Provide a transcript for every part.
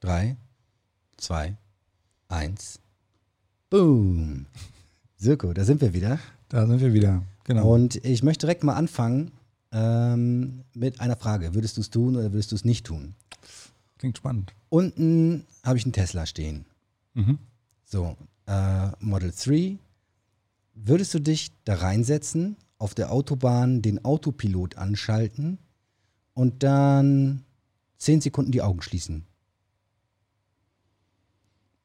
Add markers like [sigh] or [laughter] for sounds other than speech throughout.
drei, zwei, eins. Boom. Sirko, da sind wir wieder. Da sind wir wieder. Genau. Und ich möchte direkt mal anfangen ähm, mit einer Frage. Würdest du es tun oder würdest du es nicht tun? Klingt spannend. Unten habe ich einen Tesla stehen. Mhm. So, äh, Model 3. Würdest du dich da reinsetzen, auf der Autobahn den Autopilot anschalten und dann 10 Sekunden die Augen schließen?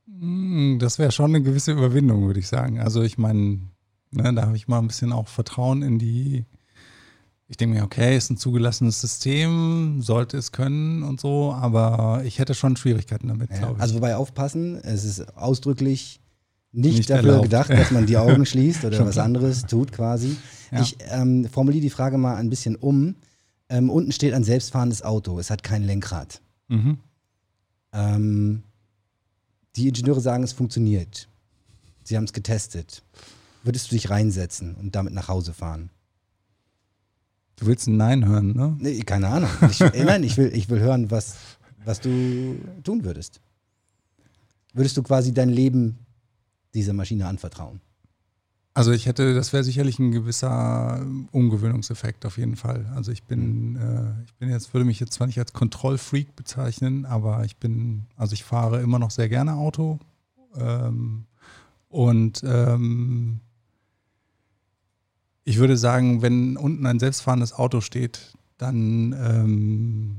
Mm, Das wäre schon eine gewisse Überwindung, würde ich sagen. Also ich meine, ne, da habe ich mal ein bisschen auch Vertrauen in die. Ich denke mir, okay, ist ein zugelassenes System, sollte es können und so, aber ich hätte schon Schwierigkeiten damit, Ja, glaube ich. also wobei aufpassen, es ist ausdrücklich nicht, Nicht dafür erlaubt. gedacht, dass man die [laughs] Augen schließt oder was klar. anderes tut quasi. Ja. Ich ähm, formuliere die Frage mal ein bisschen um. Ähm, unten steht ein selbstfahrendes Auto, es hat kein Lenkrad. mhm. Ähm, die Ingenieure sagen, es funktioniert. Sie haben es getestet. Würdest du dich reinsetzen und damit nach Hause fahren? Du willst ein Nein hören, ne? Nee, keine Ahnung. Ich, äh, nein, ich will, ich will hören, was, was du tun würdest. Würdest du quasi dein Leben dieser Maschine anvertrauen? Also ich hätte, das wäre sicherlich ein gewisser Umgewöhnungseffekt auf jeden Fall. Also ich bin, äh, ich bin jetzt, würde mich jetzt zwar nicht als Kontrollfreak bezeichnen, aber ich bin, also ich fahre immer noch sehr gerne Auto. Ähm, und ähm, ich würde sagen, wenn unten ein selbstfahrendes Auto steht, dann ähm,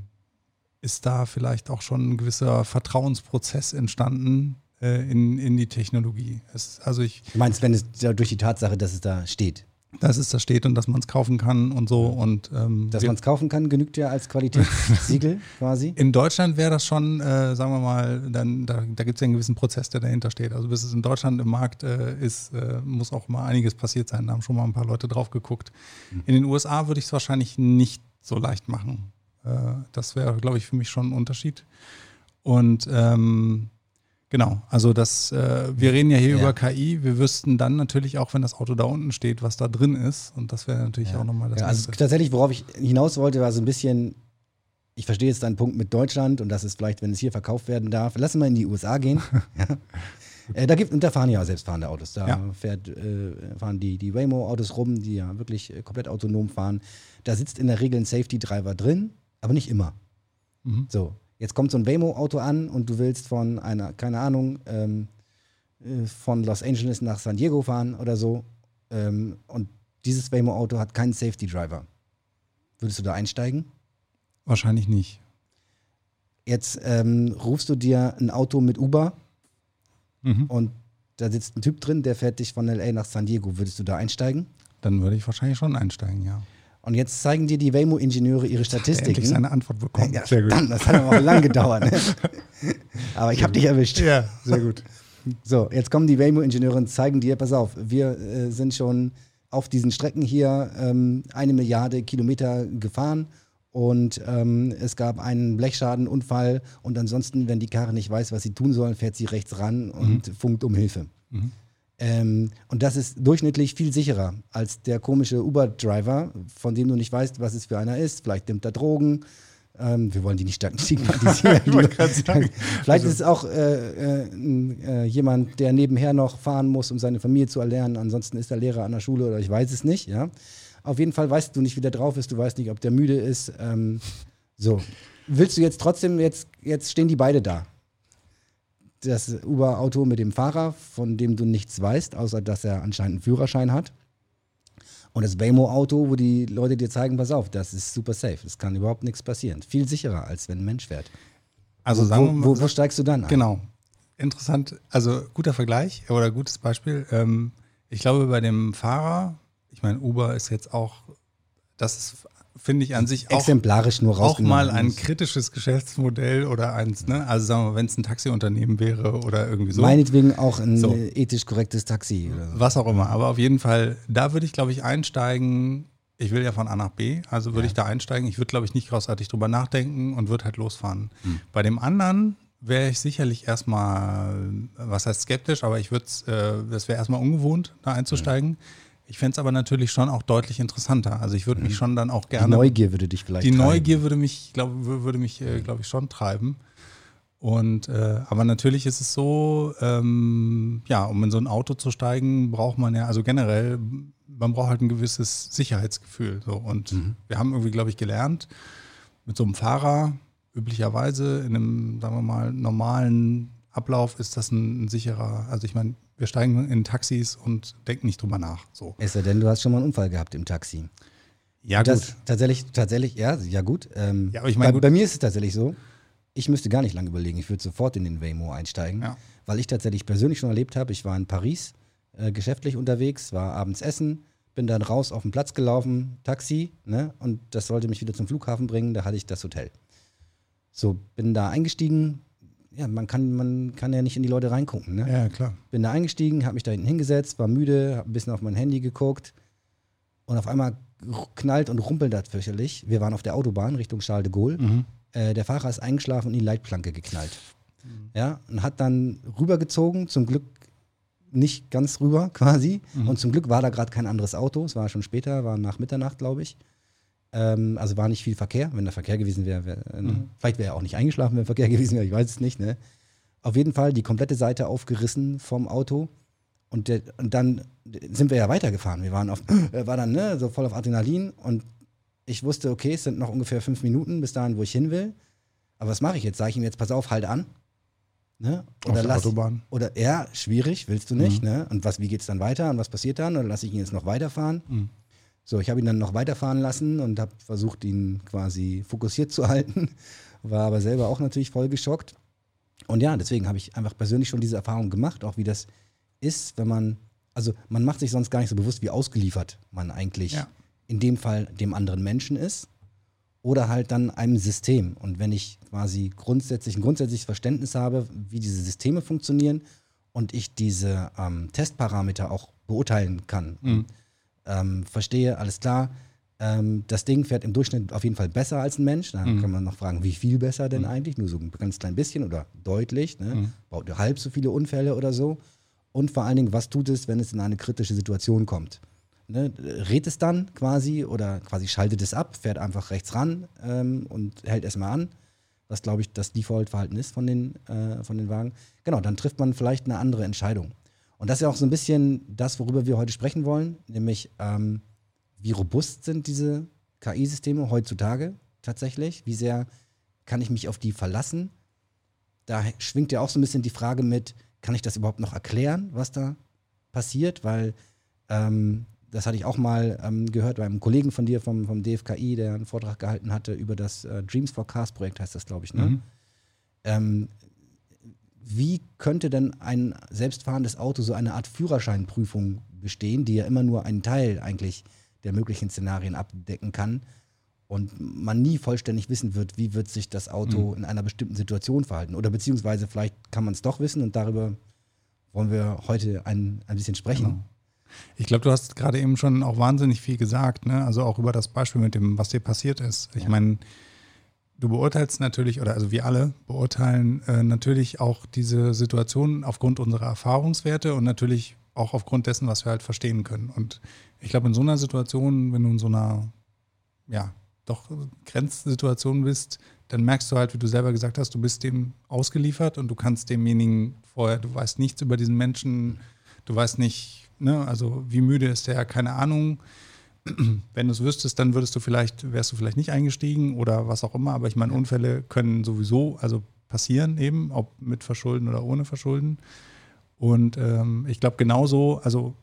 ist da vielleicht auch schon ein gewisser Vertrauensprozess entstanden äh, in, in die Technologie. Es, also ich Du meinst, wenn es durch die Tatsache, dass es da steht. dass es da steht und dass man es kaufen kann und so. Und ähm, Dass man es kaufen kann, genügt ja als Qualitätssiegel [laughs] quasi. in Deutschland wäre das schon, äh, sagen wir mal, dann, da, da gibt es ja einen gewissen Prozess, der dahinter steht. Also bis es in Deutschland im Markt äh, ist, äh, muss auch mal einiges passiert sein. Da haben schon mal ein paar Leute drauf geguckt. In den USA würde ich es wahrscheinlich nicht so leicht machen. Äh, das wäre, glaube ich, für mich schon ein Unterschied. Und ähm, genau, also das, äh, wir reden ja hier Ja. über KI. Wir wüssten dann natürlich auch, wenn das Auto da unten steht, was da drin ist. Und das wäre natürlich auch nochmal das Ja, also Nächste. tatsächlich, worauf ich hinaus wollte, war so ein bisschen, ich verstehe jetzt deinen Punkt mit Deutschland und das ist vielleicht, wenn es hier verkauft werden darf. Lass mal in die USA gehen. [laughs] ja. äh, da gibt und da fahren ja selbstfahrende Autos. Da Ja. fährt, äh, fahren die, die Waymo-Autos rum, die ja wirklich äh, komplett autonom fahren. Da sitzt in der Regel ein Safety-Driver drin, aber nicht immer. Mhm. So, jetzt kommt so ein Waymo-Auto an und du willst von einer, keine Ahnung, ähm, äh, von Los Angeles nach San Diego fahren oder so. Ähm, und dieses Waymo-Auto hat keinen Safety-Driver. Würdest du da einsteigen? Wahrscheinlich nicht. Jetzt ähm, rufst du dir ein Auto mit Uber Mhm. und da sitzt ein Typ drin, der fährt dich von LA nach San Diego. Würdest du da einsteigen? Dann würde ich wahrscheinlich schon einsteigen, ja. Und jetzt zeigen dir die Waymo-Ingenieure ihre Hat er endlich Statistiken. seine Antwort bekommen. Ja, verdammt, das hat aber auch lang gedauert. Ne? [laughs] Aber ich habe dich erwischt. Ja, sehr gut. [laughs] So, jetzt kommen die Waymo-Ingenieure und zeigen dir, pass auf, wir äh, sind schon auf diesen Strecken hier ähm, eine Milliarde Kilometer gefahren und ähm, es gab einen Blechschadenunfall und ansonsten, wenn die Karre nicht weiß, was sie tun soll, fährt sie rechts ran und funkt um Hilfe. Ähm, und das ist durchschnittlich viel sicherer als der komische Uber-Driver, von dem du nicht weißt, was es für einer ist. Vielleicht nimmt er Drogen. Ähm, wir wollen die nicht stigmatisieren. [laughs] Vielleicht ist es auch äh, äh, äh, jemand, der nebenher noch fahren muss, um seine Familie zu erlernen. Ansonsten ist er Lehrer an der Schule oder ich weiß es nicht. Ja? Auf jeden Fall weißt du nicht, wie der drauf ist. Du weißt nicht, ob der müde ist. Ähm, so. Willst du jetzt trotzdem, jetzt, jetzt stehen die beide da. Das Uber-Auto mit dem Fahrer, von dem du nichts weißt, außer dass er anscheinend einen Führerschein hat. Und das Waymo-Auto, wo die Leute dir zeigen, pass auf, das ist super safe. Es kann überhaupt nichts passieren. Viel sicherer, als wenn ein Mensch fährt. Also sagen wir Wo, mal, wo, wo steigst du dann ein? genau. Interessant, also guter Vergleich oder gutes Beispiel. Ähm, ich glaube, bei dem Fahrer, ich meine, Uber ist jetzt auch, das ist, finde ich an sich auch, Exemplarisch nur auch mal ein kritisches Geschäftsmodell oder eins, ne? Also sagen wir, wenn es ein Taxiunternehmen wäre oder irgendwie so. Meinetwegen auch ein So. ethisch korrektes Taxi. So. Was auch immer. Aber auf jeden Fall, da würde ich, glaube ich, einsteigen. Ich will ja von A nach B, also würde ich da einsteigen. Ich würde, glaube ich, nicht großartig drüber nachdenken und würde halt losfahren. Bei dem anderen wäre ich sicherlich erstmal, was heißt skeptisch, aber ich würde äh, das wäre erstmal ungewohnt, da einzusteigen. Ich fände es aber natürlich schon auch deutlich interessanter. Also ich würde mich schon dann auch Die gerne. Neugier würde dich vielleicht Die treiben. Neugier würde mich, glaub, würde mich, äh, glaube ich, schon treiben. Und äh, aber natürlich ist es so, ähm, ja, um in so ein Auto zu steigen, braucht man ja, also generell, man braucht halt ein gewisses Sicherheitsgefühl. So. Und mhm. wir haben irgendwie, glaube ich, gelernt, mit so einem Fahrer, üblicherweise in einem, sagen wir mal, normalen Ablauf ist das ein, ein sicherer, also ich meine, wir steigen in Taxis und denken nicht drüber nach. So. Es sei denn, du hast schon mal einen Unfall gehabt im Taxi. Ja, das, gut. Tatsächlich, tatsächlich, ja, ja gut. Ähm, ja, aber ich mein, bei, bei, mir ist es tatsächlich so, ich müsste gar nicht lange überlegen. Ich würde sofort in den Waymo einsteigen, ja. weil ich tatsächlich persönlich schon erlebt habe, ich war in Paris äh, geschäftlich unterwegs, war abends essen, bin dann raus auf den Platz gelaufen, Taxi, ne, und das sollte mich wieder zum Flughafen bringen, da hatte ich das Hotel. So, bin da eingestiegen, ja, man kann, man kann ja nicht in die Leute reingucken. Ne? Ja, klar. Bin da eingestiegen, habe mich da hinten hingesetzt, war müde, habe ein bisschen auf mein Handy geguckt und auf einmal knallt und rumpelt das fürchterlich. Wir waren auf der Autobahn Richtung Charles de Gaulle. Mhm. Äh, der Fahrer ist eingeschlafen und in die Leitplanke geknallt. Mhm. Ja, und hat dann rübergezogen, zum Glück nicht ganz rüber [laughs] quasi. Mhm. Und zum Glück war da gerade kein anderes Auto. Es war schon später, war nach Mitternacht, glaube ich. Ähm, also war nicht viel Verkehr. Wenn da Verkehr gewesen wäre, wär, äh, mhm. vielleicht wäre er auch nicht eingeschlafen, wenn Verkehr [laughs] gewesen wäre, ich weiß es nicht. Ne? Auf jeden Fall die komplette Seite aufgerissen vom Auto. Und, der, und dann sind wir ja weitergefahren. Wir waren auf, äh, [clears throat] war dann ne, so voll auf Adrenalin und ich wusste, okay, es sind noch ungefähr fünf Minuten bis dahin, wo ich hin will. Aber was mache ich jetzt? Sage ich ihm jetzt, pass auf, halt an. Ne? Oder auf lass, Autobahn. Oder ja, schwierig, willst du nicht. Mhm. Ne? Und was, wie geht es dann weiter? Und was passiert dann? Oder lasse ich ihn jetzt noch weiterfahren? Mhm. So, ich habe ihn dann noch weiterfahren lassen und habe versucht, ihn quasi fokussiert zu [laughs] halten. War aber selber auch natürlich voll geschockt. Und ja, deswegen habe ich einfach persönlich schon diese Erfahrung gemacht, auch wie das ist, wenn man, also man macht sich sonst gar nicht so bewusst, wie ausgeliefert man eigentlich ja. in dem Fall dem anderen Menschen ist oder halt dann einem System. Und wenn ich quasi grundsätzlich ein grundsätzliches Verständnis habe, wie diese Systeme funktionieren und ich diese ähm, Testparameter auch beurteilen kann, mhm. Ähm, verstehe, alles klar, ähm, das Ding fährt im Durchschnitt auf jeden Fall besser als ein Mensch. Da mhm. kann man noch fragen, wie viel besser denn mhm. eigentlich? Nur so ein ganz klein bisschen oder deutlich. Ne? Mhm. Baut ihr halb so viele Unfälle oder so? Und vor allen Dingen, was tut es, wenn es in eine kritische Situation kommt? Ne, rät es dann quasi oder quasi schaltet es ab, fährt einfach rechts ran ähm, und hält erstmal an, was glaube ich das Default-Verhalten ist von den, äh, von den Wagen. Genau, dann trifft man vielleicht eine andere Entscheidung. Und das ist ja auch so ein bisschen das, worüber wir heute sprechen wollen, nämlich ähm, wie robust sind diese KI-Systeme heutzutage tatsächlich? Wie sehr kann ich mich auf die verlassen? Da schwingt ja auch so ein bisschen die Frage mit, kann ich das überhaupt noch erklären, was da passiert? Weil ähm, das hatte ich auch mal ähm, gehört bei einem Kollegen von dir vom, vom DFKI, der einen Vortrag gehalten hatte über das äh, Dreams for Cars Projekt, heißt das, glaube ich. Ne? Mhm. Ähm, wie könnte denn ein selbstfahrendes Auto so eine Art Führerscheinprüfung bestehen, die ja immer nur einen Teil eigentlich der möglichen Szenarien abdecken kann und man nie vollständig wissen wird, wie wird sich das Auto mhm. in einer bestimmten Situation verhalten. Oder beziehungsweise vielleicht kann man es doch wissen und darüber wollen wir heute ein, ein bisschen sprechen. Genau. Ich glaube, du hast gerade eben schon auch wahnsinnig viel gesagt, ne? Also auch über das Beispiel mit dem, was dir passiert ist. Ich ja. meine, du beurteilst natürlich, oder also wir alle beurteilen äh, natürlich auch diese Situation aufgrund unserer Erfahrungswerte und natürlich auch aufgrund dessen, was wir halt verstehen können. Und ich glaube, in so einer Situation, wenn du in so einer, ja, doch Grenzsituation bist, dann merkst du halt, wie du selber gesagt hast, du bist dem ausgeliefert und du kannst demjenigen vorher, du weißt nichts über diesen Menschen, du weißt nicht, ne, also wie müde ist der, keine Ahnung. Wenn du es wüsstest, dann würdest du vielleicht, wärst du vielleicht nicht eingestiegen oder was auch immer, aber ich meine, Unfälle können sowieso, also passieren eben, ob mit Verschulden oder ohne Verschulden. Und ähm, ich glaube genauso, also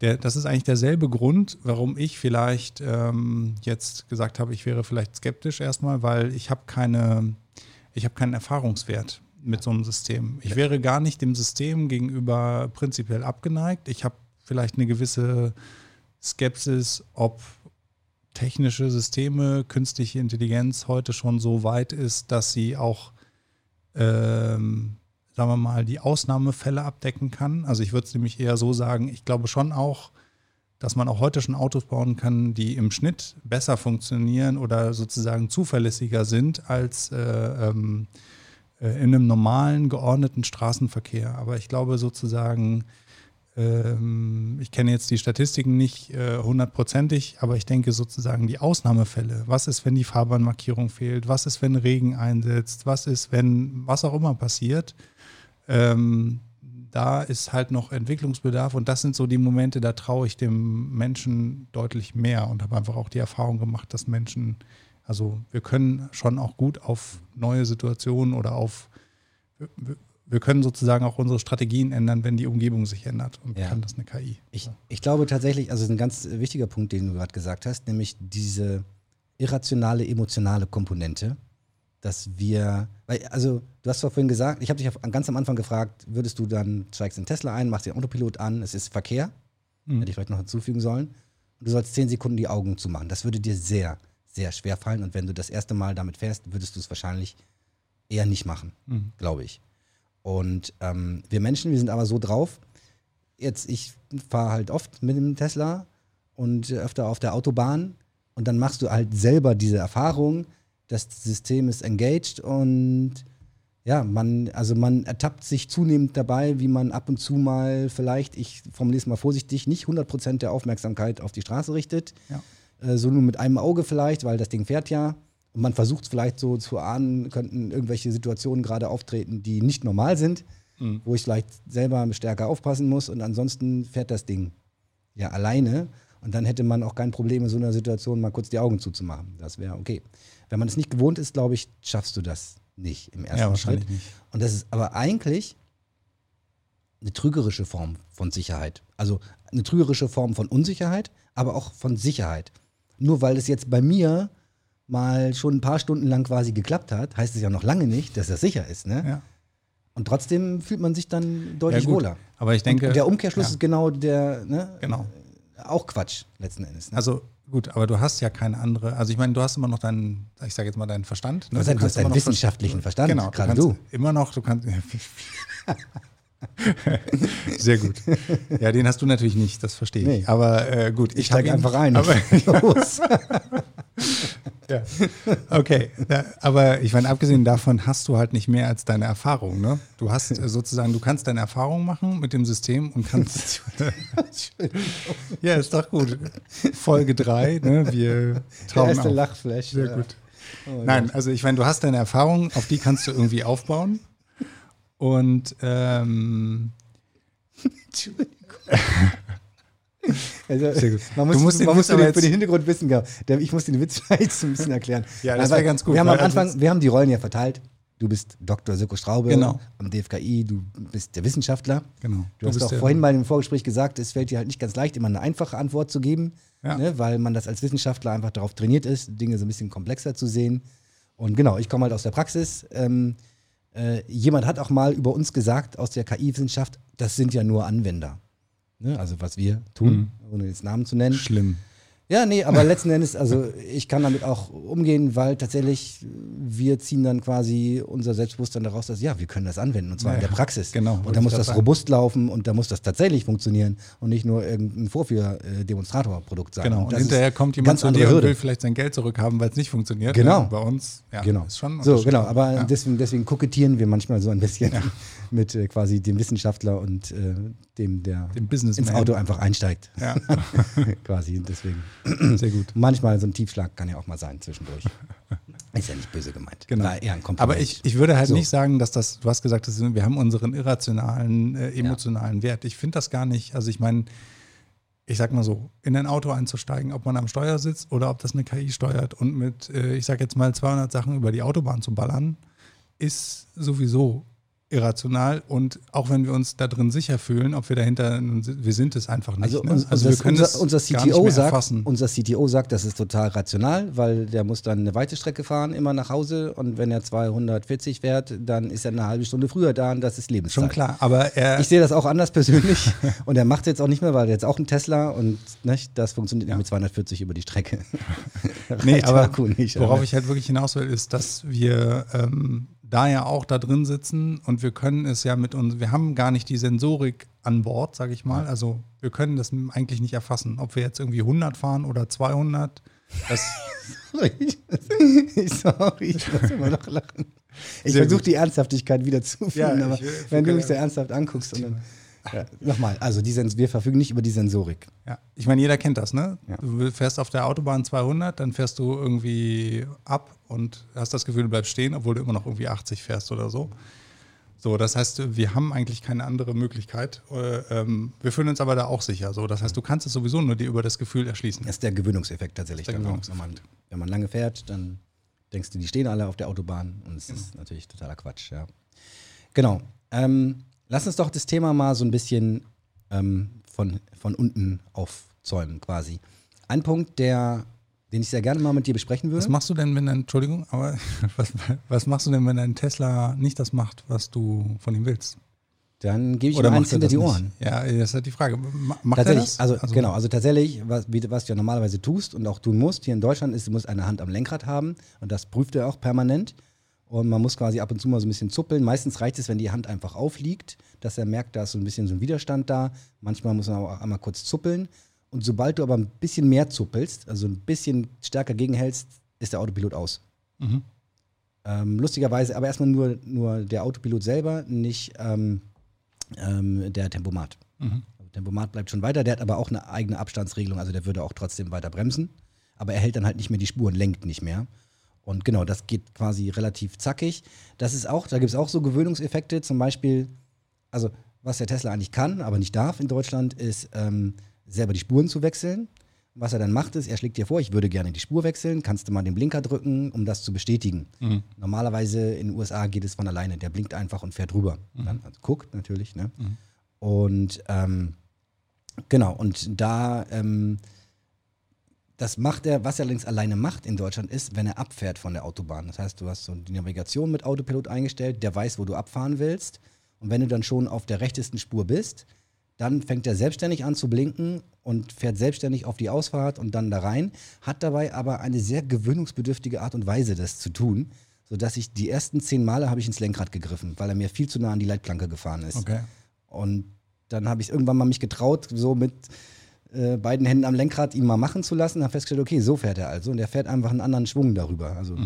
der, das ist eigentlich derselbe Grund, warum ich vielleicht ähm, jetzt gesagt habe, ich wäre vielleicht skeptisch erstmal, weil ich habe keine, ich habe keinen Erfahrungswert mit so einem System. Ich wäre gar nicht dem System gegenüber prinzipiell abgeneigt. Ich habe vielleicht eine gewisse Skepsis, ob technische Systeme, künstliche Intelligenz heute schon so weit ist, dass sie auch ähm, sagen wir mal, die Ausnahmefälle abdecken kann. Also ich würde es nämlich eher so sagen, ich glaube schon auch, dass man auch heute schon Autos bauen kann, die im Schnitt besser funktionieren oder sozusagen zuverlässiger sind als äh, ähm, äh, in einem normalen, geordneten Straßenverkehr. Aber ich glaube sozusagen, ich kenne jetzt die Statistiken nicht äh, hundertprozentig, aber ich denke sozusagen die Ausnahmefälle. Was ist, wenn die Fahrbahnmarkierung fehlt? Was ist, wenn Regen einsetzt? Was ist, wenn was auch immer passiert? Ähm, da ist halt noch Entwicklungsbedarf und das sind so die Momente, da traue ich dem Menschen deutlich mehr und habe einfach auch die Erfahrung gemacht, dass Menschen, also wir können schon auch gut auf neue Situationen oder auf, wir können sozusagen auch unsere Strategien ändern, wenn die Umgebung sich ändert und ja. kann das eine KI. Ich, ich glaube tatsächlich, also ist ein ganz wichtiger Punkt, den du gerade gesagt hast, nämlich diese irrationale, emotionale Komponente dass wir, weil, also du hast vorhin gesagt, ich habe dich ganz am Anfang gefragt, würdest du dann, steigst in Tesla ein, machst den Autopilot an, es ist Verkehr, mhm. hätte ich vielleicht noch hinzufügen sollen, und du sollst zehn Sekunden die Augen zumachen. Das würde dir sehr, sehr schwer fallen und wenn du das erste Mal damit fährst, würdest du es wahrscheinlich eher nicht machen, mhm. glaube ich. Und ähm, wir Menschen, wir sind aber so drauf, jetzt, ich fahre halt oft mit dem Tesla und öfter auf der Autobahn und dann machst du halt selber diese Erfahrung, das System ist engaged und ja, man, also man ertappt sich zunehmend dabei, wie man ab und zu mal vielleicht, ich formuliere es mal vorsichtig, nicht 100% der Aufmerksamkeit auf die Straße richtet. Ja. Äh, so nur mit einem Auge vielleicht, weil das Ding fährt ja. Und man versucht es vielleicht so zu ahnen, könnten irgendwelche Situationen gerade auftreten, die nicht normal sind, mhm. wo ich vielleicht selber stärker aufpassen muss. Und ansonsten fährt das Ding ja alleine. Und dann hätte man auch kein Problem in so einer Situation mal kurz die Augen zuzumachen. Das wäre okay. Wenn man es nicht gewohnt ist, glaube ich, schaffst du das nicht im ersten ja, Schritt. Nicht. Und das ist aber eigentlich eine trügerische Form von Sicherheit. Also eine trügerische Form von Unsicherheit, aber auch von Sicherheit. Nur weil es jetzt bei mir mal schon ein paar Stunden lang quasi geklappt hat, heißt es ja noch lange nicht, dass das sicher ist. Ne? Ja. Und trotzdem fühlt man sich dann deutlich ja, wohler. Aber ich denke. Und der Umkehrschluss ja. ist genau der, ne? Genau. Auch Quatsch letzten Endes. Ne? Also Gut, aber du hast ja keine andere. Also ich meine, du hast immer noch deinen, ich sage jetzt mal deinen Verstand. Ne? Du, du hast deinen wissenschaftlichen Verstand. Genau, gerade du. Immer noch, du kannst. [laughs] Sehr gut. Ja, den hast du natürlich nicht, das verstehe ich. Nee. Aber äh, gut, ich, ich steige einfach ein. Aber, [laughs] [laughs] ja. Okay, aber ich meine, abgesehen davon hast du halt nicht mehr als deine Erfahrung. Ne? Du hast äh, sozusagen, du kannst deine Erfahrung machen mit dem System und kannst. [laughs] [laughs] ja, ist doch gut. Folge 3, ne? wir trauen Der erste auf. Lachflash. Sehr ja. gut. Oh, Nein, Gott. also ich meine, du hast deine Erfahrung, auf die kannst du irgendwie aufbauen. Und ähm, [laughs] Entschuldigung. Also, Sehr gut. Man muss, du musst, man muss den, für den Hintergrund wissen, ich muss den Witz [laughs] jetzt ein bisschen erklären. ja, das wäre ganz gut. Wir haben am Anfang, wir haben die Rollen ja verteilt. Du bist Dr. Sirko Straube genau. am DFKI, du bist der Wissenschaftler. Genau. Du, du hast auch vorhin mal im Vorgespräch gesagt, es fällt dir halt nicht ganz leicht, immer eine einfache Antwort zu geben, ja. ne, weil man das als Wissenschaftler einfach darauf trainiert ist, Dinge so ein bisschen komplexer zu sehen. Und genau, ich komme halt aus der Praxis. Ähm, äh, jemand hat auch mal über uns gesagt aus der KI-Wissenschaft, das sind ja nur Anwender. Ne? Also was wir tun, mhm. ohne jetzt Namen zu nennen. Schlimm. Ja, nee, aber letzten Endes, also ich kann damit auch umgehen, weil tatsächlich wir ziehen dann quasi unser Selbstbewusstsein daraus, dass ja, wir können das anwenden und zwar ja, in der Praxis. Genau. Und da muss das, das robust laufen und da muss das tatsächlich funktionieren und nicht nur irgendein Vorführ-Demonstratorprodukt sein. Genau. Und, und hinterher kommt jemand zu dir und will vielleicht sein Geld zurückhaben, weil es nicht funktioniert. Genau. Bei uns, ja, genau. ist schon. So, genau. Aber ja. deswegen, deswegen kokettieren wir manchmal so ein bisschen. [laughs] mit äh, quasi dem Wissenschaftler und äh, dem, der dem ins Auto einfach einsteigt. Ja. [laughs] quasi. Deswegen. Sehr gut. Manchmal so ein Tiefschlag kann ja auch mal sein zwischendurch. Ist ja nicht böse gemeint. Genau. War eher ein Aber ich, ich würde halt so. nicht sagen, dass das, du hast gesagt, dass wir haben unseren irrationalen, äh, emotionalen ja. Wert. Ich finde das gar nicht, also ich meine, ich sag mal so, in ein Auto einzusteigen, ob man am Steuer sitzt oder ob das eine KI steuert und mit, äh, ich sag jetzt mal, 200 Sachen über die Autobahn zu ballern, ist sowieso irrational und auch wenn wir uns da drin sicher fühlen, ob wir dahinter, wir sind es einfach nicht. Also, ne? also wir können unser, unser CTO sagt, unser CTO sagt, das ist total rational, weil der muss dann eine weite Strecke fahren, immer nach Hause und wenn er 240 fährt, dann ist er eine halbe Stunde früher da und das ist Lebenszeit. Schon klar, aber er Ich sehe das auch anders persönlich [laughs] und er macht es jetzt auch nicht mehr, weil er jetzt auch ein Tesla und ne, das funktioniert ja. mit 240 über die Strecke. [laughs] [laughs] nee, aber nicht, worauf ich halt wirklich hinaus will, ist, dass wir ähm, da ja auch da drin sitzen und wir können es ja mit uns, wir haben gar nicht die Sensorik an Bord, sage ich mal. Also wir können das eigentlich nicht erfassen, ob wir jetzt irgendwie 100 fahren oder 200. Das [laughs] [laughs] Sorry, ich muss immer noch lachen. Ich versuche die Ernsthaftigkeit wieder zu finden, ja, aber wenn du mich so ernsthaft anguckst, dann, Ja, nochmal, also die Sens wir verfügen nicht über die Sensorik. Ja, ich meine, jeder kennt das, ne? Ja. Du fährst auf der Autobahn 200, dann fährst du irgendwie ab und hast das Gefühl, du bleibst stehen, obwohl du immer noch irgendwie 80 fährst oder so. So, das heißt, wir haben eigentlich keine andere Möglichkeit. Äh, ähm, wir fühlen uns aber da auch sicher. So, das heißt, du kannst es sowieso nur dir über das Gefühl erschließen. Das ist der Gewöhnungseffekt tatsächlich. Der. Gewöhnungseffekt. Wenn, man, wenn man lange fährt, dann denkst du, die stehen alle auf der Autobahn und es ist natürlich totaler Quatsch, ja. Genau. Ähm, lass uns doch das Thema mal so ein bisschen ähm, von, von unten aufzäumen, quasi. Ein Punkt, der, den ich sehr gerne mal mit dir besprechen würde. Was machst du denn, wenn dein, Entschuldigung, aber [laughs] was, was machst du denn, wenn dein Tesla nicht das macht, was du von ihm willst? Dann gebe ich Oder ihm eins er hinter die nicht? Ohren. Ja, das ist halt die Frage. Ma- Macht er Tatsächlich, das? also, genau, also tatsächlich, was, wie, was du ja normalerweise tust und auch tun musst hier in Deutschland, ist, du musst eine Hand am Lenkrad haben und das prüft er auch permanent. Und man muss quasi ab und zu mal so ein bisschen zuppeln. Meistens reicht es, wenn die Hand einfach aufliegt, dass er merkt, da ist so ein bisschen so ein Widerstand da. Manchmal muss man aber auch einmal kurz zuppeln. Und sobald du aber ein bisschen mehr zuppelst, also ein bisschen stärker gegenhältst, ist der Autopilot aus. Mhm. Ähm, lustigerweise, aber erstmal nur, nur der Autopilot selber, nicht ähm, ähm, der Tempomat. Mhm. Also Tempomat bleibt schon weiter, der hat aber auch eine eigene Abstandsregelung, also der würde auch trotzdem weiter bremsen. Aber er hält dann halt nicht mehr die Spur und lenkt nicht mehr. Und genau, das geht quasi relativ zackig. Das ist auch, da gibt es auch so Gewöhnungseffekte, zum Beispiel, also was der Tesla eigentlich kann, aber nicht darf in Deutschland, ist ähm, selber die Spuren zu wechseln. Was er dann macht, ist, er schlägt dir vor, ich würde gerne die Spur wechseln, kannst du mal den Blinker drücken, um das zu bestätigen. Mhm. Normalerweise in den USA geht es von alleine, der blinkt einfach und fährt rüber. Dann also guckt natürlich, ne? Mhm. Und ähm, genau, und da, ähm, das macht er, was er allerdings alleine macht in Deutschland ist, wenn er abfährt von der Autobahn. Das heißt, du hast so die Navigation mit Autopilot eingestellt, der weiß, wo du abfahren willst. Und wenn du dann schon auf der rechtesten Spur bist, dann fängt er selbstständig an zu blinken und fährt selbstständig auf die Ausfahrt und dann da rein, hat dabei aber eine sehr gewöhnungsbedürftige Art und Weise, das zu tun, sodass ich die ersten zehn Male habe ich ins Lenkrad gegriffen, weil er mir viel zu nah an die Leitplanke gefahren ist. Okay. Und dann habe ich irgendwann mal mich getraut, so mit äh, beiden Händen am Lenkrad ihn mal machen zu lassen. Habe festgestellt, okay, so fährt er also. Und er fährt einfach einen anderen Schwung darüber. Also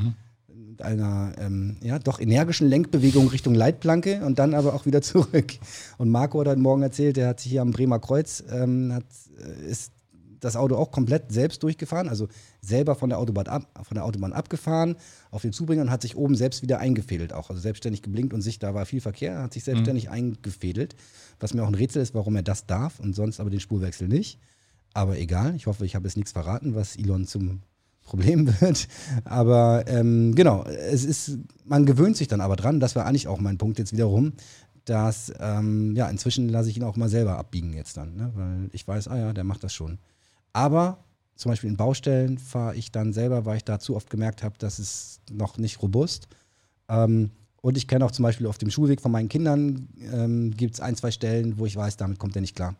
mit einer ähm, ja, doch energischen Lenkbewegung Richtung Leitplanke und dann aber auch wieder [laughs] zurück. Und Marco hat heute Morgen erzählt, der hat sich hier am Bremer Kreuz, ähm, hat, äh, ist das Auto auch komplett selbst durchgefahren, also selber von der Autobahn, ab, von der Autobahn abgefahren, auf den Zubringer und hat sich oben selbst wieder eingefädelt auch. Also selbstständig geblinkt und sich, da war viel Verkehr, hat sich selbstständig eingefädelt. Was mir auch ein Rätsel ist, warum er das darf und sonst aber den Spurwechsel nicht. Aber egal, ich hoffe, ich habe jetzt nichts verraten, was Elon zum Problem [laughs] wird. Aber ähm, genau, es ist, man gewöhnt sich dann aber dran. Das war eigentlich auch mein Punkt jetzt wiederum, dass ähm, ja, inzwischen lasse ich ihn auch mal selber abbiegen jetzt dann, ne? weil ich weiß, ah ja, der macht das schon. Aber zum Beispiel in Baustellen fahre ich dann selber, weil ich da zu oft gemerkt habe, das ist noch nicht robust. Ähm, und ich kenne auch zum Beispiel auf dem Schulweg von meinen Kindern ähm, gibt es ein, zwei Stellen, wo ich weiß, damit kommt er nicht klar.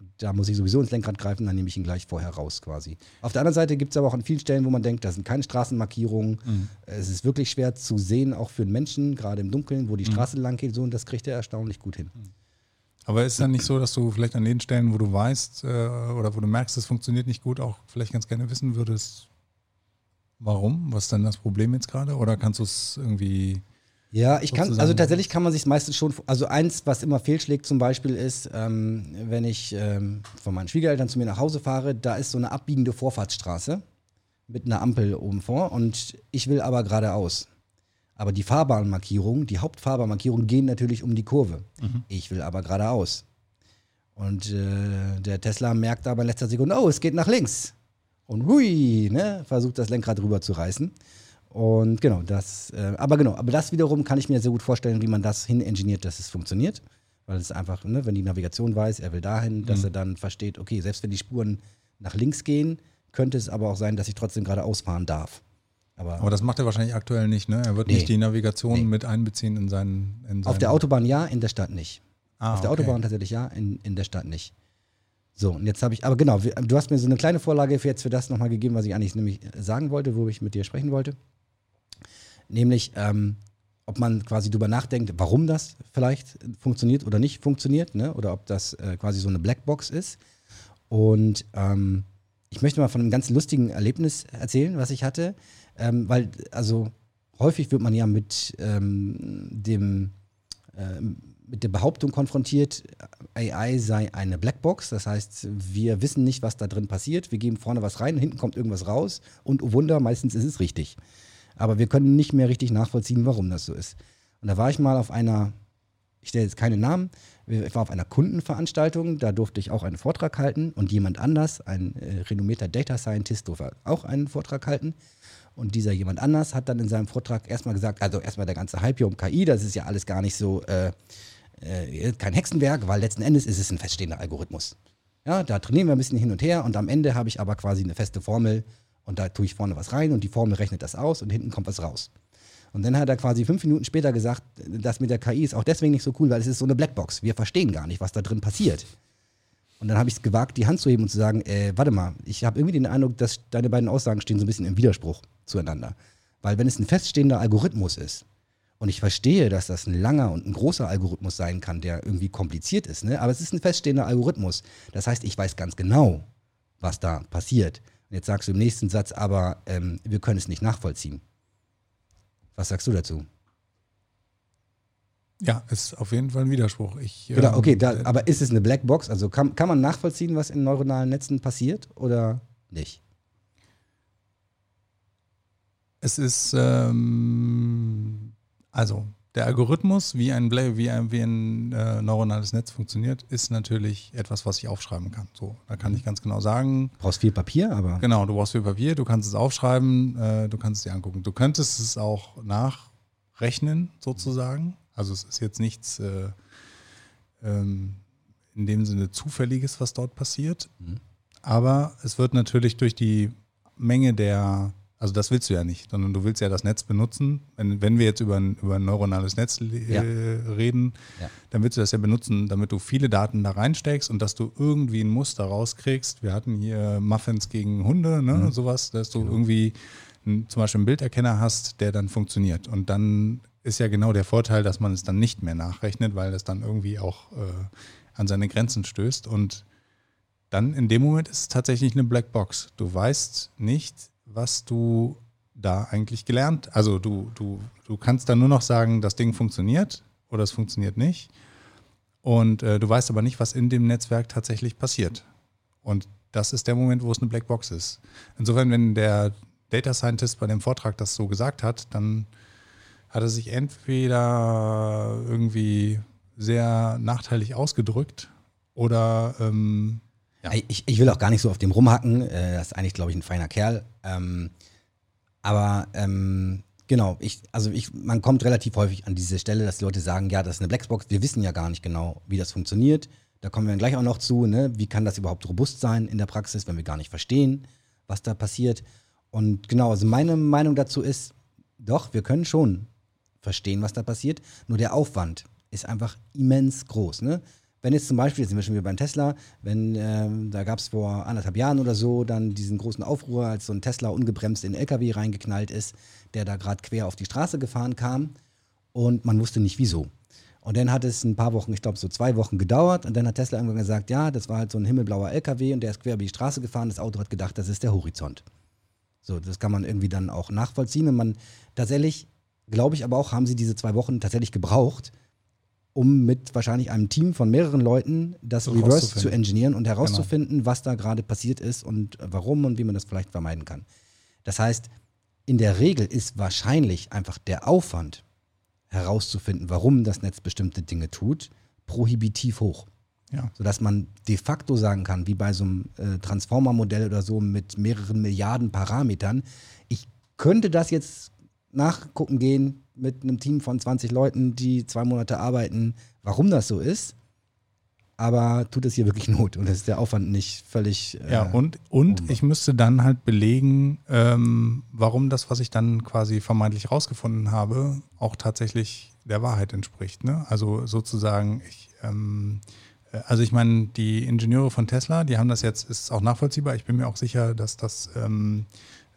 Und da muss ich sowieso ins Lenkrad greifen, dann nehme ich ihn gleich vorher raus quasi. Auf der anderen Seite gibt es aber auch an vielen Stellen, wo man denkt, da sind keine Straßenmarkierungen. Es ist wirklich schwer zu sehen, auch für einen Menschen, gerade im Dunkeln, wo die Straße lang geht. So, und das kriegt er erstaunlich gut hin. Aber ist dann nicht so, dass du vielleicht an den Stellen, wo du weißt äh, oder wo du merkst, es funktioniert nicht gut, auch vielleicht ganz gerne wissen würdest, warum? Was ist dann das Problem jetzt gerade? Oder kannst du es irgendwie. Ja, ich kann, also tatsächlich kann man sich meistens schon, also eins, was immer fehlschlägt zum Beispiel ist, ähm, wenn ich ähm, von meinen Schwiegereltern zu mir nach Hause fahre, da ist so eine abbiegende Vorfahrtsstraße mit einer Ampel oben vor und ich will aber geradeaus. Aber die Fahrbahnmarkierungen, die Hauptfahrbahnmarkierungen gehen natürlich um die Kurve. Ich will aber geradeaus. Und äh, der Tesla merkt aber in letzter Sekunde, oh, es geht nach links. Und hui, ne, versucht das Lenkrad rüber zu reißen. Und genau, das, äh, aber genau, aber das wiederum kann ich mir sehr gut vorstellen, wie man das hin engineert, dass es funktioniert. Weil es einfach, ne, wenn die Navigation weiß, er will dahin, dass er dann versteht, okay, selbst wenn die Spuren nach links gehen, könnte es aber auch sein, dass ich trotzdem geradeaus fahren darf. Aber, Aber das macht er wahrscheinlich aktuell nicht, ne? Er wird Nee. nicht die Navigation Nee. mit einbeziehen in seinen. In auf seinen der Autobahn ja, in der Stadt nicht. Ah, auf der okay. Autobahn tatsächlich ja, in, in der Stadt nicht. So, und jetzt habe ich, aber genau, du hast mir so eine kleine Vorlage für jetzt für das nochmal gegeben, was ich eigentlich nämlich sagen wollte, wo ich mit dir sprechen wollte. Nämlich, ähm, ob man quasi drüber nachdenkt, warum das vielleicht funktioniert oder nicht funktioniert, ne? oder ob das äh, quasi so eine Blackbox ist. Und ähm, ich möchte mal von einem ganz lustigen Erlebnis erzählen, was ich hatte, ähm, weil, also häufig wird man ja mit ähm, dem ähm, mit der Behauptung konfrontiert, AI sei eine Blackbox. Das heißt, wir wissen nicht, was da drin passiert. Wir geben vorne was rein, hinten kommt irgendwas raus und oh Wunder, meistens ist es richtig. Aber wir können nicht mehr richtig nachvollziehen, warum das so ist. Und da war ich mal auf einer, ich stelle jetzt keine Namen, ich war auf einer Kundenveranstaltung, da durfte ich auch einen Vortrag halten und jemand anders, ein äh, renommierter Data Scientist, durfte auch einen Vortrag halten. Und dieser jemand anders hat dann in seinem Vortrag erstmal gesagt, also erstmal der ganze Hype hier um KI, das ist ja alles gar nicht so, äh, äh, kein Hexenwerk, weil letzten Endes ist es ein feststehender Algorithmus. Ja, da trainieren wir ein bisschen hin und her und am Ende habe ich aber quasi eine feste Formel und da tue ich vorne was rein und die Formel rechnet das aus und hinten kommt was raus. Und dann hat er quasi fünf Minuten später gesagt, das mit der KI ist auch deswegen nicht so cool, weil es ist so eine Blackbox. Wir verstehen gar nicht, was da drin passiert. Und dann habe ich es gewagt, die Hand zu heben und zu sagen, äh, warte mal, ich habe irgendwie den Eindruck, dass deine beiden Aussagen stehen so ein bisschen im Widerspruch zueinander. Weil wenn es ein feststehender Algorithmus ist, und ich verstehe, dass das ein langer und ein großer Algorithmus sein kann, der irgendwie kompliziert ist, ne? aber es ist ein feststehender Algorithmus. Das heißt, ich weiß ganz genau, was da passiert. Und jetzt sagst du im nächsten Satz aber, ähm, wir können es nicht nachvollziehen. Was sagst du dazu? Ja, ist auf jeden Fall ein Widerspruch. Ich, genau, okay, da, äh, aber ist es eine Blackbox? Also kann, kann man nachvollziehen, was in neuronalen Netzen passiert oder nicht? Es ist, ähm, also der Algorithmus, wie ein, wie ein, wie ein äh, neuronales Netz funktioniert, ist natürlich etwas, was ich aufschreiben kann. So, da kann ich ganz genau sagen. Du brauchst viel Papier, aber. Genau, du brauchst viel Papier, du kannst es aufschreiben, äh, du kannst es dir angucken. Du könntest es auch nachrechnen, sozusagen. Also es ist jetzt nichts äh, ähm, in dem Sinne Zufälliges, was dort passiert. Mhm. Aber es wird natürlich durch die Menge der also das willst du ja nicht, sondern du willst ja das Netz benutzen. Wenn, wenn wir jetzt über ein, über ein neuronales Netz äh, ja. reden, ja. dann willst du das ja benutzen, damit du viele Daten da reinsteckst und dass du irgendwie ein Muster rauskriegst. Wir hatten hier Muffins gegen Hunde, ne, mhm. sowas, dass du genau. irgendwie ein, zum Beispiel einen Bilderkenner hast, der dann funktioniert. Und dann ist ja genau der Vorteil, dass man es dann nicht mehr nachrechnet, weil es dann irgendwie auch äh, an seine Grenzen stößt. Und dann in dem Moment ist es tatsächlich eine Blackbox. Du weißt nicht, was du da eigentlich gelernt? Also du, du, du kannst dann nur noch sagen, das Ding funktioniert oder es funktioniert nicht. Und äh, du weißt aber nicht, was in dem Netzwerk tatsächlich passiert. Und das ist der Moment, wo es eine Blackbox ist. Insofern, wenn der Data Scientist bei dem Vortrag das so gesagt hat, dann hat er sich entweder irgendwie sehr nachteilig ausgedrückt oder ähm, ja. Ich, ich, will auch gar nicht so auf dem rumhacken. Äh, das ist eigentlich, glaube ich, ein feiner Kerl. Ähm, aber ähm, genau, ich, also ich, man kommt relativ häufig an diese Stelle, dass die Leute sagen, ja, das ist eine Blackbox. Wir wissen ja gar nicht genau, wie das funktioniert. Da kommen wir dann gleich auch noch zu. Ne? Wie kann das überhaupt robust sein in der Praxis, wenn wir gar nicht verstehen, was da passiert? Und genau, also meine Meinung dazu ist, doch, wir können schon verstehen, was da passiert. Nur der Aufwand ist einfach immens groß. Ne? Wenn jetzt zum Beispiel, jetzt sind wir schon wieder beim Tesla, wenn ähm, da gab es vor anderthalb Jahren oder so dann diesen großen Aufruhr, als so ein Tesla ungebremst in den LKW reingeknallt ist, der da gerade quer auf die Straße gefahren kam und man wusste nicht wieso. Und dann hat es ein paar Wochen, ich glaube so zwei Wochen gedauert und dann hat Tesla irgendwann gesagt, ja, das war halt so ein himmelblauer LKW und der ist quer über die Straße gefahren, das Auto hat gedacht, das ist der Horizont. So, das kann man irgendwie dann auch nachvollziehen und man tatsächlich, glaube ich aber auch, haben sie diese zwei Wochen tatsächlich gebraucht, um mit wahrscheinlich einem Team von mehreren Leuten das so Reverse zu engineeren und herauszufinden, genau. was da gerade passiert ist und warum und wie man das vielleicht vermeiden kann. Das heißt, in der Regel ist wahrscheinlich einfach der Aufwand herauszufinden, warum das Netz bestimmte Dinge tut, prohibitiv hoch. Ja. Sodass man de facto sagen kann, wie bei so einem äh, Transformer-Modell oder so mit mehreren Milliarden Parametern, ich könnte das jetzt nachgucken gehen, mit einem Team von 20 Leuten, die zwei Monate arbeiten, warum das so ist. Aber tut es hier wirklich [laughs] Not und ist der Aufwand nicht völlig. Äh, ja, und, und ich müsste dann halt belegen, ähm, warum das, was ich dann quasi vermeintlich rausgefunden habe, auch tatsächlich der Wahrheit entspricht. Ne? Also sozusagen, ich, ähm, äh, also ich meine, die Ingenieure von Tesla, die haben das jetzt, ist auch nachvollziehbar. Ich bin mir auch sicher, dass das ähm,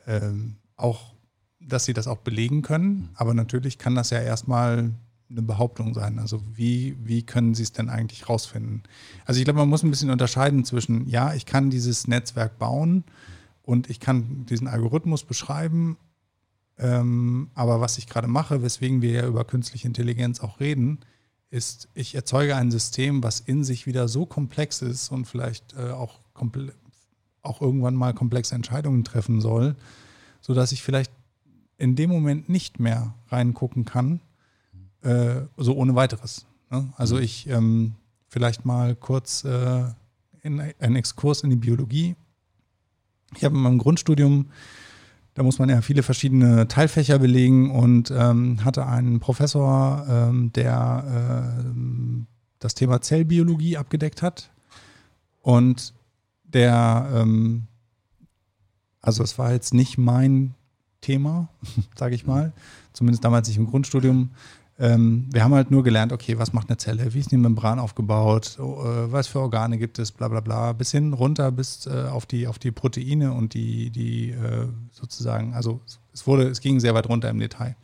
ähm, auch dass sie das auch belegen können. Aber natürlich kann das ja erstmal eine Behauptung sein. Also wie, wie können sie es denn eigentlich rausfinden? Also ich glaube, man muss ein bisschen unterscheiden zwischen, ja, ich kann dieses Netzwerk bauen und ich kann diesen Algorithmus beschreiben, ähm, aber was ich gerade mache, weswegen wir ja über künstliche Intelligenz auch reden, ist, ich erzeuge ein System, was in sich wieder so komplex ist und vielleicht äh, auch, auch irgendwann mal komplexe Entscheidungen treffen soll, sodass ich vielleicht in dem Moment nicht mehr reingucken kann, äh, so ohne weiteres. Ne? Also mhm. ich ähm, vielleicht mal kurz äh, in, einen Exkurs in die Biologie. Ich habe in meinem Grundstudium da muss man ja viele verschiedene Teilfächer belegen und ähm, hatte einen Professor, ähm, der äh, das Thema Zellbiologie abgedeckt hat. Und der, ähm, also es war jetzt nicht mein Thema, [laughs] sage ich mal, zumindest damals nicht im Grundstudium. Ähm, wir haben halt nur gelernt, okay, was macht eine Zelle, wie ist die Membran aufgebaut, äh, was für Organe gibt es, bla bla bla, bis hin runter bis äh, auf, die, auf die Proteine und die, die äh, sozusagen, also es wurde, es ging sehr weit runter im Detail.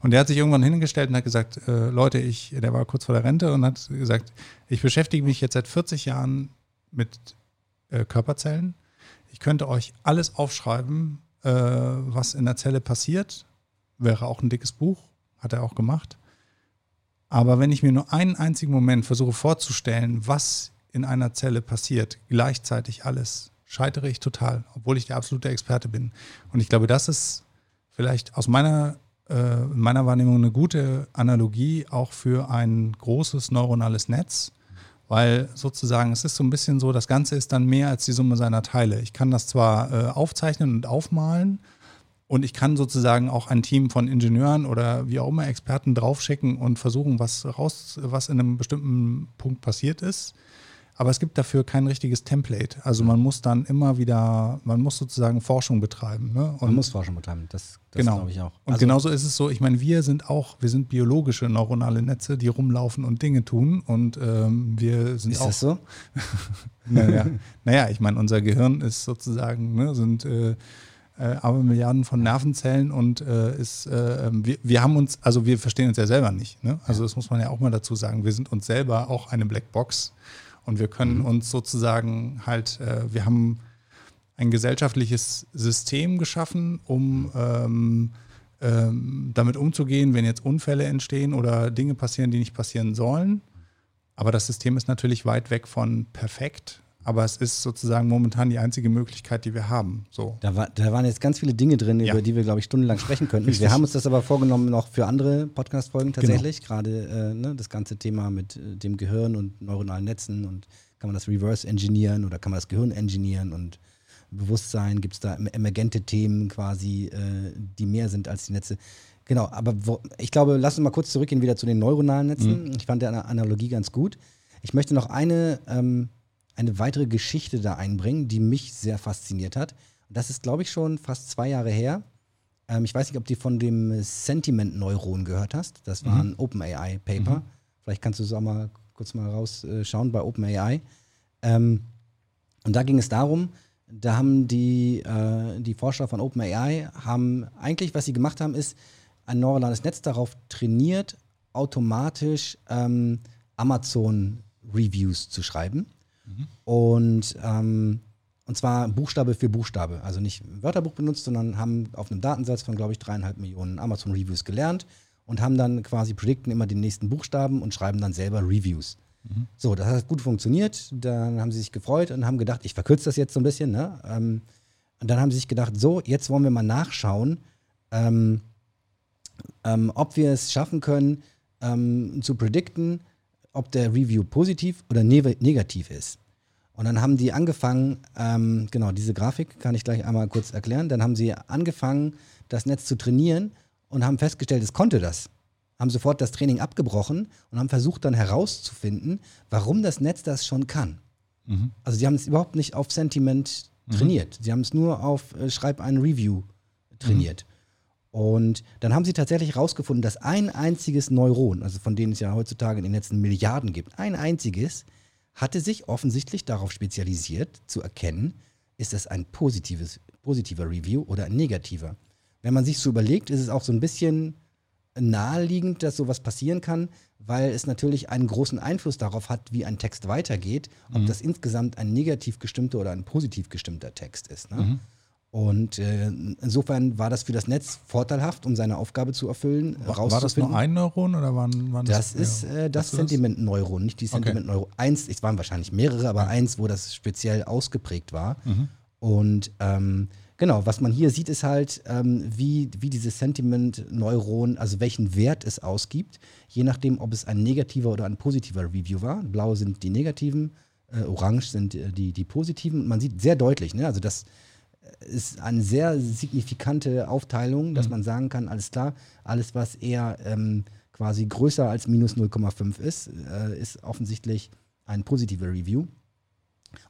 Und der hat sich irgendwann hingestellt und hat gesagt, äh, Leute, ich, der war kurz vor der Rente und hat gesagt, ich beschäftige mich jetzt seit 40 Jahren mit äh, Körperzellen. Ich könnte euch alles aufschreiben, äh, was in der Zelle passiert. Wäre auch ein dickes Buch, hat er auch gemacht. Aber wenn ich mir nur einen einzigen Moment versuche vorzustellen, was in einer Zelle passiert, gleichzeitig alles, scheitere ich total, obwohl ich der absolute Experte bin. Und ich glaube, das ist vielleicht aus meiner, äh, meiner Wahrnehmung eine gute Analogie auch für ein großes neuronales Netz, weil sozusagen es ist so ein bisschen so, das Ganze ist dann mehr als die Summe seiner Teile. Ich kann das zwar äh, aufzeichnen und aufmalen, und ich kann sozusagen auch ein Team von Ingenieuren oder wie auch immer Experten draufschicken und versuchen, was raus, was in einem bestimmten Punkt passiert ist. Aber es gibt dafür kein richtiges Template. Also man muss dann immer wieder, man muss sozusagen Forschung betreiben. Ne? man muss Forschung betreiben, das, das genau. glaube ich auch. Und also, genauso ist es so, ich meine, wir sind auch, wir sind biologische neuronale Netze, die rumlaufen und Dinge tun. Und ähm, wir sind ist auch. Ist das so? [laughs] naja, naja, ich meine, unser Gehirn ist sozusagen, ne, sind äh, äh, aber Milliarden von Nervenzellen und äh, ist, äh, ähm, wir, wir haben uns, also wir verstehen uns ja selber nicht. Ne? Also das muss man ja auch mal dazu sagen. Wir sind uns selber auch eine Blackbox und wir können mhm. uns sozusagen halt, äh, wir haben ein gesellschaftliches System geschaffen, um ähm, ähm, damit umzugehen, wenn jetzt Unfälle entstehen oder Dinge passieren, die nicht passieren sollen. Aber das System ist natürlich weit weg von perfekt aber es ist sozusagen momentan die einzige Möglichkeit, die wir haben. So. Da, war, da waren jetzt ganz viele Dinge drin, ja. über die wir, glaube ich, stundenlang sprechen könnten. wir haben uns das aber vorgenommen noch für andere Podcast-Folgen genau. tatsächlich. Genau. Gerade äh, ne, das ganze Thema mit äh, dem Gehirn und neuronalen Netzen und kann man das reverse engineeren oder kann man das Gehirn engineeren und Bewusstsein, gibt es da emergente Themen quasi, äh, die mehr sind als die Netze. Genau, aber wo, ich glaube, lass uns mal kurz zurückgehen wieder zu den neuronalen Netzen. Mhm. Ich fand der Analogie ganz gut. Ich möchte noch eine ähm, eine weitere Geschichte da einbringen, die mich sehr fasziniert hat. Das ist, glaube ich, schon fast zwei Jahre her. Ähm, ich weiß nicht, ob du von dem Sentiment-Neuron gehört hast. Das war mhm. ein OpenAI-Paper. Mhm. Vielleicht kannst du es auch mal kurz mal rausschauen bei OpenAI. Ähm, und da ging es darum, da haben die, äh, die Forscher von OpenAI haben eigentlich, was sie gemacht haben, ist ein neuronales Netz darauf trainiert, automatisch ähm, Amazon-Reviews zu schreiben. Und, ähm, und zwar Buchstabe für Buchstabe. Also nicht Wörterbuch benutzt, sondern haben auf einem Datensatz von, glaube ich, dreieinhalb Millionen Amazon-Reviews gelernt und haben dann quasi predikten immer den nächsten Buchstaben und schreiben dann selber Reviews. Mhm. So, das hat gut funktioniert. Dann haben sie sich gefreut und haben gedacht, ich verkürze das jetzt so ein bisschen. Ne? Ähm, und dann haben sie sich gedacht, so, jetzt wollen wir mal nachschauen, ähm, ähm, ob wir es schaffen können, ähm, zu predikten, ob der Review positiv oder ne negativ ist. Und dann haben die angefangen, ähm, genau, diese Grafik kann ich gleich einmal kurz erklären. Dann haben sie angefangen, das Netz zu trainieren und haben festgestellt, es konnte das. Haben sofort das Training abgebrochen und haben versucht dann herauszufinden, warum das Netz das schon kann. Mhm. Also sie haben es überhaupt nicht auf Sentiment mhm. trainiert. Sie haben es nur auf äh, Schreib ein Review trainiert. Mhm. Und dann haben sie tatsächlich herausgefunden, dass ein einziges Neuron, also von denen es ja heutzutage in den Netzen Milliarden gibt, ein einziges, hatte sich offensichtlich darauf spezialisiert, zu erkennen, ist das ein positives, positiver Review oder ein negativer. Wenn man sich so überlegt, ist es auch so ein bisschen naheliegend, dass sowas passieren kann, weil es natürlich einen großen Einfluss darauf hat, wie ein Text weitergeht, ob mhm. das insgesamt ein negativ gestimmter oder ein positiv gestimmter Text ist. Ne? Mhm. Und äh, insofern war das für das Netz vorteilhaft, um seine Aufgabe zu erfüllen. War, war das nur ein Neuron oder waren, waren das? Das ist äh, das Sentimentneuron, nicht die Sentimentneuron. Okay. Eins, es waren wahrscheinlich mehrere, aber eins, wo das speziell ausgeprägt war. Mhm. Und ähm, genau, was man hier sieht, ist halt, ähm, wie, wie dieses Sentiment-Neuron, also welchen Wert es ausgibt, je nachdem, ob es ein negativer oder ein positiver Review war. Blau sind die negativen, äh, orange sind äh, die, die positiven. Und man sieht sehr deutlich, ne? also das ist eine sehr signifikante Aufteilung, dass mhm. man sagen kann, alles klar, alles, was eher ähm, quasi größer als minus 0,5 ist, äh, ist offensichtlich ein positiver Review.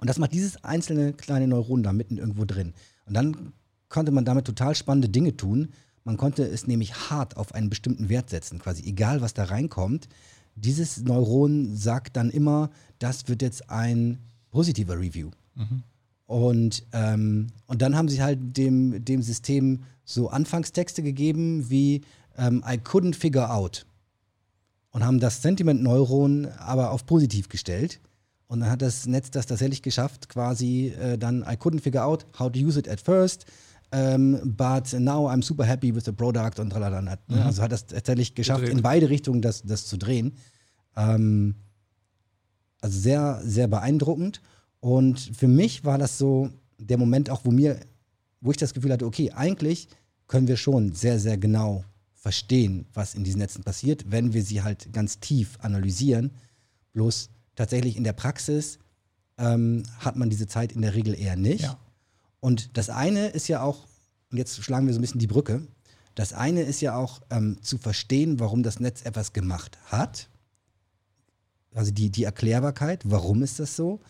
Und das macht dieses einzelne kleine Neuron da mitten irgendwo drin. Und dann konnte man damit total spannende Dinge tun. Man konnte es nämlich hart auf einen bestimmten Wert setzen, quasi egal, was da reinkommt. Dieses Neuron sagt dann immer, das wird jetzt ein positiver Review. Mhm. Und, ähm, und dann haben sie halt dem, dem System so Anfangstexte gegeben wie ähm, I couldn't figure out. Und haben das Sentiment-Neuron aber auf positiv gestellt. Und dann hat das Netz das tatsächlich geschafft, quasi äh, dann I couldn't figure out how to use it at first. Um, ähm, but now I'm super happy with the product und tralala. Ne? Mhm. Also hat das tatsächlich geschafft, Gedreht. in beide Richtungen das, das zu drehen. Ähm, also sehr, sehr beeindruckend. Und für mich war das so der Moment auch, wo mir, wo ich das Gefühl hatte, okay, eigentlich können wir schon sehr, sehr genau verstehen, was in diesen Netzen passiert, wenn wir sie halt ganz tief analysieren. Bloß tatsächlich in der Praxis ähm, hat man diese Zeit in der Regel eher nicht. Ja. Und das eine ist ja auch, und jetzt schlagen wir so ein bisschen die Brücke, das eine ist ja auch ähm, zu verstehen, warum das Netz etwas gemacht hat. Also die, die Erklärbarkeit, warum ist das so?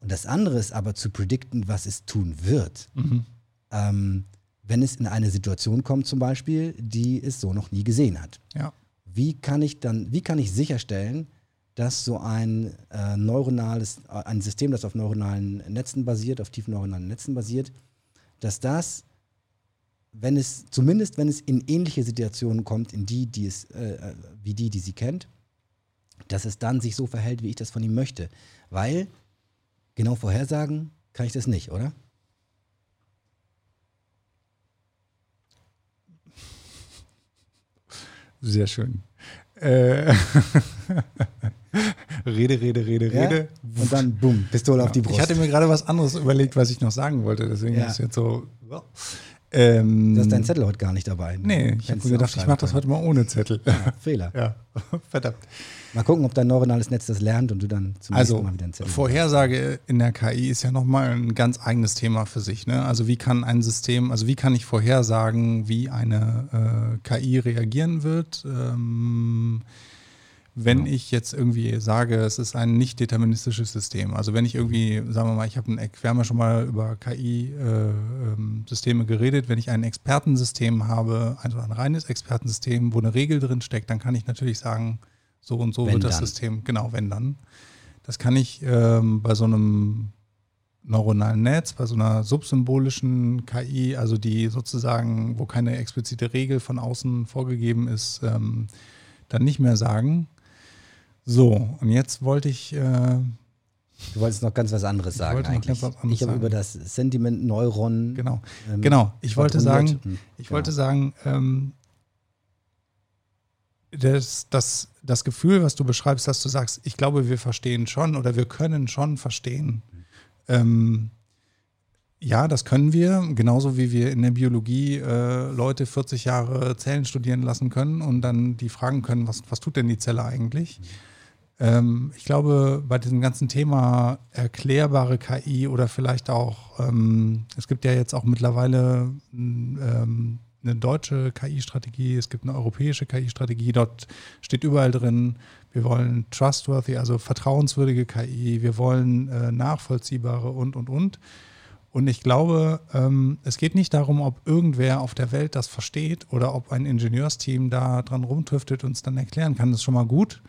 Und das andere ist aber zu predikten, was es tun wird. Mhm. Ähm, wenn es in eine Situation kommt, zum Beispiel, die es so noch nie gesehen hat. Ja. Wie kann ich dann, wie kann ich sicherstellen, dass so ein äh, neuronales, äh, ein System, das auf neuronalen Netzen basiert, auf tiefen neuronalen Netzen basiert, dass das, wenn es, zumindest wenn es in ähnliche Situationen kommt, in die, die es, äh, äh wie die, die sie kennt, dass es dann sich so verhält, wie ich das von ihm möchte. Weil Genau vorhersagen kann ich das nicht, oder? Sehr schön. Äh, [laughs] rede, rede, rede, ja? rede. Und dann, bumm, Pistole ja. auf die Brust. Ich hatte mir gerade was anderes überlegt, was ich noch sagen wollte. Deswegen ja. ist es jetzt so. Ähm, du hast deinen Zettel heute gar nicht dabei. Nee, ich habe gedacht, ich mache das heute mal ohne Zettel. Ja, Fehler. [laughs] Ja, verdammt. Mal gucken, ob dein neuronales Netz das lernt und du dann zum also, nächsten Mal wieder einen Zettel Vorhersage in der KI ist ja nochmal ein ganz eigenes Thema für sich. Ne? Also wie kann ein System, also wie kann ich vorhersagen, wie eine äh, KI reagieren wird? Ähm, wenn ja. ich jetzt irgendwie sage, es ist ein nicht deterministisches System. Also wenn ich irgendwie, sagen wir mal, ich habe ein, wir haben ja schon mal über KI-Systeme äh, ähm, geredet, wenn ich ein Expertensystem habe, also ein reines Expertensystem, wo eine Regel drin steckt, dann kann ich natürlich sagen, so und so wenn wird das dann. System, genau, wenn dann. Das kann ich ähm, bei so einem neuronalen Netz, bei so einer subsymbolischen KI, also die sozusagen, wo keine explizite Regel von außen vorgegeben ist, ähm, dann nicht mehr sagen. So, und jetzt wollte ich. Äh, du wolltest noch ganz was anderes sagen eigentlich. Ich habe über das Sentiment Neuron. Genau, ähm, genau. Ich wollte sagen, ich genau. wollte sagen, ähm, das, das, das Gefühl, was du beschreibst, dass du sagst, ich glaube, wir verstehen schon oder wir können schon verstehen. Ähm, ja, das können wir, genauso wie wir in der Biologie äh, Leute 40 Jahre Zellen studieren lassen können und dann die fragen können, was, was tut denn die Zelle eigentlich? Mhm. Ähm, ich glaube, bei diesem ganzen Thema erklärbare KI oder vielleicht auch, ähm, es gibt ja jetzt auch mittlerweile ähm, eine deutsche KI-Strategie, es gibt eine europäische KI-Strategie, dort steht überall drin, wir wollen trustworthy, also vertrauenswürdige KI, wir wollen äh, nachvollziehbare und, und, und. Und ich glaube, ähm, es geht nicht darum, ob irgendwer auf der Welt das versteht oder ob ein Ingenieursteam da dran rumtüftet und es dann erklären kann. Das ist schon mal gut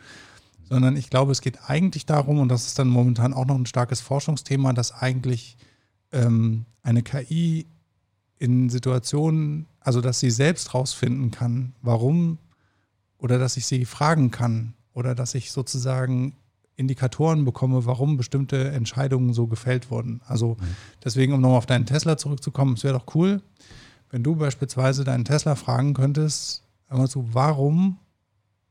sondern ich glaube, es geht eigentlich darum, und das ist dann momentan auch noch ein starkes Forschungsthema, dass eigentlich ähm, eine KI in Situationen, also dass sie selbst rausfinden kann, warum, oder dass ich sie fragen kann, oder dass ich sozusagen Indikatoren bekomme, warum bestimmte Entscheidungen so gefällt wurden. Also mhm. deswegen, um nochmal auf deinen Tesla zurückzukommen, es wäre doch cool, wenn du beispielsweise deinen Tesla fragen könntest, so, warum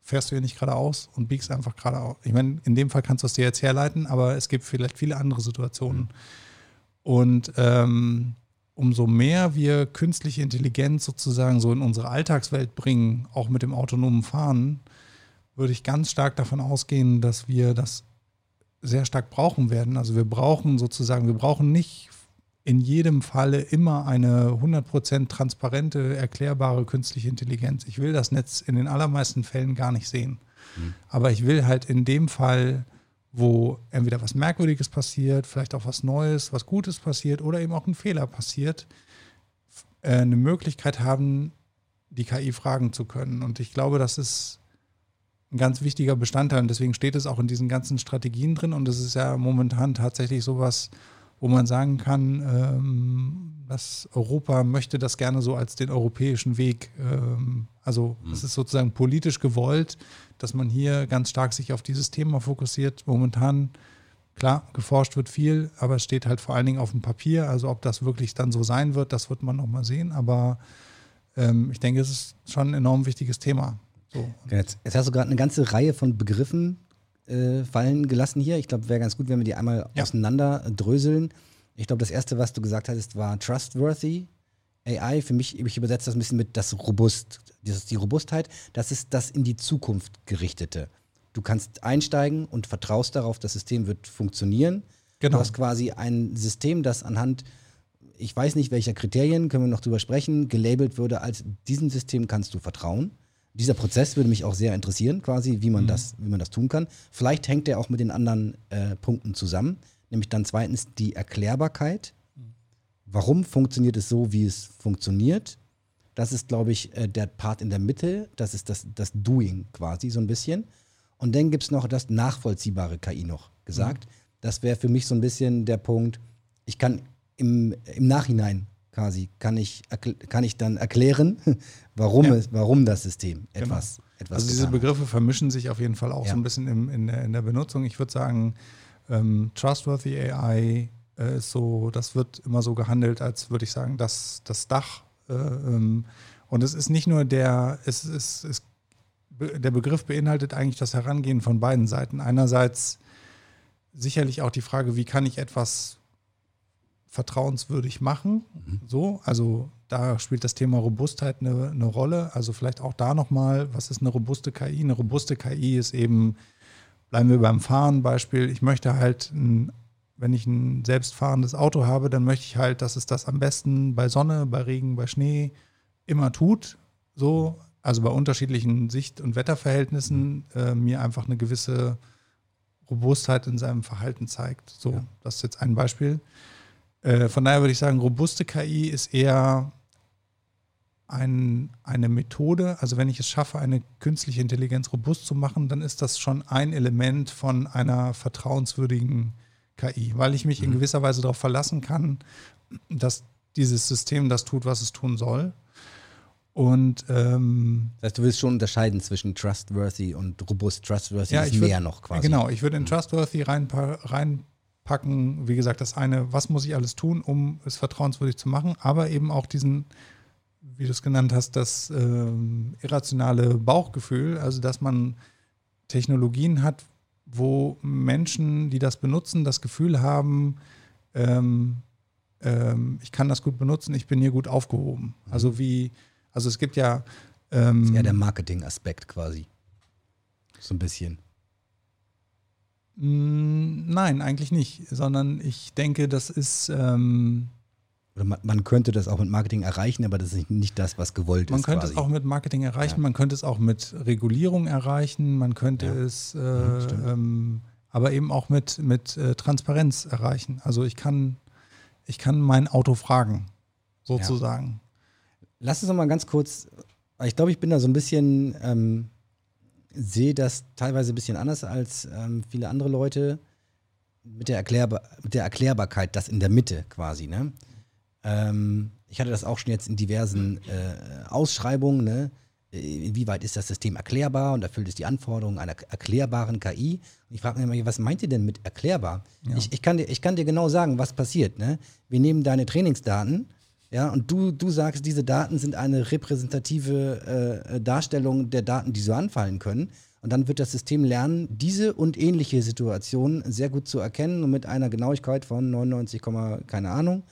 fährst du hier nicht geradeaus und biegst einfach geradeaus? Ich meine, in dem Fall kannst du es dir jetzt herleiten, aber es gibt vielleicht viele andere Situationen. Und ähm, umso mehr wir künstliche Intelligenz sozusagen so in unsere Alltagswelt bringen, auch mit dem autonomen Fahren, würde ich ganz stark davon ausgehen, dass wir das sehr stark brauchen werden. Also wir brauchen sozusagen, wir brauchen nicht in jedem Falle immer eine 100% transparente, erklärbare künstliche Intelligenz. Ich will das Netz in den allermeisten Fällen gar nicht sehen. Mhm. Aber ich will halt in dem Fall, wo entweder was Merkwürdiges passiert, vielleicht auch was Neues, was Gutes passiert oder eben auch ein Fehler passiert, äh, eine Möglichkeit haben, die KI fragen zu können. Und ich glaube, das ist ein ganz wichtiger Bestandteil und deswegen steht es auch in diesen ganzen Strategien drin und es ist ja momentan tatsächlich sowas, wo man sagen kann, ähm, dass Europa möchte das gerne so als den europäischen Weg. Ähm, also mhm. es ist sozusagen politisch gewollt, dass man hier ganz stark sich auf dieses Thema fokussiert. Momentan, klar, geforscht wird viel, aber es steht halt vor allen Dingen auf dem Papier. Also ob das wirklich dann so sein wird, das wird man noch mal sehen. Aber ähm, ich denke, es ist schon ein enorm wichtiges Thema. So. Jetzt, jetzt, hast du gerade eine ganze Reihe von Begriffen äh, fallen gelassen hier. Ich glaube, wäre ganz gut, wenn wir die einmal ja. auseinander dröseln. Ich glaube, das erste, was du gesagt hattest, war trustworthy. AI, für mich, ich übersetze das ein bisschen mit das Robust, das ist die Robustheit, das ist das in die Zukunft gerichtete. Du kannst einsteigen und vertraust darauf, das System wird funktionieren. Genau. Du hast quasi ein System, das anhand, ich weiß nicht welcher Kriterien, können wir noch drüber sprechen, gelabelt würde als diesem System kannst du vertrauen dieser Prozess würde mich auch sehr interessieren, quasi, wie man, mhm. das, wie man das tun kann. Vielleicht hängt er auch mit den anderen äh, Punkten zusammen. Nämlich dann zweitens die Erklärbarkeit. Warum funktioniert es so, wie es funktioniert? Das ist, glaube ich, äh, der Part in der Mitte. Das ist das, das Doing quasi so ein bisschen. Und dann gibt es noch das nachvollziehbare KI noch gesagt. Mhm. Das wäre für mich so ein bisschen der Punkt, ich kann im, im Nachhinein quasi, kann ich, kann ich dann erklären, [laughs] warum, ja. es, warum das System genau. etwas, genau. etwas Also diese Begriffe vermischen sich auf jeden Fall auch ja. so ein bisschen in, der, in der Benutzung. Ich würde sagen, ähm, Trustworthy AI äh, ist so, das wird immer so gehandelt, als würde ich sagen, das, das Dach. Äh, ähm, und es ist nicht nur der, es ist, es, der Begriff beinhaltet eigentlich das Herangehen von beiden Seiten. Einerseits sicherlich auch die Frage, wie kann ich etwas vertrauenswürdig machen. Mhm. So, also da spielt das Thema Robustheit eine, eine Rolle. Also vielleicht auch da nochmal, was ist eine robuste KI? Eine robuste KI ist eben, bleiben wir beim Fahren Beispiel, ich möchte halt, ein, wenn ich ein selbstfahrendes Auto habe, dann möchte ich halt, dass es das am besten bei Sonne, bei Regen, bei Schnee immer tut. So, also bei unterschiedlichen Sicht- und Wetterverhältnissen äh, mir einfach eine gewisse Robustheit in seinem Verhalten zeigt. So, ja. das ist jetzt ein Beispiel. Äh, von daher würde ich sagen, robuste KI ist eher ein, eine Methode. Also wenn ich es schaffe, eine künstliche Intelligenz robust zu machen, dann ist das schon ein Element von einer vertrauenswürdigen KI, weil ich mich in mhm. gewisser Weise darauf verlassen kann, dass dieses System das tut, was es tun soll. Und ähm, das heißt, du willst schon unterscheiden zwischen trustworthy und robust. Trustworthy ja, ist mehr würd, noch quasi. Genau, ich würde in mhm. trustworthy rein, rein packen, wie gesagt, das eine, was muss ich alles tun, um es vertrauenswürdig zu machen, aber eben auch diesen, wie du es genannt hast, das ähm, irrationale Bauchgefühl, also dass man Technologien hat, wo Menschen, die das benutzen, das Gefühl haben, ähm, ähm, ich kann das gut benutzen, ich bin hier gut aufgehoben. Mhm. Also wie, also es gibt ja. Ähm, das ist ja der Marketing-Aspekt quasi. So ein bisschen. Mm, nein, eigentlich nicht, sondern ich denke, das ist. Ähm, Oder man, man, könnte das auch mit Marketing erreichen, aber das ist nicht das, was gewollt man ist. Man könnte quasi. es auch mit Marketing erreichen, ja. man könnte es auch mit Regulierung erreichen, man könnte ja. es äh, ja, ähm, aber eben auch mit, mit äh, Transparenz erreichen. Also ich kann, ich kann mein Auto fragen, sozusagen. Lass uns noch mal ganz kurz, ich glaube, ich bin da so ein bisschen. Ähm, sehe das teilweise ein bisschen anders als ähm, viele andere Leute mit der, Erklärbar mit der Erklärbarkeit, das in der Mitte quasi. Ne? Ähm, ich hatte das auch schon jetzt in diversen äh, Ausschreibungen. Ne? inwieweit ist das System erklärbar und erfüllt es die Anforderungen einer erklärbaren KI. Und ich frage mich immer, was meint ihr denn mit erklärbar? Ja. Ich, ich, kann dir, ich kann dir genau sagen, was passiert. Ne? Wir nehmen deine Trainingsdaten ja, und du, du sagst, diese Daten sind eine repräsentative äh, Darstellung der Daten, die so anfallen können. Und dann wird das System lernen, diese und ähnliche Situationen sehr gut zu erkennen und mit einer Genauigkeit von 99, keine Ahnung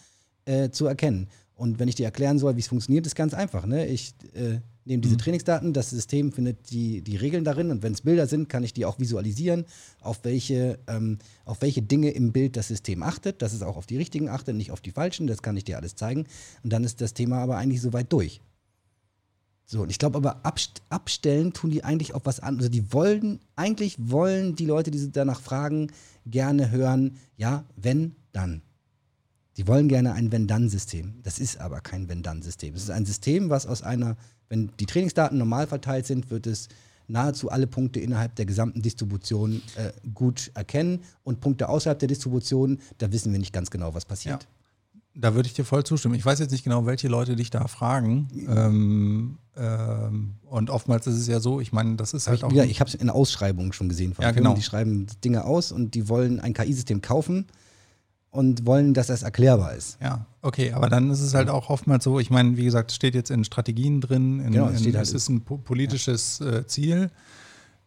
äh, zu erkennen. Und wenn ich dir erklären soll, wie es funktioniert, ist ganz einfach. Ne? Ich äh, nehme diese mhm. Trainingsdaten, das System findet die, die Regeln darin und wenn es Bilder sind, kann ich die auch visualisieren, auf welche, ähm, auf welche Dinge im Bild das System achtet, dass es auch auf die richtigen achtet, nicht auf die falschen, das kann ich dir alles zeigen. Und dann ist das Thema aber eigentlich soweit durch. So, und ich glaube aber, abst abstellen tun die eigentlich auf was anderes. Also die wollen, eigentlich wollen die Leute, die danach fragen, gerne hören, ja, wenn, dann. Die wollen gerne ein Wenn-Dann-System. Das ist aber kein Wenn-Dann-System. Es ist ein System, was aus einer, wenn die Trainingsdaten normal verteilt sind, wird es nahezu alle Punkte innerhalb der gesamten Distribution äh, gut erkennen. Und Punkte außerhalb der Distribution, da wissen wir nicht ganz genau, was passiert. Ja. Da würde ich dir voll zustimmen. Ich weiß jetzt nicht genau, welche Leute dich da fragen. Ähm, ähm, und oftmals ist es ja so, ich meine, das ist halt auch. Ja, ich habe es in Ausschreibungen schon gesehen von ja, Firmen, genau. die schreiben Dinge aus und die wollen ein KI-System kaufen und wollen, dass das erklärbar ist. Ja, okay, aber dann ist es halt auch oftmals so, ich meine, wie gesagt, es steht jetzt in Strategien drin, in, genau, es, in, halt es ist ein politisches ja. äh, Ziel.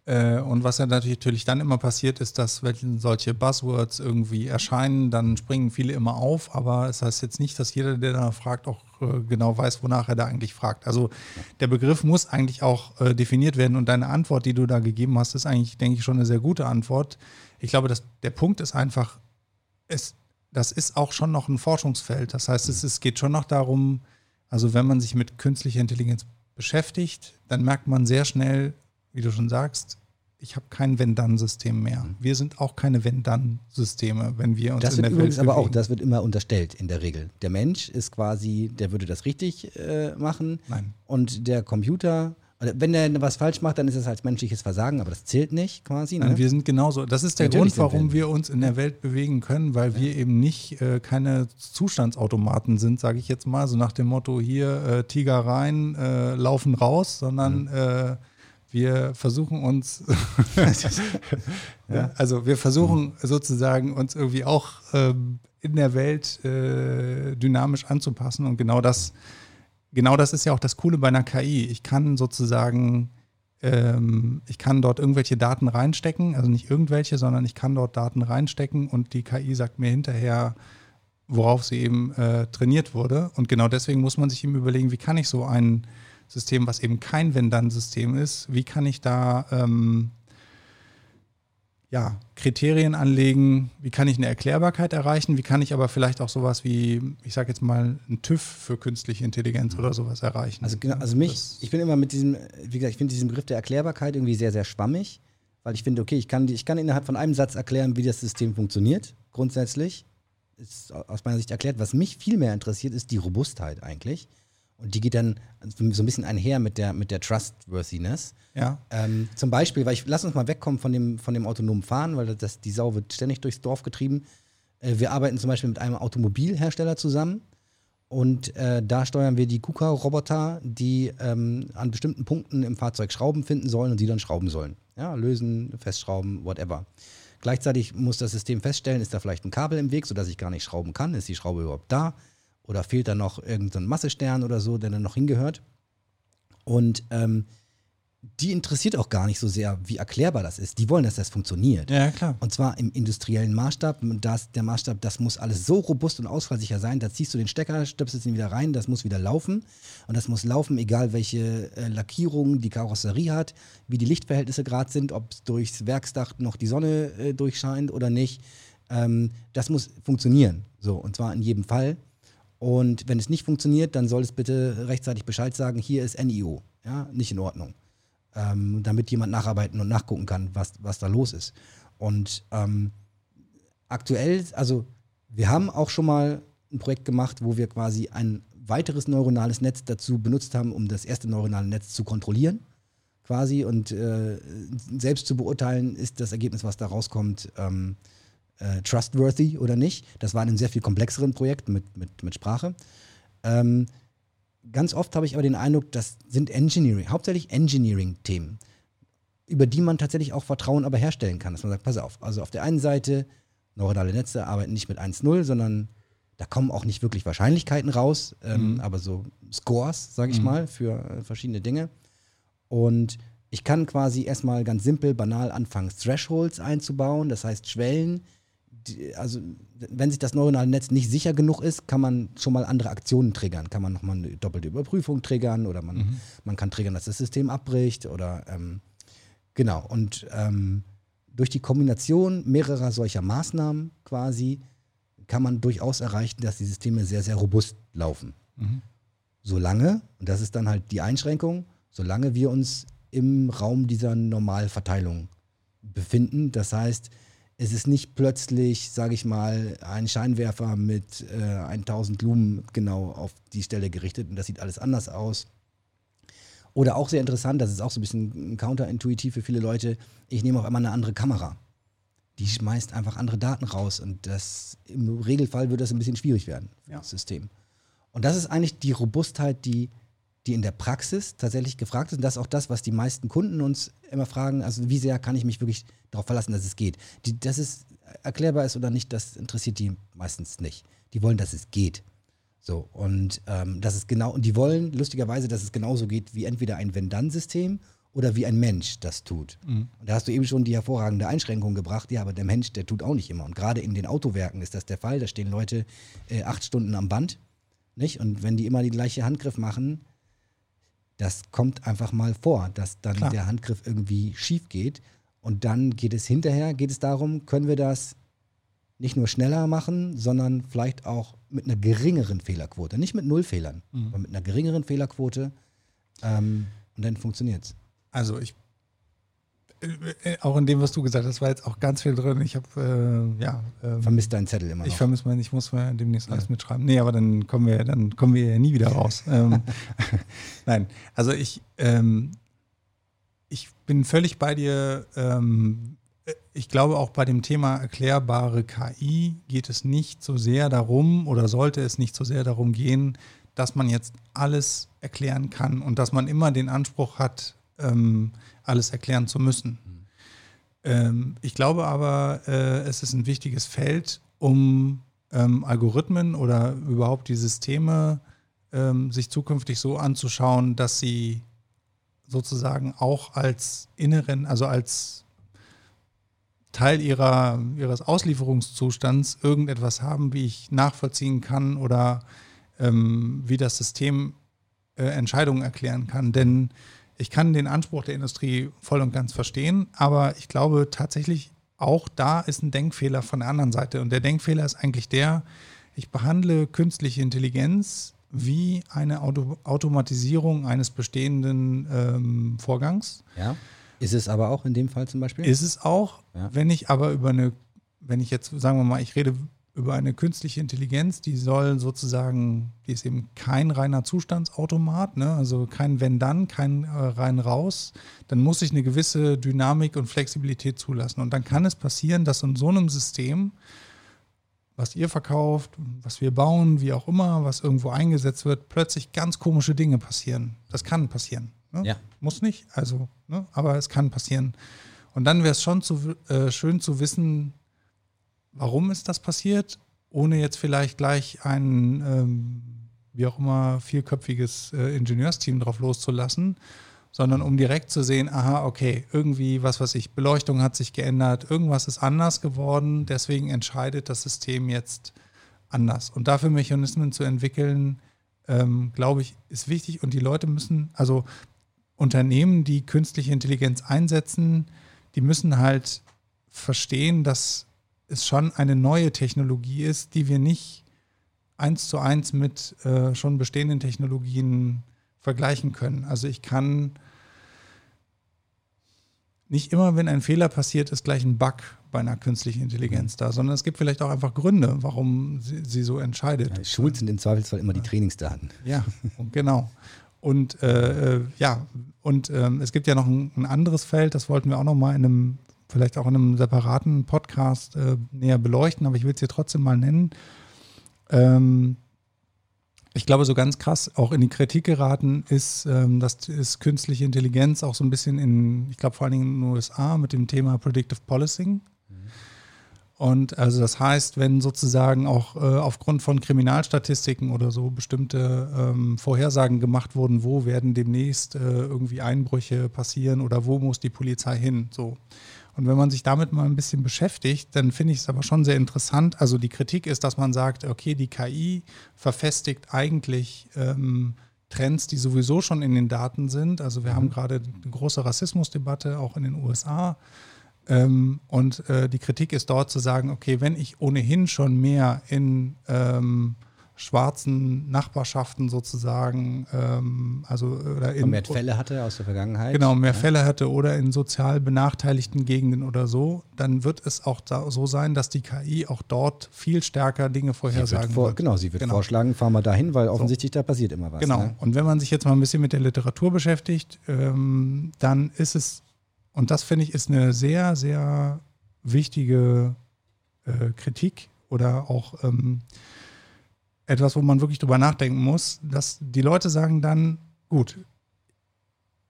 Äh, und was ja natürlich dann immer passiert, ist, dass wenn solche Buzzwords irgendwie erscheinen, dann springen viele immer auf, aber es das heißt jetzt nicht, dass jeder, der danach fragt, auch äh, genau weiß, wonach er da eigentlich fragt. Also der Begriff muss eigentlich auch definiert werden und deine Antwort, die du da gegeben hast, ist eigentlich, denke ich, schon eine sehr gute Antwort. Ich glaube, dass der Punkt ist einfach, es das ist auch schon noch ein Forschungsfeld. Das heißt, es, es geht schon noch darum, also wenn man sich mit künstlicher Intelligenz beschäftigt, dann merkt man sehr schnell, wie du schon sagst, ich habe kein Wenn-Dann-System mehr. Mhm. Wir sind auch keine Wenn-Dann-Systeme, wenn wir uns das in der Welt aber auch, das wird immer unterstellt in der Regel. Der Mensch ist quasi, der würde das richtig äh, machen. Nein. Und der Computer wenn er was falsch macht, dann ist es als menschliches Versagen, aber das zählt nicht quasi. Ne? Wir sind genauso. Das ist der Natürlich Grund, warum wir uns in der Welt bewegen können, weil ja. wir eben nicht äh, keine Zustandsautomaten sind, sage ich jetzt mal, so nach dem Motto hier äh, Tiger rein, äh, laufen raus, sondern mhm. Äh, wir versuchen uns, [laughs] ja, also wir versuchen mhm. sozusagen uns irgendwie auch ähm, in der Welt äh, dynamisch anzupassen und genau das genau das ist ja auch das Coole bei einer KI. Ich kann sozusagen, ähm, ich kann dort irgendwelche Daten reinstecken, also nicht irgendwelche, sondern ich kann dort Daten reinstecken und die KI sagt mir hinterher, worauf sie eben äh, trainiert wurde. Und genau deswegen muss man sich eben überlegen, wie kann ich so ein System, was eben kein Wenn-Dann-System ist, wie kann ich da ähm, ja, Kriterien anlegen, wie kann ich eine Erklärbarkeit erreichen, wie kann ich aber vielleicht auch sowas wie, ich sage jetzt mal, ein TÜV für künstliche Intelligenz oder sowas erreichen. Also, genau, also mich, das ich bin immer mit diesem, wie gesagt, ich finde diesen Begriff der Erklärbarkeit irgendwie sehr, sehr schwammig, weil ich finde, okay, ich kann, ich kann innerhalb von einem Satz erklären, wie das System funktioniert, grundsätzlich. Ist aus meiner Sicht erklärt. Was mich viel mehr interessiert, ist die Robustheit eigentlich. Und die geht dann so ein bisschen einher mit der, mit der Trustworthiness. Ja. Ähm, zum Beispiel, weil ich, lass uns mal wegkommen von dem, von dem autonomen Fahren, weil das, die Sau wird ständig durchs Dorf getrieben. Äh, wir arbeiten zum Beispiel mit einem Automobilhersteller zusammen und äh, da steuern wir die KUKA-Roboter, die ähm, an bestimmten Punkten im Fahrzeug Schrauben finden sollen und die dann schrauben sollen. Ja, lösen, festschrauben, whatever. Gleichzeitig muss das System feststellen, ist da vielleicht ein Kabel im Weg, sodass ich gar nicht schrauben kann. Ist die Schraube überhaupt da? Oder fehlt da noch irgendein Massestern oder so, der dann noch hingehört? Und ähm, die interessiert auch gar nicht so sehr, wie erklärbar das ist. Die wollen, dass das funktioniert. Ja, klar. Und zwar im industriellen Maßstab. Das, der Maßstab, das muss alles so robust und ausfallsicher sein. Da ziehst du den Stecker, stöpselst ihn wieder rein, das muss wieder laufen. Und das muss laufen, egal welche äh, Lackierung die Karosserie hat, wie die Lichtverhältnisse gerade sind, ob durchs Werksdach noch die Sonne äh, durchscheint oder nicht. Ähm, das muss funktionieren. So, und zwar in jedem Fall. Und wenn es nicht funktioniert, dann soll es bitte rechtzeitig Bescheid sagen, hier ist NIO, ja, nicht in Ordnung. Ähm, damit jemand nacharbeiten und nachgucken kann, was, was da los ist. Und ähm, aktuell, also wir haben auch schon mal ein Projekt gemacht, wo wir quasi ein weiteres neuronales Netz dazu benutzt haben, um das erste neuronale Netz zu kontrollieren, quasi und äh, selbst zu beurteilen, ist das Ergebnis, was da rauskommt, ähm, äh, trustworthy oder nicht. Das war in einem sehr viel komplexeren Projekt mit, mit, mit Sprache. Ähm, ganz oft habe ich aber den Eindruck, das sind Engineering, hauptsächlich Engineering-Themen, über die man tatsächlich auch Vertrauen aber herstellen kann. Dass man sagt, pass auf, also auf der einen Seite, neuronale Netze arbeiten nicht mit 1-0, sondern da kommen auch nicht wirklich Wahrscheinlichkeiten raus, ähm, mhm. aber so Scores, sage ich mhm. mal, für äh, verschiedene Dinge. Und ich kann quasi erstmal ganz simpel, banal anfangen, Thresholds einzubauen, das heißt Schwellen. Die, also, wenn sich das neuronale Netz nicht sicher genug ist, kann man schon mal andere Aktionen triggern. Kann man nochmal eine doppelte Überprüfung triggern oder man, mhm. man kann triggern, dass das System abbricht oder ähm, genau. Und ähm, durch die Kombination mehrerer solcher Maßnahmen quasi kann man durchaus erreichen, dass die Systeme sehr, sehr robust laufen. Mhm. Solange, und das ist dann halt die Einschränkung, solange wir uns im Raum dieser Normalverteilung befinden. Das heißt, es ist nicht plötzlich, sage ich mal, ein Scheinwerfer mit äh, 1000 Lumen genau auf die Stelle gerichtet und das sieht alles anders aus. Oder auch sehr interessant, das ist auch so ein bisschen counterintuitiv für viele Leute, ich nehme auf einmal eine andere Kamera. Die schmeißt einfach andere Daten raus und das im Regelfall wird das ein bisschen schwierig werden für ja. das System. Und das ist eigentlich die Robustheit, die die in der Praxis tatsächlich gefragt ist. Und das ist auch das, was die meisten Kunden uns immer fragen. Also wie sehr kann ich mich wirklich darauf verlassen, dass es geht? Die, dass es erklärbar ist oder nicht, das interessiert die meistens nicht. Die wollen, dass es geht. So, und ähm, das ist genau, und die wollen lustigerweise, dass es genauso geht wie entweder ein Wenn-Dann-System oder wie ein Mensch das tut. Mhm. Und da hast du eben schon die hervorragende Einschränkung gebracht, ja, aber der Mensch, der tut auch nicht immer. Und gerade in den Autowerken ist das der Fall. Da stehen Leute äh, acht Stunden am Band. Nicht? Und wenn die immer die gleiche Handgriff machen, das kommt einfach mal vor, dass dann Klar. der Handgriff irgendwie schief geht. Und dann geht es hinterher, geht es darum, können wir das nicht nur schneller machen, sondern vielleicht auch mit einer geringeren Fehlerquote. Nicht mit null Fehlern, mhm. aber mit einer geringeren Fehlerquote. Ähm, und dann funktioniert es. Also ich auch in dem, was du gesagt hast, war jetzt auch ganz viel drin. Ich habe äh, ja ähm, vermisst deinen Zettel immer. Noch. Ich vermisse meinen, ich muss mal demnächst ja. alles mitschreiben. Nee, aber dann kommen wir, dann kommen wir ja nie wieder raus. [laughs] ähm, [laughs] Nein, also ich ähm, ich bin völlig bei dir. Ähm, ich glaube auch bei dem Thema erklärbare KI geht es nicht so sehr darum oder sollte es nicht so sehr darum gehen, dass man jetzt alles erklären kann und dass man immer den Anspruch hat, ähm, alles erklären zu müssen. Ähm, ich glaube aber, äh, es ist ein wichtiges Feld, um ähm, Algorithmen oder überhaupt die Systeme ähm, sich zukünftig so anzuschauen, dass sie sozusagen auch als inneren, also als Teil ihrer, ihres Auslieferungszustands irgendetwas haben, wie ich nachvollziehen kann oder ähm, wie das System äh, Entscheidungen erklären kann. Denn ich kann den Anspruch der Industrie voll und ganz verstehen, aber ich glaube tatsächlich, auch da ist ein Denkfehler von der anderen Seite. Und der Denkfehler ist eigentlich der, ich behandle künstliche Intelligenz wie eine Auto Automatisierung eines bestehenden ähm, Vorgangs. Ja. Ist es aber auch in dem Fall zum Beispiel? Ist es auch. Ja. Wenn ich aber über eine, wenn ich jetzt, sagen wir mal, ich rede über eine künstliche Intelligenz, die soll sozusagen, die ist eben kein reiner Zustandsautomat, ne? also kein Wenn-Dann, kein äh, rein raus, dann muss ich eine gewisse Dynamik und Flexibilität zulassen. Und dann kann es passieren, dass in so einem System, was ihr verkauft, was wir bauen, wie auch immer, was irgendwo eingesetzt wird, plötzlich ganz komische Dinge passieren. Das kann passieren. Ne? Ja. Muss nicht, also, ne? aber es kann passieren. Und dann wäre es schon zu, äh, schön zu wissen, warum ist das passiert, ohne jetzt vielleicht gleich ein, ähm, wie auch immer, vierköpfiges äh, Ingenieursteam drauf loszulassen, sondern um direkt zu sehen, aha, okay, irgendwie, was weiß ich, Beleuchtung hat sich geändert, irgendwas ist anders geworden, deswegen entscheidet das System jetzt anders. Und dafür Mechanismen zu entwickeln, ähm, glaube ich, ist wichtig und die Leute müssen, also Unternehmen, die künstliche Intelligenz einsetzen, die müssen halt verstehen, dass es schon eine neue Technologie ist, die wir nicht eins zu eins mit äh, schon bestehenden Technologien vergleichen können. Also ich kann nicht immer, wenn ein Fehler passiert, ist gleich ein Bug bei einer künstlichen Intelligenz da, sondern es gibt vielleicht auch einfach Gründe, warum sie, sie so entscheidet. Ja, Schuld sind im Zweifelsfall immer die Trainingsdaten. Ja, genau. Und äh, äh, ja, und ähm, es gibt ja noch ein, ein, anderes Feld, das wollten wir auch noch mal in einem vielleicht auch in einem separaten Podcast äh, näher beleuchten, aber ich will es hier trotzdem mal nennen. Ähm, Ich glaube, so ganz krass auch in die Kritik geraten ist, ähm, dass ist künstliche Intelligenz auch so ein bisschen in, ich glaube vor allen Dingen in den USA mit dem Thema Predictive Policing. Und also das heißt, wenn sozusagen auch äh, aufgrund von Kriminalstatistiken oder so bestimmte ähm, Vorhersagen gemacht wurden, wo werden demnächst äh, irgendwie Einbrüche passieren oder wo muss die Polizei hin, so. Und wenn man sich damit mal ein bisschen beschäftigt, dann finde ich es aber schon sehr interessant. Also die Kritik ist, dass man sagt, okay, die KI verfestigt eigentlich ähm, Trends, die sowieso schon in den Daten sind. Also wir haben mhm. gerade eine große Rassismusdebatte auch in den USA. Ähm, und äh, die Kritik ist dort zu sagen, okay, wenn ich ohnehin schon mehr in ähm, schwarzen Nachbarschaften sozusagen, ähm, also oder in, mehr Fälle hatte aus der Vergangenheit. Genau, mehr ja. Fälle hatte oder in sozial benachteiligten Gegenden oder so, dann wird es auch da, so sein, dass die KI auch dort viel stärker Dinge vorhersagen vor, wird. Genau, sie wird genau. vorschlagen, fahren wir dahin, weil offensichtlich so. da passiert immer was. Genau. Ne? Und wenn man sich jetzt mal ein bisschen mit der Literatur beschäftigt, ähm, dann ist es, und das finde ich, ist eine sehr, sehr wichtige äh, Kritik oder auch ähm, etwas, wo man wirklich drüber nachdenken muss, dass die Leute sagen dann, gut,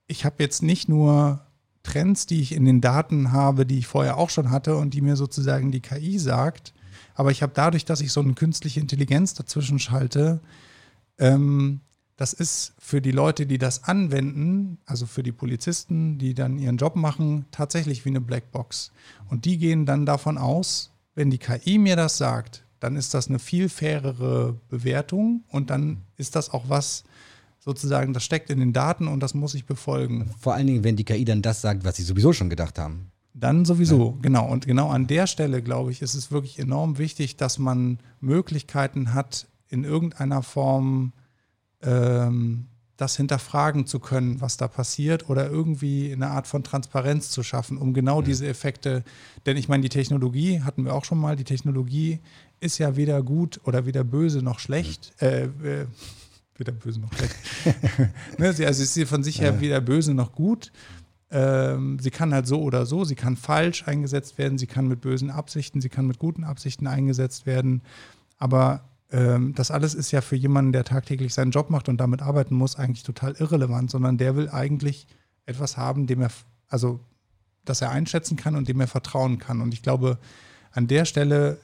ich habe jetzt nicht nur Trends, die ich in den Daten habe, die ich vorher auch schon hatte und die mir sozusagen die KI sagt, aber ich habe dadurch, dass ich so eine künstliche Intelligenz dazwischen schalte, ähm, das ist für die Leute, die das anwenden, also für die Polizisten, die dann ihren Job machen, tatsächlich wie eine Blackbox. Und die gehen dann davon aus, wenn die KI mir das sagt, dann ist das eine viel fairere Bewertung und dann ist das auch was, sozusagen, das steckt in den Daten und das muss ich befolgen. Vor allen Dingen, wenn die KI dann das sagt, was sie sowieso schon gedacht haben. Dann sowieso, ja. genau. Und genau an der Stelle, glaube ich, ist es wirklich enorm wichtig, dass man Möglichkeiten hat, in irgendeiner Form ähm, das hinterfragen zu können, was da passiert, oder irgendwie eine Art von Transparenz zu schaffen, um genau mhm. diese Effekte, denn ich meine, die Technologie hatten wir auch schon mal, die Technologie ist ja weder gut oder weder böse noch schlecht. Mhm. Äh, äh, weder böse noch schlecht. [laughs] ne, also ist sie von sich her weder böse noch gut. Ähm, sie kann halt so oder so, sie kann falsch eingesetzt werden, sie kann mit bösen Absichten, sie kann mit guten Absichten eingesetzt werden. Aber ähm, das alles ist ja für jemanden, der tagtäglich seinen Job macht und damit arbeiten muss, eigentlich total irrelevant, sondern der will eigentlich etwas haben, dem er, also das er einschätzen kann und dem er vertrauen kann. Und ich glaube, an der Stelle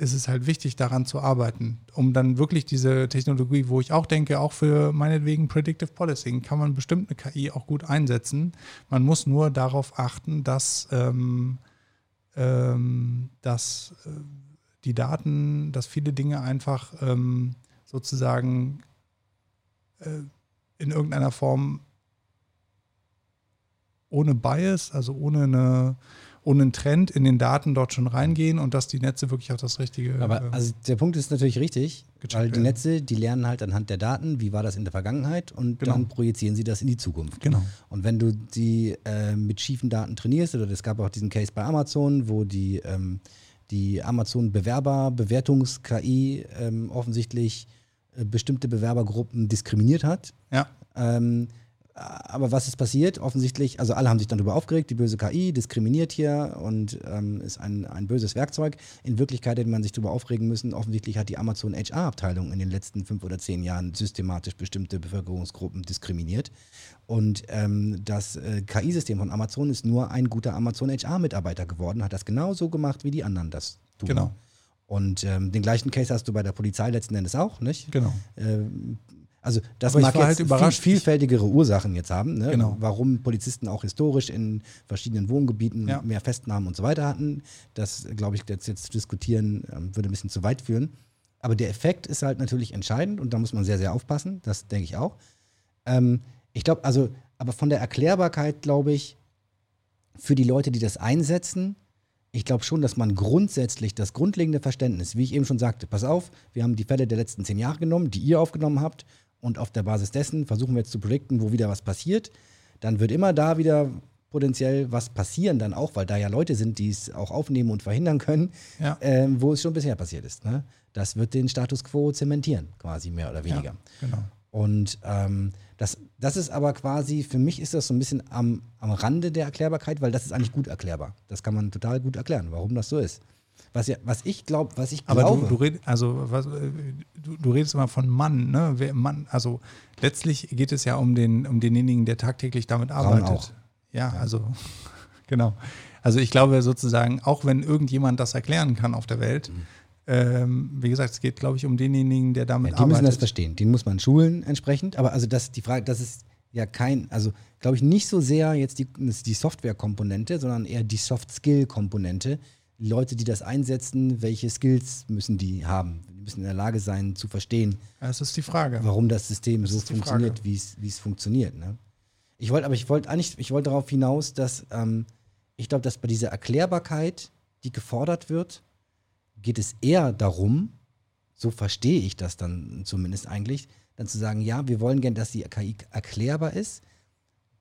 ist es halt wichtig, daran zu arbeiten, um dann wirklich diese Technologie, wo ich auch denke, auch für meinetwegen Predictive Policing kann man bestimmt eine KI auch gut einsetzen. Man muss nur darauf achten, dass, ähm, ähm, dass äh, die Daten, dass viele Dinge einfach ähm, sozusagen äh, in irgendeiner Form ohne Bias, also ohne eine ohne einen Trend in den Daten dort schon reingehen und dass die Netze wirklich auch das Richtige. Aber äh, also der Punkt ist natürlich richtig, weil die werden. Netze, die lernen halt anhand der Daten, wie war das in der Vergangenheit und genau. dann projizieren sie das in die Zukunft. Genau. Und wenn du die äh, mit schiefen Daten trainierst, oder es gab auch diesen Case bei Amazon, wo die, ähm, die Amazon-Bewerber-Bewertungs-KI ähm, offensichtlich äh, bestimmte Bewerbergruppen diskriminiert hat. Ja. Ähm, aber was ist passiert? Offensichtlich, also alle haben sich dann darüber aufgeregt, die böse KI diskriminiert hier und ähm, ist ein, ein böses Werkzeug. In Wirklichkeit hätte man sich darüber aufregen müssen. Offensichtlich hat die Amazon HR-Abteilung in den letzten fünf oder zehn Jahren systematisch bestimmte Bevölkerungsgruppen diskriminiert. Und ähm, das äh, KI-System von Amazon ist nur ein guter Amazon HR-Mitarbeiter geworden, hat das genauso gemacht, wie die anderen das tun. Genau. Und ähm, den gleichen Case hast du bei der Polizei letzten Endes auch, nicht? Genau. Ähm, also das Aber mag jetzt halt überrascht. Viel, vielfältigere Ursachen jetzt haben, ne? genau. warum Polizisten auch historisch in verschiedenen Wohngebieten ja. mehr Festnahmen und so weiter hatten. Das, glaube ich, jetzt, jetzt zu diskutieren, ähm, würde ein bisschen zu weit führen. Aber der Effekt ist halt natürlich entscheidend und da muss man sehr, sehr aufpassen. Das denke ich auch. Ähm, ich glaube, also, aber von der Erklärbarkeit, glaube ich, für die Leute, die das einsetzen, ich glaube schon, dass man grundsätzlich das grundlegende Verständnis, wie ich eben schon sagte, pass auf, wir haben die Fälle der letzten zehn Jahre genommen, die ihr aufgenommen habt und auf der Basis dessen versuchen wir jetzt zu predikten, wo wieder was passiert. Dann wird immer da wieder potenziell was passieren dann auch, weil da ja Leute sind, die es auch aufnehmen und verhindern können, ja. ähm, wo es schon bisher passiert ist. Ne? Das wird den Status quo zementieren, quasi mehr oder weniger. Ja, genau. Und ähm, das, das ist aber quasi, für mich ist das so ein bisschen am, am Rande der Erklärbarkeit, weil das ist eigentlich gut erklärbar. Das kann man total gut erklären, warum das so ist. Was, ja, was ich glaube, was ich Aber glaube. du, du, red, also, was, äh, du, du redest immer von Mann, ne? Wer, Mann, also letztlich geht es ja um, den, um denjenigen, der tagtäglich damit arbeitet. auch. Ja, also [laughs] genau. Also ich glaube sozusagen, auch wenn irgendjemand das erklären kann auf der Welt, ähm, wie gesagt, es geht, glaube ich, um denjenigen, der damit Ja, die müssen arbeitet. das verstehen. Den muss man schulen entsprechend. Aber also das die Frage, das ist ja kein, also glaube ich nicht so sehr jetzt die, die Software-Komponente, sondern eher die Soft-Skill-Komponente. Leute, die das einsetzen, welche Skills müssen die haben? Die müssen in der Lage sein zu verstehen, Das ist die Frage. warum das System so ist die funktioniert, Frage. wie es wie es funktioniert. Ne? Ich wollte, aber ich wollte eigentlich, ich wollte darauf hinaus, dass ähm, ich glaube, dass bei dieser Erklärbarkeit, die gefordert wird, geht es eher darum, so verstehe ich das dann zumindest eigentlich, dann zu sagen, ja, wir wollen gerne, dass die KI erklärbar ist,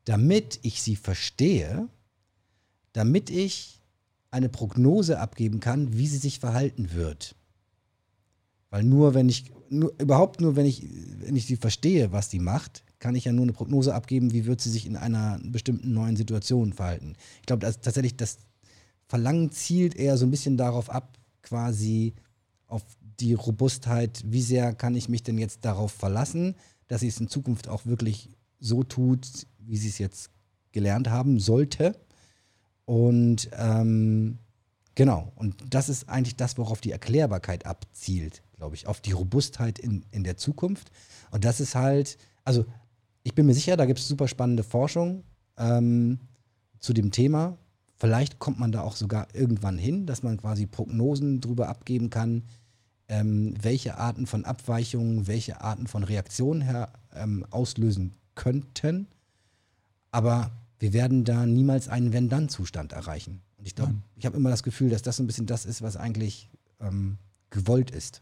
damit ich sie verstehe, damit ich eine Prognose abgeben kann, wie sie sich verhalten wird. Weil nur wenn ich, nur, überhaupt nur wenn ich, wenn ich sie verstehe, was sie macht, kann ich ja nur eine Prognose abgeben, wie wird sie sich in einer bestimmten neuen Situation verhalten. Ich glaube, dass tatsächlich das Verlangen zielt eher so ein bisschen darauf ab, quasi auf die Robustheit, wie sehr kann ich mich denn jetzt darauf verlassen, dass sie es in Zukunft auch wirklich so tut, wie sie es jetzt gelernt haben sollte. Und ähm, genau, und das ist eigentlich das, worauf die Erklärbarkeit abzielt, glaube ich, auf die Robustheit in, in der Zukunft. Und das ist halt, also ich bin mir sicher, da gibt es super spannende Forschung ähm, zu dem Thema. Vielleicht kommt man da auch sogar irgendwann hin, dass man quasi Prognosen darüber abgeben kann, ähm, welche Arten von Abweichungen, welche Arten von Reaktionen her, ähm, auslösen könnten. Aber wir werden da niemals einen Wenn-Dann-Zustand erreichen. Und ich glaube, ich habe immer das Gefühl, dass das so ein bisschen das ist, was eigentlich ähm, gewollt ist.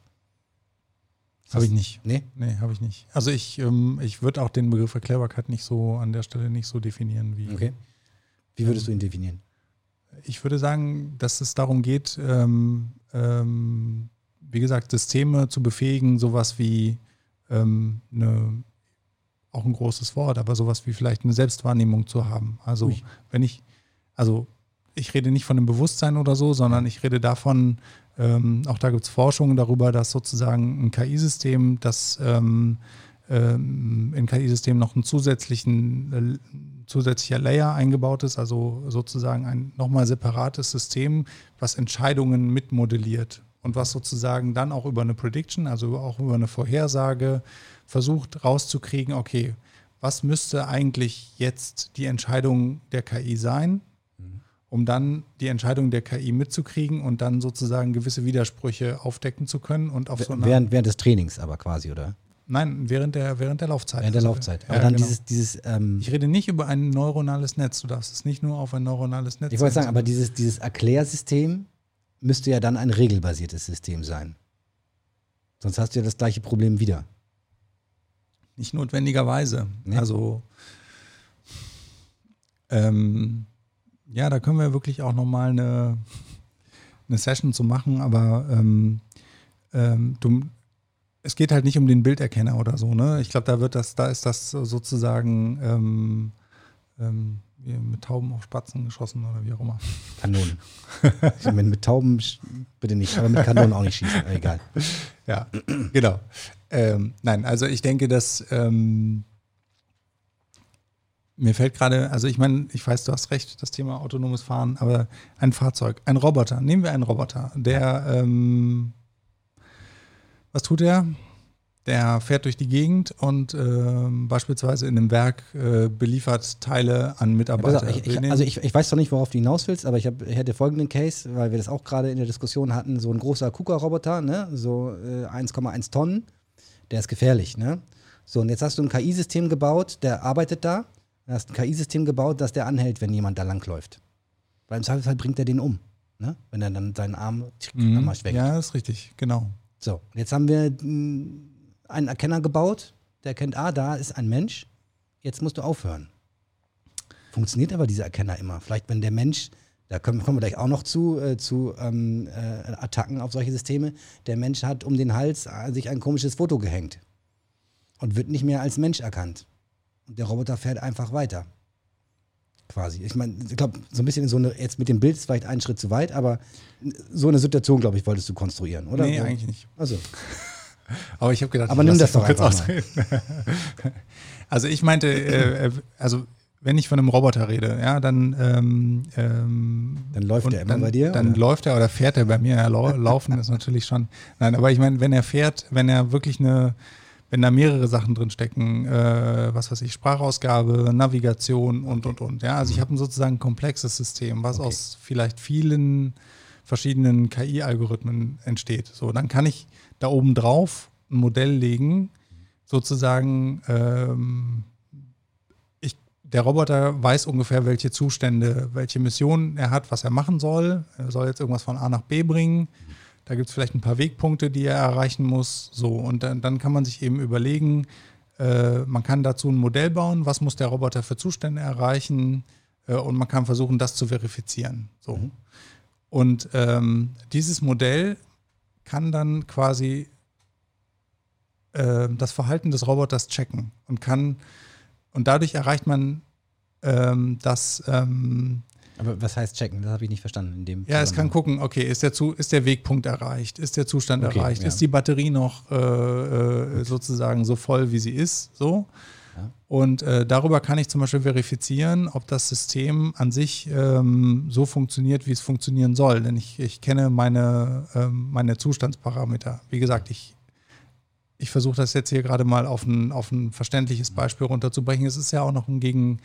Habe ich nicht. Nee? Nee, habe ich nicht. Also ich, ähm, ich würde auch den Begriff Erklärbarkeit nicht so an der Stelle nicht so definieren wie. Okay. Wie würdest du ihn definieren? Ich würde sagen, dass es darum geht, ähm, ähm, wie gesagt, Systeme zu befähigen, sowas wie ähm, eine, auch ein großes Wort, aber sowas wie vielleicht eine Selbstwahrnehmung zu haben. Also Ui. wenn ich, also ich rede nicht von einem Bewusstsein oder so, sondern ich rede davon, ähm, auch da gibt es Forschung darüber, dass sozusagen ein KI-System, das ähm, ähm, in KI-Systemen noch ein zusätzlichen, äh, zusätzlicher Layer eingebaut ist, also sozusagen ein nochmal separates System, was Entscheidungen mitmodelliert und was sozusagen dann auch über eine Prediction, also auch über eine Vorhersage versucht rauszukriegen, okay, was müsste eigentlich jetzt die Entscheidung der KI sein, um dann die Entscheidung der KI mitzukriegen und dann sozusagen gewisse Widersprüche aufdecken zu können und auf so einer während, während des Trainings aber quasi, oder? Nein, während der, während der Laufzeit. Während der Also, Laufzeit. ja, Aber dann genau. dieses, dieses ähm, Ich rede nicht über ein neuronales Netz. Du darfst es nicht nur auf ein neuronales Netz ich wollte sagen, aber dieses, dieses Erklärsystem müsste ja dann ein regelbasiertes System sein. Sonst hast du ja das gleiche Problem wieder. Nicht notwendigerweise. Nee. Also, ähm, ja, da können wir wirklich auch nochmal eine, eine Session zu machen, aber ähm, ähm, du, es geht halt nicht um den Bilderkenner oder so, ne? Ich glaube, da wird das, da ist das sozusagen ähm, ähm, mit Tauben auf Spatzen geschossen oder wie auch immer. Kanonen. ich meine, mit Tauben bitte nicht, aber mit Kanonen auch nicht schießen. Egal. Ja, genau. Ähm, nein, also ich denke, dass ähm, mir fällt gerade, also ich meine, ich weiß, du hast recht, das Thema autonomes Fahren, aber ein Fahrzeug, ein Roboter, nehmen wir einen Roboter, der, ähm, was tut er? Der fährt durch die Gegend und ähm, beispielsweise in einem Werk äh, beliefert Teile an Mitarbeiter. ich, ich, also ich, ich weiß doch nicht, worauf du hinaus willst, aber ich, hab, hätte folgenden Case, weil wir das auch gerade in der Diskussion hatten, so ein großer KUKA-Roboter, ne? so äh, 1,1 Tonnen, der ist gefährlich. Ne? So, und jetzt hast du ein KI-System gebaut, der arbeitet da, du hast ein KI-System gebaut, dass der anhält, wenn jemand da langläuft. Weil im Zweifelsfall bringt er den um, ne? wenn er dann seinen Arm Mhm. einmal schwenkt. ja, ist richtig, genau. So, jetzt haben wir mh, einen Erkenner gebaut, der erkennt, ah, da ist ein Mensch, jetzt musst du aufhören. Funktioniert aber dieser Erkenner immer. Vielleicht, wenn der Mensch, da kommen, kommen wir gleich auch noch zu, äh, zu ähm, äh, Attacken auf solche Systeme, der Mensch hat um den Hals äh, sich ein komisches Foto gehängt und wird nicht mehr als Mensch erkannt. Und der Roboter fährt einfach weiter. quasi. Ich meine, ich glaube, so ein bisschen so eine, jetzt mit dem Bild ist vielleicht ein Schritt zu weit, aber so eine Situation, glaube ich, wolltest du konstruieren, oder? Nee, so. eigentlich nicht. Also. [laughs] Aber ich habe gedacht, Aber ich nimm das doch kurz einfach mal. [laughs] also ich meinte, äh, äh, also wenn ich von einem Roboter rede, ja, dann ähm, ähm, Dann läuft der immer dann, bei dir, Dann oder? läuft er oder fährt er bei mir. Ja, lau [laughs] laufen ist natürlich schon. Nein, aber ich meine, wenn er fährt, wenn er wirklich eine, wenn da mehrere Sachen drin stecken, äh, was weiß ich, Sprachausgabe, Navigation und und und. Ja, also ich habe ein sozusagen komplexes System, was Okay. aus vielleicht vielen verschiedenen KI-Algorithmen entsteht. So, dann kann ich da oben drauf ein Modell legen, sozusagen. Ähm, der Roboter weiß ungefähr, welche Zustände, welche Missionen er hat, was er machen soll. Er soll jetzt irgendwas von A nach B bringen. Da gibt es vielleicht ein paar Wegpunkte, die er erreichen muss. So, und dann, dann kann man sich eben überlegen, äh, man kann dazu ein Modell bauen, was muss der Roboter für Zustände erreichen äh, und man kann versuchen, das zu verifizieren. So. Und ähm, dieses Modell kann dann quasi äh, das Verhalten des Roboters checken und kann und dadurch erreicht man ähm, dass ähm, Aber was heißt checken? Das habe ich nicht verstanden in dem ja, es kann gucken, okay, ist der, Zu ist der Wegpunkt erreicht, ist der Zustand Okay, erreicht, ja. ist die Batterie noch äh, äh, sozusagen so voll, wie sie ist, so. Ja. Und äh, darüber kann ich zum Beispiel verifizieren, ob das System an sich ähm, so funktioniert, wie es funktionieren soll. Denn ich, ich kenne meine, ähm, meine Zustandsparameter. Wie gesagt, ich, ich versuche das jetzt hier gerade mal auf ein, auf ein verständliches Beispiel runterzubrechen. Es ist ja auch noch ein, Gegen,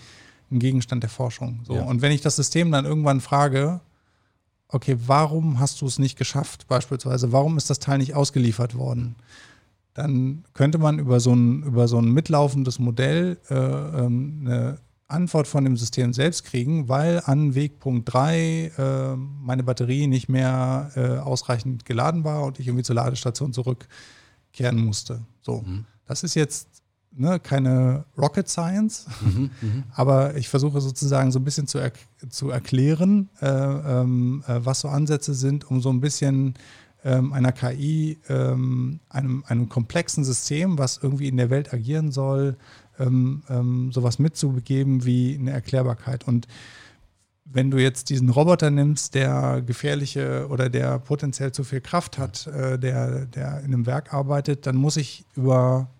ein Gegenstand der Forschung. So. Ja. Und wenn ich das System dann irgendwann frage, okay, warum hast du es nicht geschafft, beispielsweise, warum ist das Teil nicht ausgeliefert worden? Dann könnte man über so ein, über so ein mitlaufendes Modell äh, ähm, eine Antwort von dem System selbst kriegen, weil an Wegpunkt 3 äh, meine Batterie nicht mehr äh, ausreichend geladen war und ich irgendwie zur Ladestation zurückkehren musste. So, das ist jetzt ne, keine Rocket Science, [laughs] aber ich versuche sozusagen so ein bisschen zu, er zu erklären, äh, ähm, äh, was so Ansätze sind, um so ein bisschen ähm, einer KI, ähm, einem, einem komplexen System, was irgendwie in der Welt agieren soll, ähm, ähm, sowas mitzugeben wie eine Erklärbarkeit. Und wenn du jetzt diesen Roboter nimmst, der gefährliche oder der potenziell zu viel Kraft hat, äh, der, der in einem Werk arbeitet, dann muss ich über,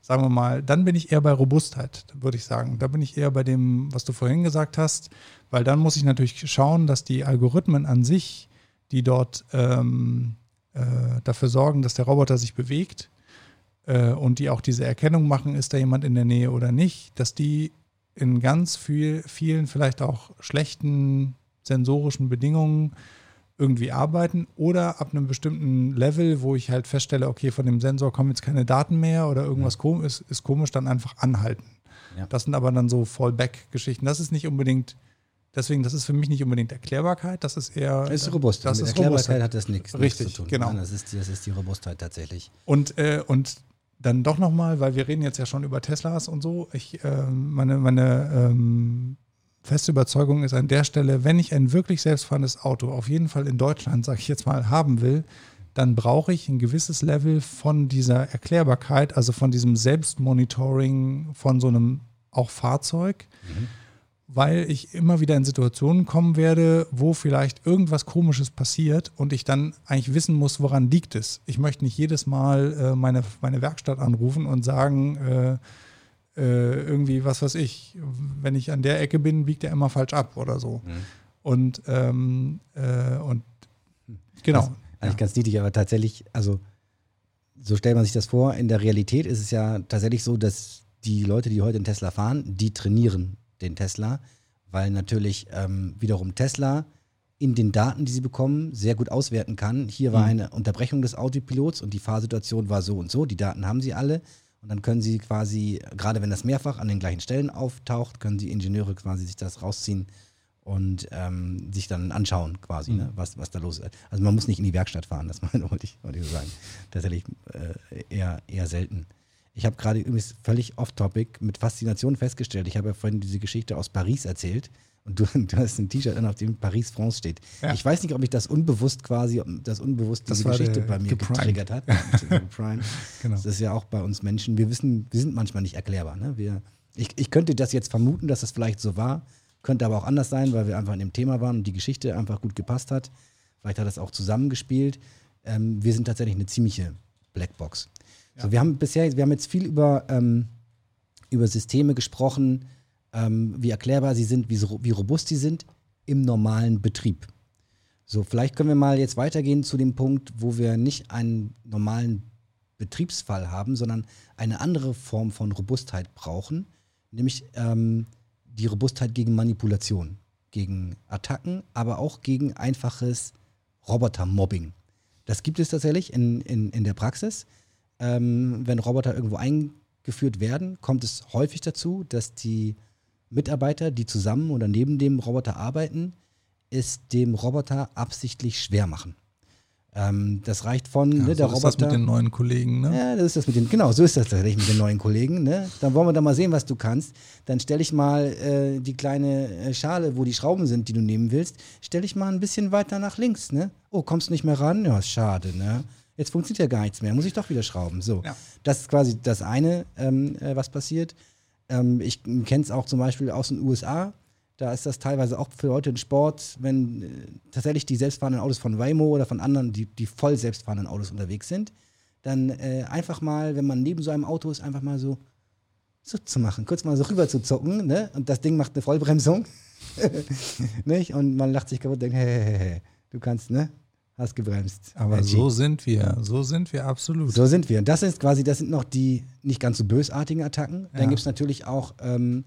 sagen wir mal, dann bin ich eher bei Robustheit, würde ich sagen. Da bin ich eher bei dem, was du vorhin gesagt hast, weil dann muss ich natürlich schauen, dass die Algorithmen an sich, die dort ähm, äh, dafür sorgen, dass der Roboter sich bewegt äh, und die auch diese Erkennung machen, ist da jemand in der Nähe oder nicht, dass die in ganz viel, vielen vielleicht auch schlechten sensorischen Bedingungen irgendwie arbeiten oder ab einem bestimmten Level, wo ich halt feststelle, okay, von dem Sensor kommen jetzt keine Daten mehr oder irgendwas kom ist, ist komisch, dann einfach anhalten. Ja. Das sind aber dann so Fallback-Geschichten. Das ist nicht unbedingt, deswegen, das ist für mich nicht unbedingt Erklärbarkeit, das ist eher. Das ist robust. Das Mit ist Erklärbarkeit Robustheit. hat das nichts, Richtig, nichts zu tun. genau. Nein, das, ist, das ist die Robustheit tatsächlich. Und, äh, und dann doch nochmal, weil wir reden jetzt ja schon über Teslas und so. Ich, ähm, meine meine ähm, feste Überzeugung ist an der Stelle, wenn ich ein wirklich selbstfahrendes Auto auf jeden Fall in Deutschland, sage ich jetzt mal, haben will, dann brauche ich ein gewisses Level von dieser Erklärbarkeit, also von diesem Selbstmonitoring von so einem auch Fahrzeug, weil ich immer wieder in Situationen kommen werde, wo vielleicht irgendwas Komisches passiert und ich dann eigentlich wissen muss, woran liegt es. Ich möchte nicht jedes Mal äh, meine, meine Werkstatt anrufen und sagen, äh, äh, irgendwie, was weiß ich, wenn ich an der Ecke bin, biegt er immer falsch ab oder so. Und, ähm, äh, und genau. Das, eigentlich ganz niedlich, aber tatsächlich, also so stellt man sich das vor. In der Realität ist es ja tatsächlich so, dass die Leute, die heute einen Tesla fahren, die trainieren den Tesla, weil natürlich ähm, wiederum Tesla in den Daten, die sie bekommen, sehr gut auswerten kann. Hier war eine Unterbrechung des Autopilots und die Fahrsituation war so und so. Die Daten haben sie alle. Und dann können sie quasi, gerade wenn das mehrfach an den gleichen Stellen auftaucht, können die Ingenieure quasi sich das rausziehen und ähm, sich dann anschauen, quasi, ne, was, was da los ist. Also man muss nicht in die Werkstatt fahren, das [laughs] wollte ich, wollte ich so sagen. Tatsächlich äh, eher, eher selten. Ich habe gerade übrigens völlig off-topic mit Faszination festgestellt. Ich habe ja vorhin diese Geschichte aus Paris erzählt und du, [laughs] du hast ein T-Shirt an, auf dem Paris France steht. Ja. Ich weiß nicht, ob ich das unbewusst quasi, ob das unbewusst Das diese Geschichte bei mir geprimed. getriggert hat. [laughs] Genau. Das ist ja auch bei uns Menschen. Wir wissen, wir sind manchmal nicht erklärbar. Ne? Wir, ich, ich könnte das jetzt vermuten, dass das vielleicht so war, Könnte aber auch anders sein, weil wir einfach in dem Thema waren und die Geschichte einfach gut gepasst hat. Vielleicht hat das auch zusammengespielt. Ähm, wir sind tatsächlich eine ziemliche Blackbox. So, wir haben bisher, wir haben jetzt viel über, ähm, über Systeme gesprochen, ähm, wie erklärbar sie sind, wie, wie robust sie sind im normalen Betrieb. So, vielleicht können wir mal jetzt weitergehen zu dem Punkt, wo wir nicht einen normalen Betriebsfall haben, sondern eine andere Form von Robustheit brauchen, nämlich ähm, die Robustheit gegen Manipulation, gegen Attacken, aber auch gegen einfaches Robotermobbing. Das gibt es tatsächlich in, in, in der Praxis. Ähm, wenn Roboter irgendwo eingeführt werden, kommt es häufig dazu, dass die Mitarbeiter, die zusammen oder neben dem Roboter arbeiten, es dem Roboter absichtlich schwer machen. Ähm, das reicht von ja, ne, der so Roboter. Ist das mit den neuen Kollegen, ne? Ja, das ist das mit den, genau, so ist das tatsächlich mit den neuen Kollegen. Ne? Dann wollen wir da mal sehen, was du kannst. Dann stelle ich mal äh, die kleine äh, Schale, wo die Schrauben sind, die du nehmen willst, stelle ich mal ein bisschen weiter nach links. Ne? Oh, kommst du nicht mehr ran? Ja, ist schade, ne? Jetzt funktioniert ja gar nichts mehr, muss ich doch wieder schrauben. So, ja. das ist quasi das eine, ähm, äh, was passiert. Ähm, ich kenne es auch zum Beispiel aus den USA da ist das teilweise auch für Leute ein Sport, wenn äh, tatsächlich die selbstfahrenden Autos von Waymo oder von anderen, die, die voll selbstfahrenden Autos unterwegs sind, dann äh, einfach mal, wenn man neben so einem Auto ist, einfach mal so, so zu machen, kurz mal so rüber zu zucken, ne? Und das Ding macht eine Vollbremsung. [laughs] nicht? Und man lacht sich kaputt und denkt, hey, hey, hey, du kannst, ne? Hast gebremst. Aber so sind wir, so sind wir absolut. So sind wir. Und das ist quasi, das sind noch die nicht ganz so bösartigen Attacken. Dann ja. gibt es natürlich auch ähm,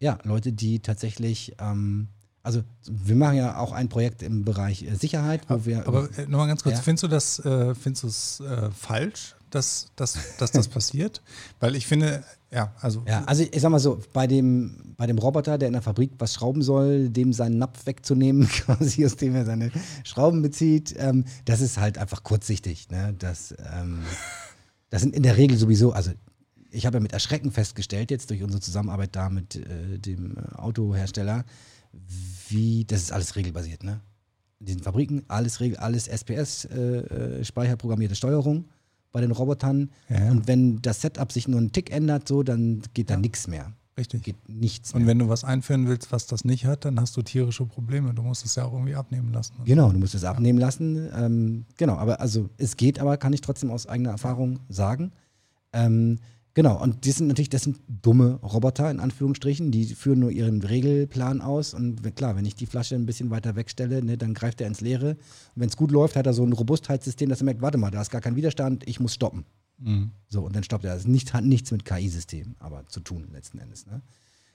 ja, Leute, die tatsächlich, ähm, also wir machen ja auch ein Projekt im Bereich äh, Sicherheit, wo aber, wir. Aber äh, nochmal ganz kurz, ja. findest du das, äh, findest du es äh, falsch, dass, dass, dass das [laughs] passiert? Weil ich finde, ja, also. Ja, also ich sag mal so, bei dem, bei dem Roboter, der in der Fabrik was schrauben soll, dem seinen Napf wegzunehmen, [laughs] quasi aus dem er seine Schrauben bezieht, ähm, das ist halt einfach kurzsichtig. Ne? Das, ähm, [laughs] das sind in der Regel sowieso, also ich habe ja mit Erschrecken festgestellt, jetzt durch unsere Zusammenarbeit da mit äh, dem Autohersteller, wie, das ist alles regelbasiert, ne? In diesen Fabriken, alles Regel, alles SPS, äh, äh, speicherprogrammierte Steuerung bei den Robotern. Ja. Und wenn das Setup sich nur einen Tick ändert, so, dann geht da ja. nichts mehr. Richtig. Geht nichts mehr. Und wenn du was einführen willst, was das nicht hat, dann hast du tierische Probleme. Du musst es ja auch irgendwie abnehmen lassen. Genau, du musst es abnehmen lassen. Ähm, genau, aber also es geht, aber kann ich trotzdem aus eigener Erfahrung sagen. Ähm, Genau, und die sind natürlich, das sind dumme Roboter in Anführungsstrichen, die führen nur ihren Regelplan aus. Und klar, wenn ich die Flasche ein bisschen weiter wegstelle, ne, dann greift er ins Leere. Und wenn es gut läuft, hat er so ein Robustheitssystem, dass er merkt, warte mal, da ist gar kein Widerstand, ich muss stoppen. Mhm. So, und dann stoppt er. Das nicht, hat nichts mit KI-System aber zu tun, letzten Endes. Ne?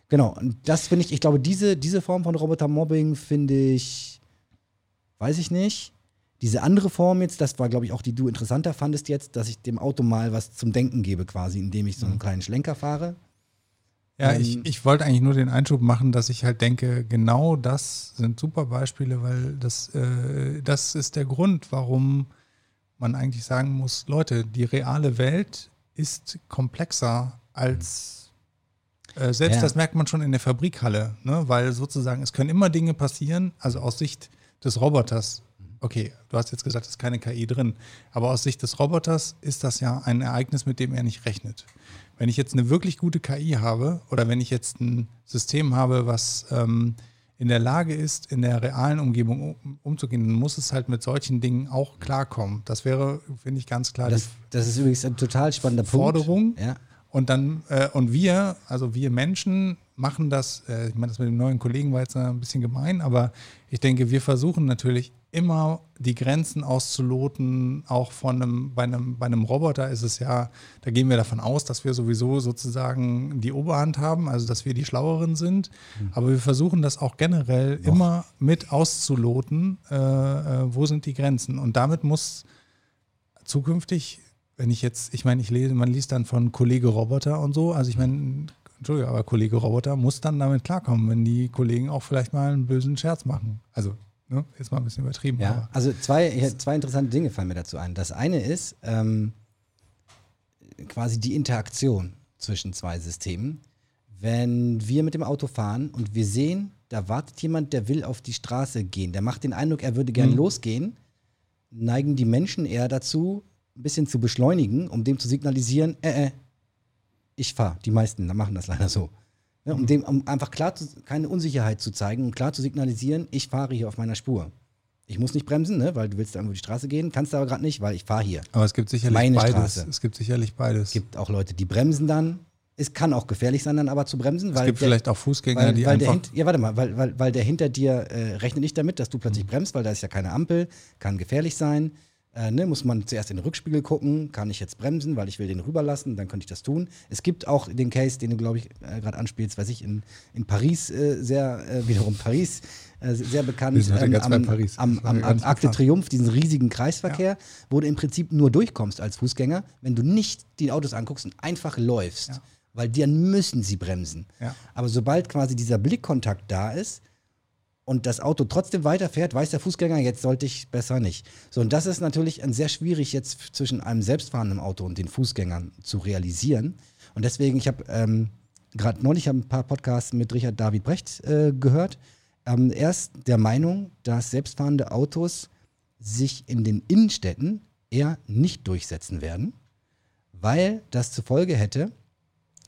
Genau, und das finde ich, ich glaube, diese, diese Form von Roboter-Mobbing finde ich, weiß ich nicht diese andere Form jetzt, das war, glaube ich, auch die du interessanter fandest jetzt, dass ich dem Auto mal was zum Denken gebe, quasi, indem ich so einen mhm. kleinen Schlenker fahre. Ja, ähm, ich, ich wollte eigentlich nur den Einschub machen, dass ich halt denke, genau das sind super Beispiele, weil das, äh, das ist der Grund, warum man eigentlich sagen muss, Leute, die reale Welt ist komplexer als äh, selbst ja. das merkt man schon in der Fabrikhalle, ne? weil sozusagen es können immer Dinge passieren, also aus Sicht des Roboters okay, du hast jetzt gesagt, es ist keine KI drin, aber aus Sicht des Roboters ist das ja ein Ereignis, mit dem er nicht rechnet. Wenn ich jetzt eine wirklich gute KI habe oder wenn ich jetzt ein System habe, was ähm, in der Lage ist, in der realen Umgebung um, umzugehen, dann muss es halt mit solchen Dingen auch klarkommen. Das wäre, finde ich, ganz klar. Das, das ist übrigens ein total spannender Forderung. Punkt. Ja. Und dann, äh, und wir, also wir Menschen machen das, äh, ich meine, das mit dem neuen Kollegen war jetzt ein bisschen gemein, aber ich denke, wir versuchen natürlich immer die Grenzen auszuloten, auch von einem, bei einem, bei einem Roboter ist es ja, da gehen wir davon aus, dass wir sowieso sozusagen die Oberhand haben, also dass wir die Schlaueren sind. Mhm. Aber wir versuchen das auch generell Doch. immer mit auszuloten, äh, äh, wo sind die Grenzen. Und damit muss zukünftig, wenn ich jetzt, ich meine, ich lese, man liest dann von Kollege Roboter und so, also ich meine, Entschuldigung, aber Kollege Roboter muss dann damit klarkommen, wenn die Kollegen auch vielleicht mal einen bösen Scherz machen. Also Ne? Jetzt mal ein bisschen übertrieben. Ja, also zwei, zwei interessante Dinge fallen mir dazu ein. Das eine ist ähm, quasi die Interaktion zwischen zwei Systemen. Wenn wir mit dem Auto fahren und wir sehen, da wartet jemand, der will auf die Straße gehen, der macht den Eindruck, er würde gerne mhm. losgehen, neigen die Menschen eher dazu, ein bisschen zu beschleunigen, um dem zu signalisieren, äh, äh, ich fahre. Die meisten machen das leider so. Ja, um, dem, um einfach klar zu, keine Unsicherheit zu zeigen und klar zu signalisieren, ich fahre hier auf meiner Spur. Ich muss nicht bremsen, ne, weil du willst dann über die Straße gehen, kannst aber gerade nicht, weil ich fahre hier. Aber es gibt sicherlich Meine beides. Straße. Es gibt sicherlich beides. Es gibt auch Leute, die bremsen dann. Es kann auch gefährlich sein, dann aber zu bremsen, es weil gibt der, vielleicht auch Fußgänger, weil, die weil der einfach. hint, ja warte mal, weil, weil, weil der hinter dir äh, rechnet nicht damit, dass du plötzlich Mhm. bremst, weil da ist ja keine Ampel, kann gefährlich sein. Äh, ne, muss man zuerst in den Rückspiegel gucken, kann ich jetzt bremsen, weil ich will den rüberlassen, dann könnte ich das tun. Es gibt auch den Case, den du, glaube ich, äh, gerade anspielst, weiß ich, in, in Paris äh, sehr, äh, wiederum Paris, äh, sehr bekannt, Wir sind heute ganz bei am, Paris. am, am, am bekannt. Triomphe, diesen riesigen Kreisverkehr, wo du im Prinzip nur durchkommst als Fußgänger, wenn du nicht die Autos anguckst und einfach läufst. Ja. Weil dann müssen sie bremsen. Ja. Aber sobald quasi dieser Blickkontakt da ist und das Auto trotzdem weiterfährt, weiß der Fußgänger, jetzt sollte ich besser nicht. So, und das ist natürlich ein sehr schwierig jetzt zwischen einem selbstfahrenden Auto und den Fußgängern zu realisieren. Und deswegen, ich habe ähm, gerade neulich ein paar Podcasts mit Richard David Brecht äh, gehört. Ähm, er ist der Meinung, dass selbstfahrende Autos sich in den Innenstädten eher nicht durchsetzen werden, weil das zur Folge hätte,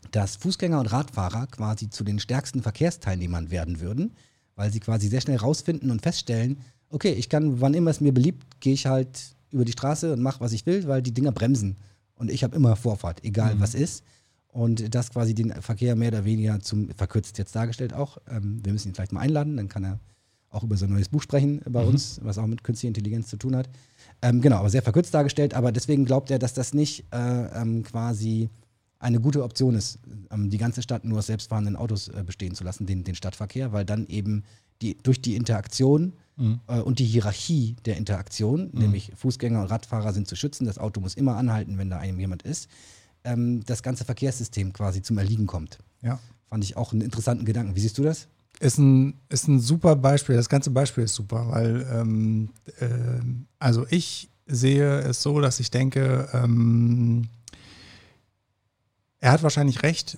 dass Fußgänger und Radfahrer quasi zu den stärksten Verkehrsteilnehmern werden würden, weil sie quasi sehr schnell rausfinden und feststellen, okay, ich kann, wann immer es mir beliebt, gehe ich halt über die Straße und mache, was ich will, weil die Dinger bremsen. Und ich habe immer Vorfahrt, egal was ist. Und das quasi den Verkehr mehr oder weniger zum, verkürzt jetzt dargestellt auch. Ähm, wir müssen ihn vielleicht mal einladen, dann kann er auch über sein neues Buch sprechen bei uns, was auch mit künstlicher Intelligenz zu tun hat. Ähm, genau, aber sehr verkürzt dargestellt, aber deswegen glaubt er, dass das nicht äh, ähm, quasi eine gute Option ist, ähm, die ganze Stadt nur aus selbstfahrenden Autos äh, bestehen zu lassen, den, den Stadtverkehr, weil dann eben die, durch die Interaktion äh, und die Hierarchie der Interaktion, nämlich Fußgänger und Radfahrer sind zu schützen, das Auto muss immer anhalten, wenn da einem jemand ist, ähm, das ganze Verkehrssystem quasi zum Erliegen kommt. Ja. Fand ich auch einen interessanten Gedanken. Wie siehst du das? Ist ein, ist ein super Beispiel. Das ganze Beispiel ist super, weil, ähm, ähm, also ich sehe es so, dass ich denke, ähm, er hat wahrscheinlich recht,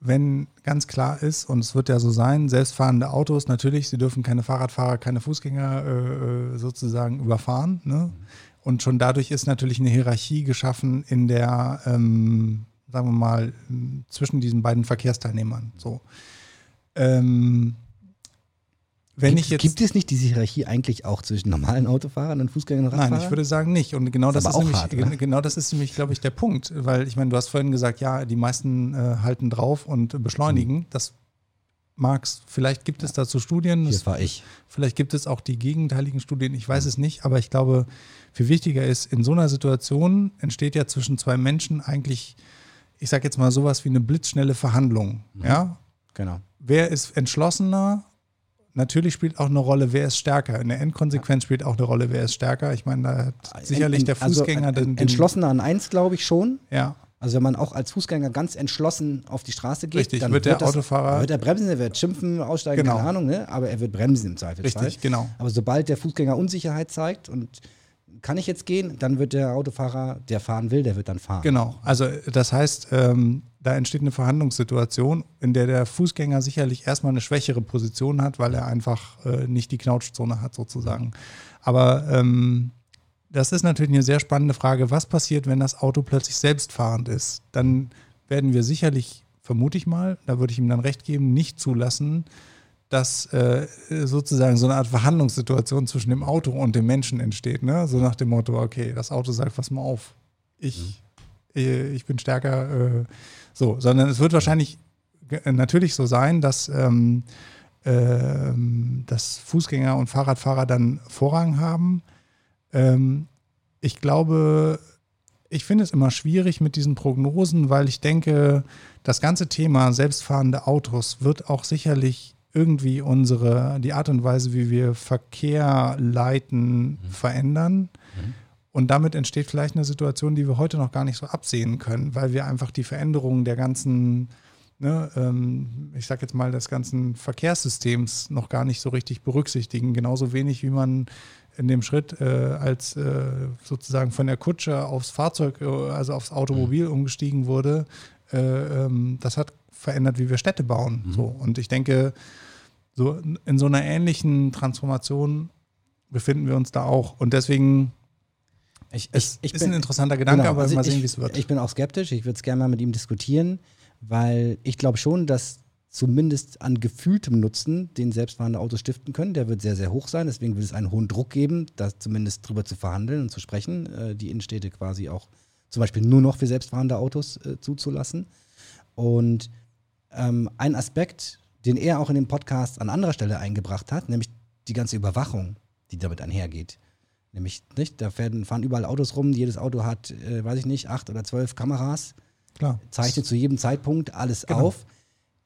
wenn ganz klar ist, und es wird ja so sein, selbstfahrende Autos, natürlich, sie dürfen keine Fahrradfahrer, keine Fußgänger äh, äh, sozusagen überfahren. Ne? Und schon dadurch ist natürlich eine Hierarchie geschaffen in der, ähm, sagen wir mal, zwischen diesen beiden Verkehrsteilnehmern. So. Ähm, wenn gibt, ich jetzt. gibt es nicht diese Hierarchie eigentlich auch zwischen normalen Autofahrern und Fußgängern und Radfahrern? Nein, ich würde sagen nicht. Und genau das, aber ist, auch nämlich, hart, oder? genau das ist nämlich, glaube ich, der Punkt. Weil ich meine, du hast vorhin gesagt, ja, die meisten äh, halten drauf und beschleunigen. Das mag's. Vielleicht gibt es dazu Studien. Es- war ich. Vielleicht gibt es auch die gegenteiligen Studien, ich weiß es nicht, aber ich glaube, viel wichtiger ist, in so einer Situation entsteht ja zwischen zwei Menschen eigentlich, ich sage jetzt mal sowas wie eine blitzschnelle Verhandlung. Ja? Genau. Wer ist entschlossener? Natürlich spielt auch eine Rolle, wer ist stärker. In der Endkonsequenz spielt auch eine Rolle, wer ist stärker. Ich meine, da hat sicherlich Ent- der Fußgänger also, den, den Entschlossener an eins, glaube ich schon. Ja, Also wenn man auch als Fußgänger ganz entschlossen auf die Straße geht, Richtig, dann wird der das, Autofahrer- wird er bremsen, er wird schimpfen, aussteigen, Genau. keine Ahnung, ne? aber er wird bremsen im Zweifelsfall. richtig, genau. Aber sobald der Fußgänger Unsicherheit zeigt und kann ich jetzt gehen, dann wird der Autofahrer, der fahren will, der wird dann fahren. Genau, also das heißt, ähm, da entsteht eine Verhandlungssituation, in der der Fußgänger sicherlich erstmal eine schwächere Position hat, weil er einfach äh, nicht die Knautschzone hat sozusagen. Aber ähm, das ist natürlich eine sehr spannende Frage. Was passiert, wenn das Auto plötzlich selbstfahrend ist? Dann werden wir sicherlich, vermute ich mal, da würde ich ihm dann recht geben, nicht zulassen, dass äh, sozusagen so eine Art Verhandlungssituation zwischen dem Auto und dem Menschen entsteht. Ne? So nach dem Motto, okay, das Auto sagt, pass mal auf, ich, äh, ich bin stärker. Äh, so, sondern es wird wahrscheinlich ge- natürlich so sein, dass, ähm, ähm, dass Fußgänger und Fahrradfahrer dann Vorrang haben. Ähm, ich glaube, ich finde es immer schwierig mit diesen Prognosen, weil ich denke, das ganze Thema selbstfahrende Autos wird auch sicherlich irgendwie unsere, die Art und Weise, wie wir Verkehr leiten, verändern. Und damit entsteht vielleicht eine Situation, die wir heute noch gar nicht so absehen können, weil wir einfach die Veränderungen der ganzen, ne, ähm, ich sag jetzt mal, des ganzen Verkehrssystems noch gar nicht so richtig berücksichtigen. Genauso wenig, wie man in dem Schritt äh, als äh, sozusagen von der Kutsche aufs Fahrzeug, äh, also aufs Automobil umgestiegen wurde. Äh, ähm, das hat verändert, wie wir Städte bauen. So. Und ich denke, so in- so einer ähnlichen Transformation befinden wir uns da auch. Und deswegen Ich, es ich, ich ist bin, ein interessanter Gedanke, genau, aber also mal sehen, ich- wie es wird. Ich bin auch skeptisch, ich würde es gerne mal mit ihm diskutieren, weil ich glaube schon, dass zumindest an gefühltem Nutzen, den selbstfahrende Autos stiften können. Der wird sehr, sehr hoch sein. Deswegen wird es einen hohen Druck geben, da zumindest drüber zu verhandeln und zu sprechen, äh, die Innenstädte quasi auch zum Beispiel nur noch für selbstfahrende Autos äh, zuzulassen. Und ähm, ein Aspekt, den er auch in dem Podcast an anderer Stelle eingebracht hat, nämlich die ganze Überwachung, die damit einhergeht. Nämlich, nicht? Da fahren, fahren überall Autos rum, jedes Auto hat, äh, weiß ich nicht, acht oder zwölf Kameras. Klar. Zeichnet zu jedem Zeitpunkt alles Genau. auf.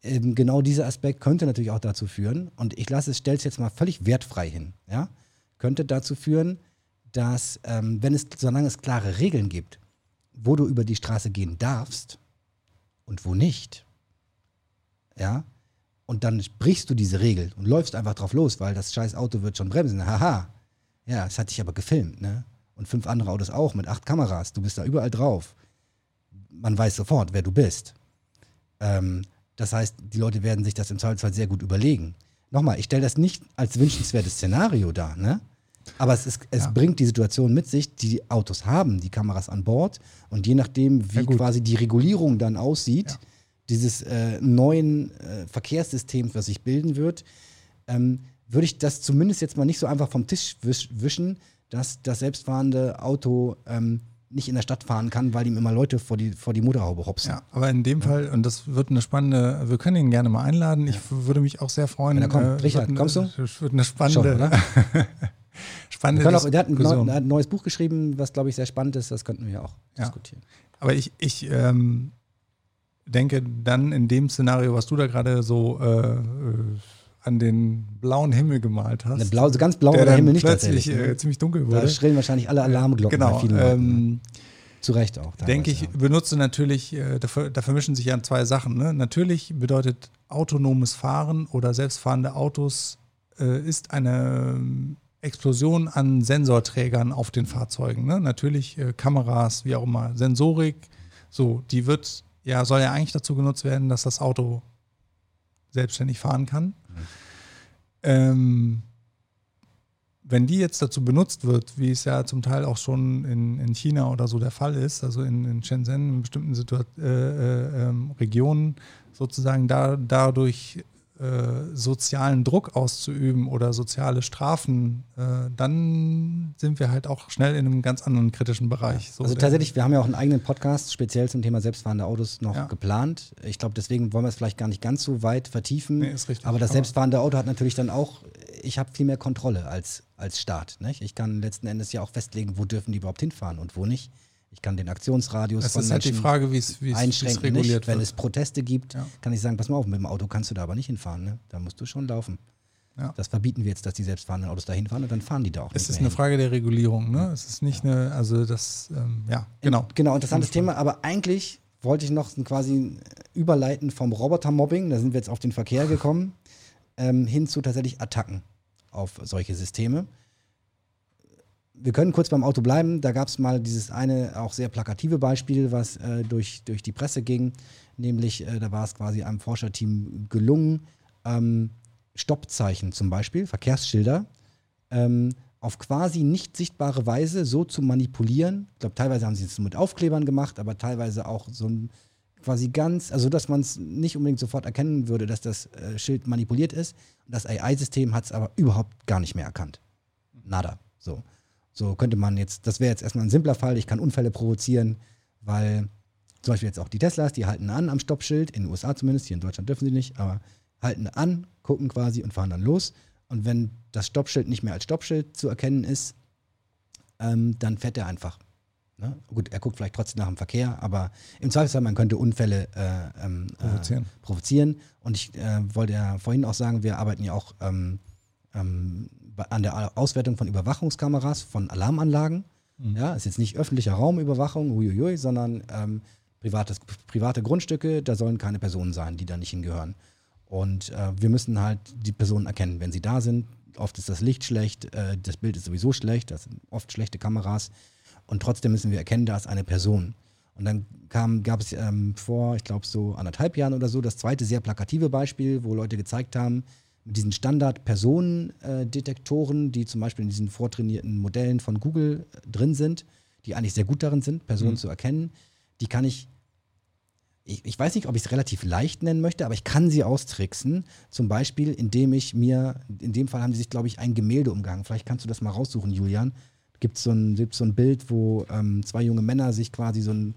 Ähm, genau dieser Aspekt könnte natürlich auch dazu führen, und ich lasse es, stelle es jetzt mal völlig wertfrei hin, ja, könnte dazu führen, dass, ähm, wenn es, solange es klare Regeln gibt, wo du über die Straße gehen darfst und wo nicht, ja, und dann brichst du diese Regel und läufst einfach drauf los, weil das scheiß Auto wird schon bremsen. Haha. Ja, es hat dich aber gefilmt, ne? Und fünf andere Autos auch mit acht Kameras. Du bist da überall drauf. Man weiß sofort, wer du bist. Ähm, das heißt, die Leute werden sich das im Zweifelsfall sehr gut überlegen. Nochmal, ich stelle das nicht als wünschenswertes Szenario dar, ne? Aber es, ist, es Ja. bringt die Situation mit sich, die Autos haben, die Kameras an Bord. Und je nachdem, wie Ja, quasi die Regulierung dann aussieht, Ja. dieses äh, neuen äh, Verkehrssystems, was sich bilden wird, ähm, würde ich das zumindest jetzt mal nicht so einfach vom Tisch wisch, wischen, dass das selbstfahrende Auto ähm, nicht in der Stadt fahren kann, weil ihm immer Leute vor die, vor die Motorhaube hopsen. Ja, aber in dem Fall, und das wird eine spannende, wir können ihn gerne mal einladen. Ich würde mich auch sehr freuen. Wenn er kommt. äh, Richard, wird kommst du? Es [laughs] wird eine Schon, spannende, oder? [laughs] spannende auch, der, hat ein, neu, der hat ein neues Buch geschrieben, was, glaube ich, sehr spannend ist. Das könnten wir auch Ja. diskutieren. Aber ich, ich ähm, denke dann in dem Szenario, was du da gerade so äh, äh, an den blauen Himmel gemalt hast, Eine blau, so ganz blau der der Himmel nicht plötzlich äh, Ne? ziemlich dunkel Da wurde. schrillen wahrscheinlich alle Alarmglocken bei Genau. vielen Leuten. ne? Ähm, Zu Recht auch. denke ich, teilweise, benutze natürlich, äh, da, da vermischen sich ja zwei Sachen. Ne? Natürlich bedeutet autonomes Fahren oder selbstfahrende Autos äh, ist eine ähm, Explosion an Sensorträgern auf den Fahrzeugen. Ne? Natürlich äh, Kameras, wie auch immer, Sensorik, so, die wird, ja, soll ja eigentlich dazu genutzt werden, dass das Auto selbstständig fahren kann. Ähm, wenn die jetzt dazu benutzt wird, wie es ja zum Teil auch schon in, in China oder so der Fall ist, also in, in Shenzhen in bestimmten Situa äh, äh, ähm, Regionen sozusagen da, dadurch äh, sozialen Druck auszuüben oder soziale Strafen, äh, dann sind wir halt auch schnell in einem ganz anderen kritischen Bereich. So also tatsächlich, wir haben ja auch einen eigenen Podcast speziell zum Thema selbstfahrende Autos noch Ja. geplant. Ich glaube, deswegen wollen wir es vielleicht gar nicht ganz so weit vertiefen. Nee, ist richtig. Aber das selbstfahrende Auto hat natürlich dann auch, ich habe viel mehr Kontrolle als, als Staat. Nicht? Ich kann letzten Endes ja auch festlegen, wo dürfen die überhaupt hinfahren und wo nicht. Ich kann den Aktionsradius Es von ist halt die Menschen Frage, wie es wie es- wie es einschränken. reguliert Nicht? Wenn wird. es Proteste gibt, Ja. kann ich sagen, pass mal auf, mit dem Auto kannst du da aber nicht hinfahren. Ne? Da musst du schon laufen. Ja. Das verbieten wir jetzt, dass die selbstfahrenden Autos da hinfahren und dann fahren die da auch Es ist eine hin. Frage der Regulierung, ne? Es ist nicht eine, also das, ähm, ja, genau. Genau, interessantes Thema, aber eigentlich wollte ich noch quasi überleiten vom Robotermobbing, da sind wir jetzt auf den Verkehr gekommen, ähm, hin zu tatsächlich Attacken auf solche Systeme. Wir können kurz beim Auto bleiben. Da gab es mal dieses eine auch sehr plakative Beispiel, was äh, durch, durch die Presse ging. Nämlich, äh, da war es quasi einem Forscherteam gelungen, ähm, Stoppzeichen zum Beispiel, Verkehrsschilder, ähm, auf quasi nicht sichtbare Weise so zu manipulieren. Ich glaube, teilweise haben sie es mit Aufklebern gemacht, aber teilweise auch so ein quasi ganz, also dass man es nicht unbedingt sofort erkennen würde, dass das äh, Schild manipuliert ist. Das AI-System hat es aber überhaupt gar nicht mehr erkannt. Nada. So. So könnte man jetzt, das wäre jetzt erstmal ein simpler Fall, ich kann Unfälle provozieren, weil zum Beispiel jetzt auch die Teslas, die halten an am Stoppschild, in den USA zumindest, hier in Deutschland dürfen sie nicht, aber halten an, gucken quasi und fahren dann los. Und wenn das Stoppschild nicht mehr als Stoppschild zu erkennen ist, ähm, dann fährt er einfach. Ne? Gut, er guckt vielleicht trotzdem nach dem Verkehr, aber im Zweifelsfall, man könnte Unfälle äh, ähm, Provozieren. Äh, provozieren. Und ich äh, wollte ja vorhin auch sagen, wir arbeiten ja auch ähm, ähm, an der Auswertung von Überwachungskameras, von Alarmanlagen. Ja, ist jetzt nicht öffentlicher Raumüberwachung, uiuiui, sondern ähm, privates, private Grundstücke, da sollen keine Personen sein, die da nicht hingehören. Und äh, wir müssen halt die Personen erkennen, wenn sie da sind. Oft ist das Licht schlecht, äh, das Bild ist sowieso schlecht, das sind oft schlechte Kameras. Und trotzdem müssen wir erkennen, da ist eine Person. Und dann kam, gab es ähm, vor, ich glaube, so anderthalb Jahren oder so, das zweite sehr plakative Beispiel, wo Leute gezeigt haben, mit diesen Standard-Personendetektoren, die zum Beispiel in diesen vortrainierten Modellen von Google äh, drin sind, die eigentlich sehr gut darin sind, Personen zu erkennen, die kann ich ich, ich weiß nicht, ob ich es relativ leicht nennen möchte, aber ich kann sie austricksen. Zum Beispiel, indem ich mir, in dem Fall haben sie sich, glaube ich, ein Gemälde umgehangen. Vielleicht kannst du das mal raussuchen, Julian. Gibt so ein, gibt's so ein Bild, wo ähm, zwei junge Männer sich quasi so ein,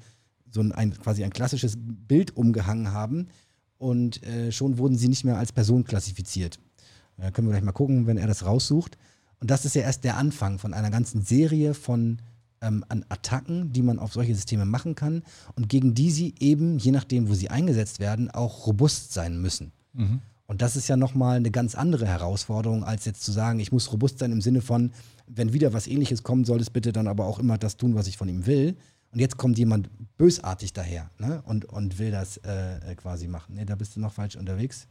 so ein, ein, quasi ein klassisches Bild umgehangen haben und äh, schon wurden sie nicht mehr als Person klassifiziert. Äh, können wir gleich mal gucken, wenn er das raussucht. Und das ist ja erst der Anfang von einer ganzen Serie von ähm, an Attacken, die man auf solche Systeme machen kann und gegen die sie eben, je nachdem, wo sie eingesetzt werden, auch robust sein müssen. Mhm. Und das ist ja nochmal eine ganz andere Herausforderung, als jetzt zu sagen, ich muss robust sein im Sinne von, wenn wieder was ähnliches kommt, soll es bitte dann aber auch immer das tun, was ich von ihm will. Und jetzt kommt jemand bösartig daher ne? und, und will das äh, quasi machen. Ne, da bist du noch falsch unterwegs.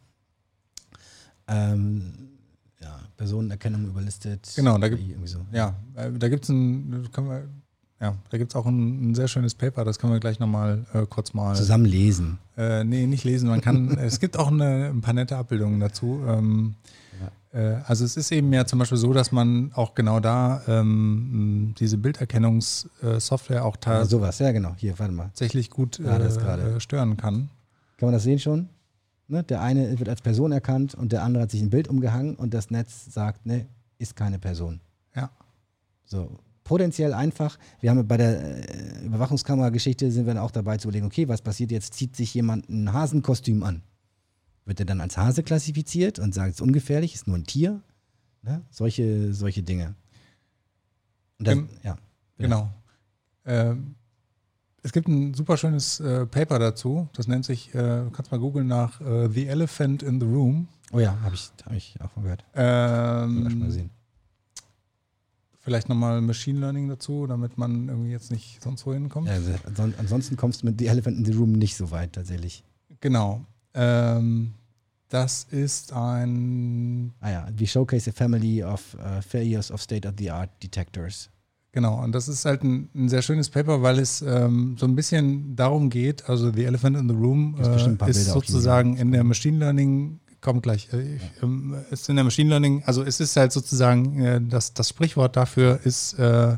Ähm, ja, Personenerkennung überlistet. Genau, da gibt so. ja, äh, ja, da auch ein, ein, sehr schönes Paper, das können wir gleich nochmal äh, kurz mal zusammen lesen. Äh, nee, nicht lesen. Man kann, [laughs] es gibt auch eine, ein paar nette Abbildungen dazu. Ähm, äh, also es ist eben ja zum Beispiel so, dass man auch genau da ähm, diese Bilderkennungssoftware auch ja, sowas, ja genau. Hier, warte mal. Tatsächlich gut äh, stören kann. Kann man das sehen schon? Ne? Der eine wird als Person erkannt und der andere hat sich ein Bild umgehangen und das Netz sagt, ne, ist keine Person. Ja. So, potenziell einfach. Wir haben bei der äh, Überwachungskamera-Geschichte sind wir dann auch dabei zu überlegen, okay, was passiert jetzt? Zieht sich jemand ein Hasenkostüm an? Wird er dann als Hase klassifiziert und sagt, es ist ungefährlich, ist nur ein Tier? Ne? Solche, solche Dinge. Das, Gen ja, genau. Ähm, es gibt ein super schönes äh, Paper dazu. Das nennt sich, äh, du kannst mal googeln nach äh, The Elephant in the Room. Oh ja, habe ich, hab ich auch von gehört. Ähm, mal sehen. Vielleicht nochmal Machine Learning dazu, damit man irgendwie jetzt nicht sonst wo hinkommt. Ja, also, ansonsten kommst du mit The Elephant in the Room nicht so weit tatsächlich. Genau. Ähm, das ist ein. Ah ja, we showcase a family of uh, failures of state-of-the-art detectors. Genau, und das ist halt ein, ein sehr schönes Paper, weil es ähm, so ein bisschen darum geht, also The Elephant in the Room äh, ist sozusagen in der Machine Learning, kommt gleich, äh, ich, ähm, ist in der Machine Learning, also es ist halt sozusagen, äh, das, das Sprichwort dafür ist, äh,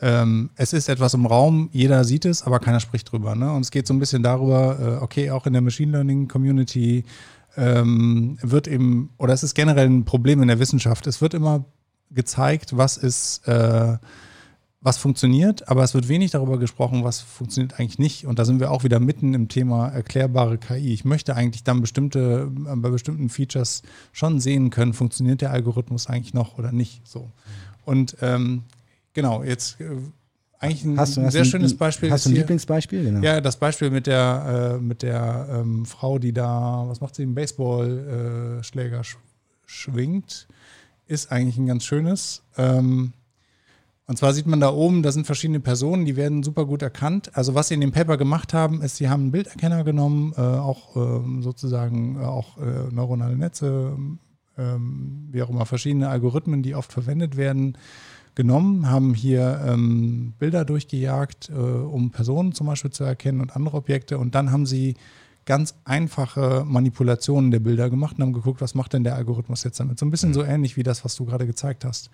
ähm, es ist etwas im Raum, jeder sieht es, aber keiner spricht drüber. Ne? Und es geht so ein bisschen darüber, äh, okay, auch in der Machine Learning Community ähm, wird eben, oder es ist generell ein Problem in der Wissenschaft, es wird immer gezeigt, was ist äh, was funktioniert, aber es wird wenig darüber gesprochen, was funktioniert eigentlich nicht. Und da sind wir auch wieder mitten im Thema erklärbare KI. Ich möchte eigentlich dann bestimmte, äh, bei bestimmten Features schon sehen können, funktioniert der Algorithmus eigentlich noch oder nicht. So. Und ähm, genau, jetzt äh, eigentlich ein, hast du, ein sehr ein, schönes Beispiel. Hast du ein Lieblingsbeispiel? Genau. Ja, das Beispiel mit der, äh, mit der ähm, Frau, die da, was macht sie, einen Baseballschläger äh, sch schwingt, ist eigentlich ein ganz schönes. Ähm, und zwar sieht man da oben, da sind verschiedene Personen, die werden super gut erkannt. Also was sie in dem Paper gemacht haben, ist, sie haben einen Bilderkenner genommen, äh, auch äh, sozusagen äh, auch äh, neuronale Netze, ähm, wie auch immer, verschiedene Algorithmen, die oft verwendet werden, genommen, haben hier ähm, Bilder durchgejagt, äh, um Personen zum Beispiel zu erkennen und andere Objekte. Und dann haben sie ganz einfache Manipulationen der Bilder gemacht und haben geguckt, was macht denn der Algorithmus jetzt damit. So ein bisschen mhm. so ähnlich wie das, was du gerade gezeigt hast.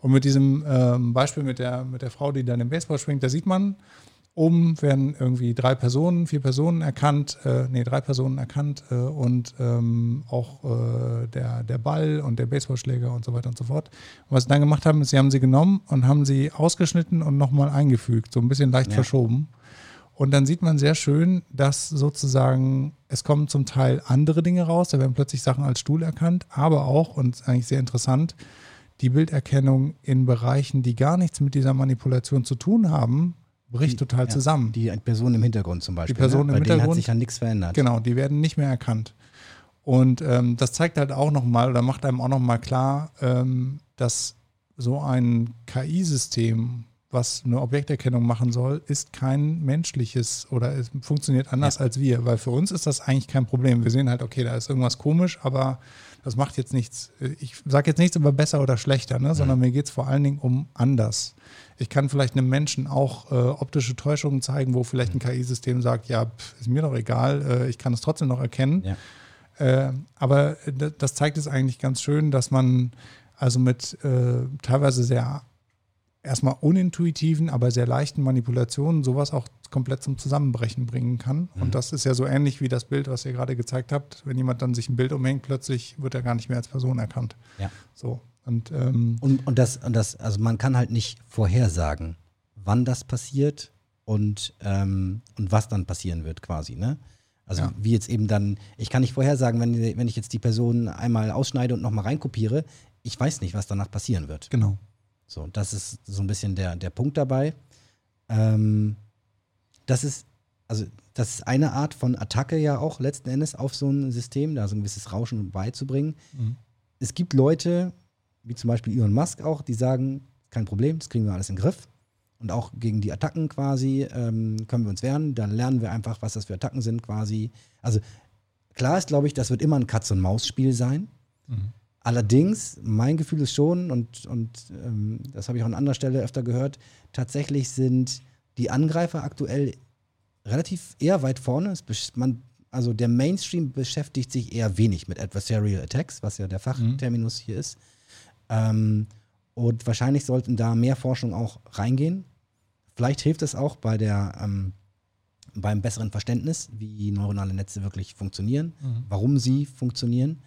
Und mit diesem ähm, Beispiel mit der, mit der Frau, die dann im Baseball schwingt, da sieht man, oben werden irgendwie drei Personen, vier Personen erkannt, äh, nee, drei Personen erkannt äh, und ähm, auch äh, der, der Ball und der Baseballschläger und so weiter und so fort. Und was sie dann gemacht haben, ist, sie haben sie genommen und haben sie ausgeschnitten und nochmal eingefügt, so ein bisschen leicht ja. verschoben. Und dann sieht man sehr schön, dass sozusagen es kommen zum Teil andere Dinge raus, da werden plötzlich Sachen als Stuhl erkannt, aber auch, und eigentlich sehr interessant, die Bilderkennung in Bereichen, die gar nichts mit dieser Manipulation zu tun haben, bricht die, total ja, zusammen. Die Person im Hintergrund zum Beispiel. Die Person ne? im Bei Hintergrund. hat sich ja nichts verändert. Genau, die werden nicht mehr erkannt. Und ähm, das zeigt halt auch nochmal oder macht einem auch nochmal klar, ähm, dass so ein KI-System, was eine Objekterkennung machen soll, ist kein menschliches oder es funktioniert anders ja. als wir, weil für uns ist das eigentlich kein Problem. Wir sehen halt, okay, da ist irgendwas komisch, aber das macht jetzt nichts. Ich sage jetzt nichts über besser oder schlechter, ne, sondern mhm. mir geht es vor allen Dingen um anders. Ich kann vielleicht einem Menschen auch äh, optische Täuschungen zeigen, wo vielleicht ein mhm. KI-System sagt, ja, pff, ist mir doch egal, äh, ich kann es trotzdem noch erkennen. Ja. Äh, aber das zeigt es eigentlich ganz schön, dass man also mit äh, teilweise sehr erstmal unintuitiven, aber sehr leichten Manipulationen sowas auch komplett zum Zusammenbrechen bringen kann. Mhm. Und das ist ja so ähnlich wie das Bild, was ihr gerade gezeigt habt. Wenn jemand dann sich ein Bild umhängt, plötzlich wird er gar nicht mehr als Person erkannt. Ja. So. Und, ähm und, und, das, und das, also man kann halt nicht vorhersagen, wann das passiert und, ähm, und was dann passieren wird, quasi, ne? Also ja. wie jetzt eben dann, ich kann nicht vorhersagen, wenn, wenn ich jetzt die Person einmal ausschneide und nochmal reinkopiere, ich weiß nicht, was danach passieren wird. Genau. So, das ist so ein bisschen der, der Punkt dabei. Ähm, das ist, also das ist eine Art von Attacke ja auch letzten Endes auf so ein System, da so ein gewisses Rauschen beizubringen. Mhm. Es gibt Leute, wie zum Beispiel Elon Musk auch, die sagen, kein Problem, das kriegen wir alles in den Griff. Und auch gegen die Attacken quasi ähm, können wir uns wehren. Dann lernen wir einfach, was das für Attacken sind quasi. Also klar ist, glaube ich, das wird immer ein Katz-und-Maus-Spiel sein. Mhm. Allerdings, mein Gefühl ist schon, und, und ähm, das habe ich auch an anderer Stelle öfter gehört, tatsächlich sind die Angreifer aktuell relativ eher weit vorne. Man, also der Mainstream beschäftigt sich eher wenig mit Adversarial Attacks, was ja der Fachterminus mhm. hier ist. Ähm, und wahrscheinlich sollten da mehr Forschung auch reingehen. Vielleicht hilft es auch bei der, ähm, beim besseren Verständnis, wie neuronale Netze wirklich funktionieren, mhm. warum sie funktionieren,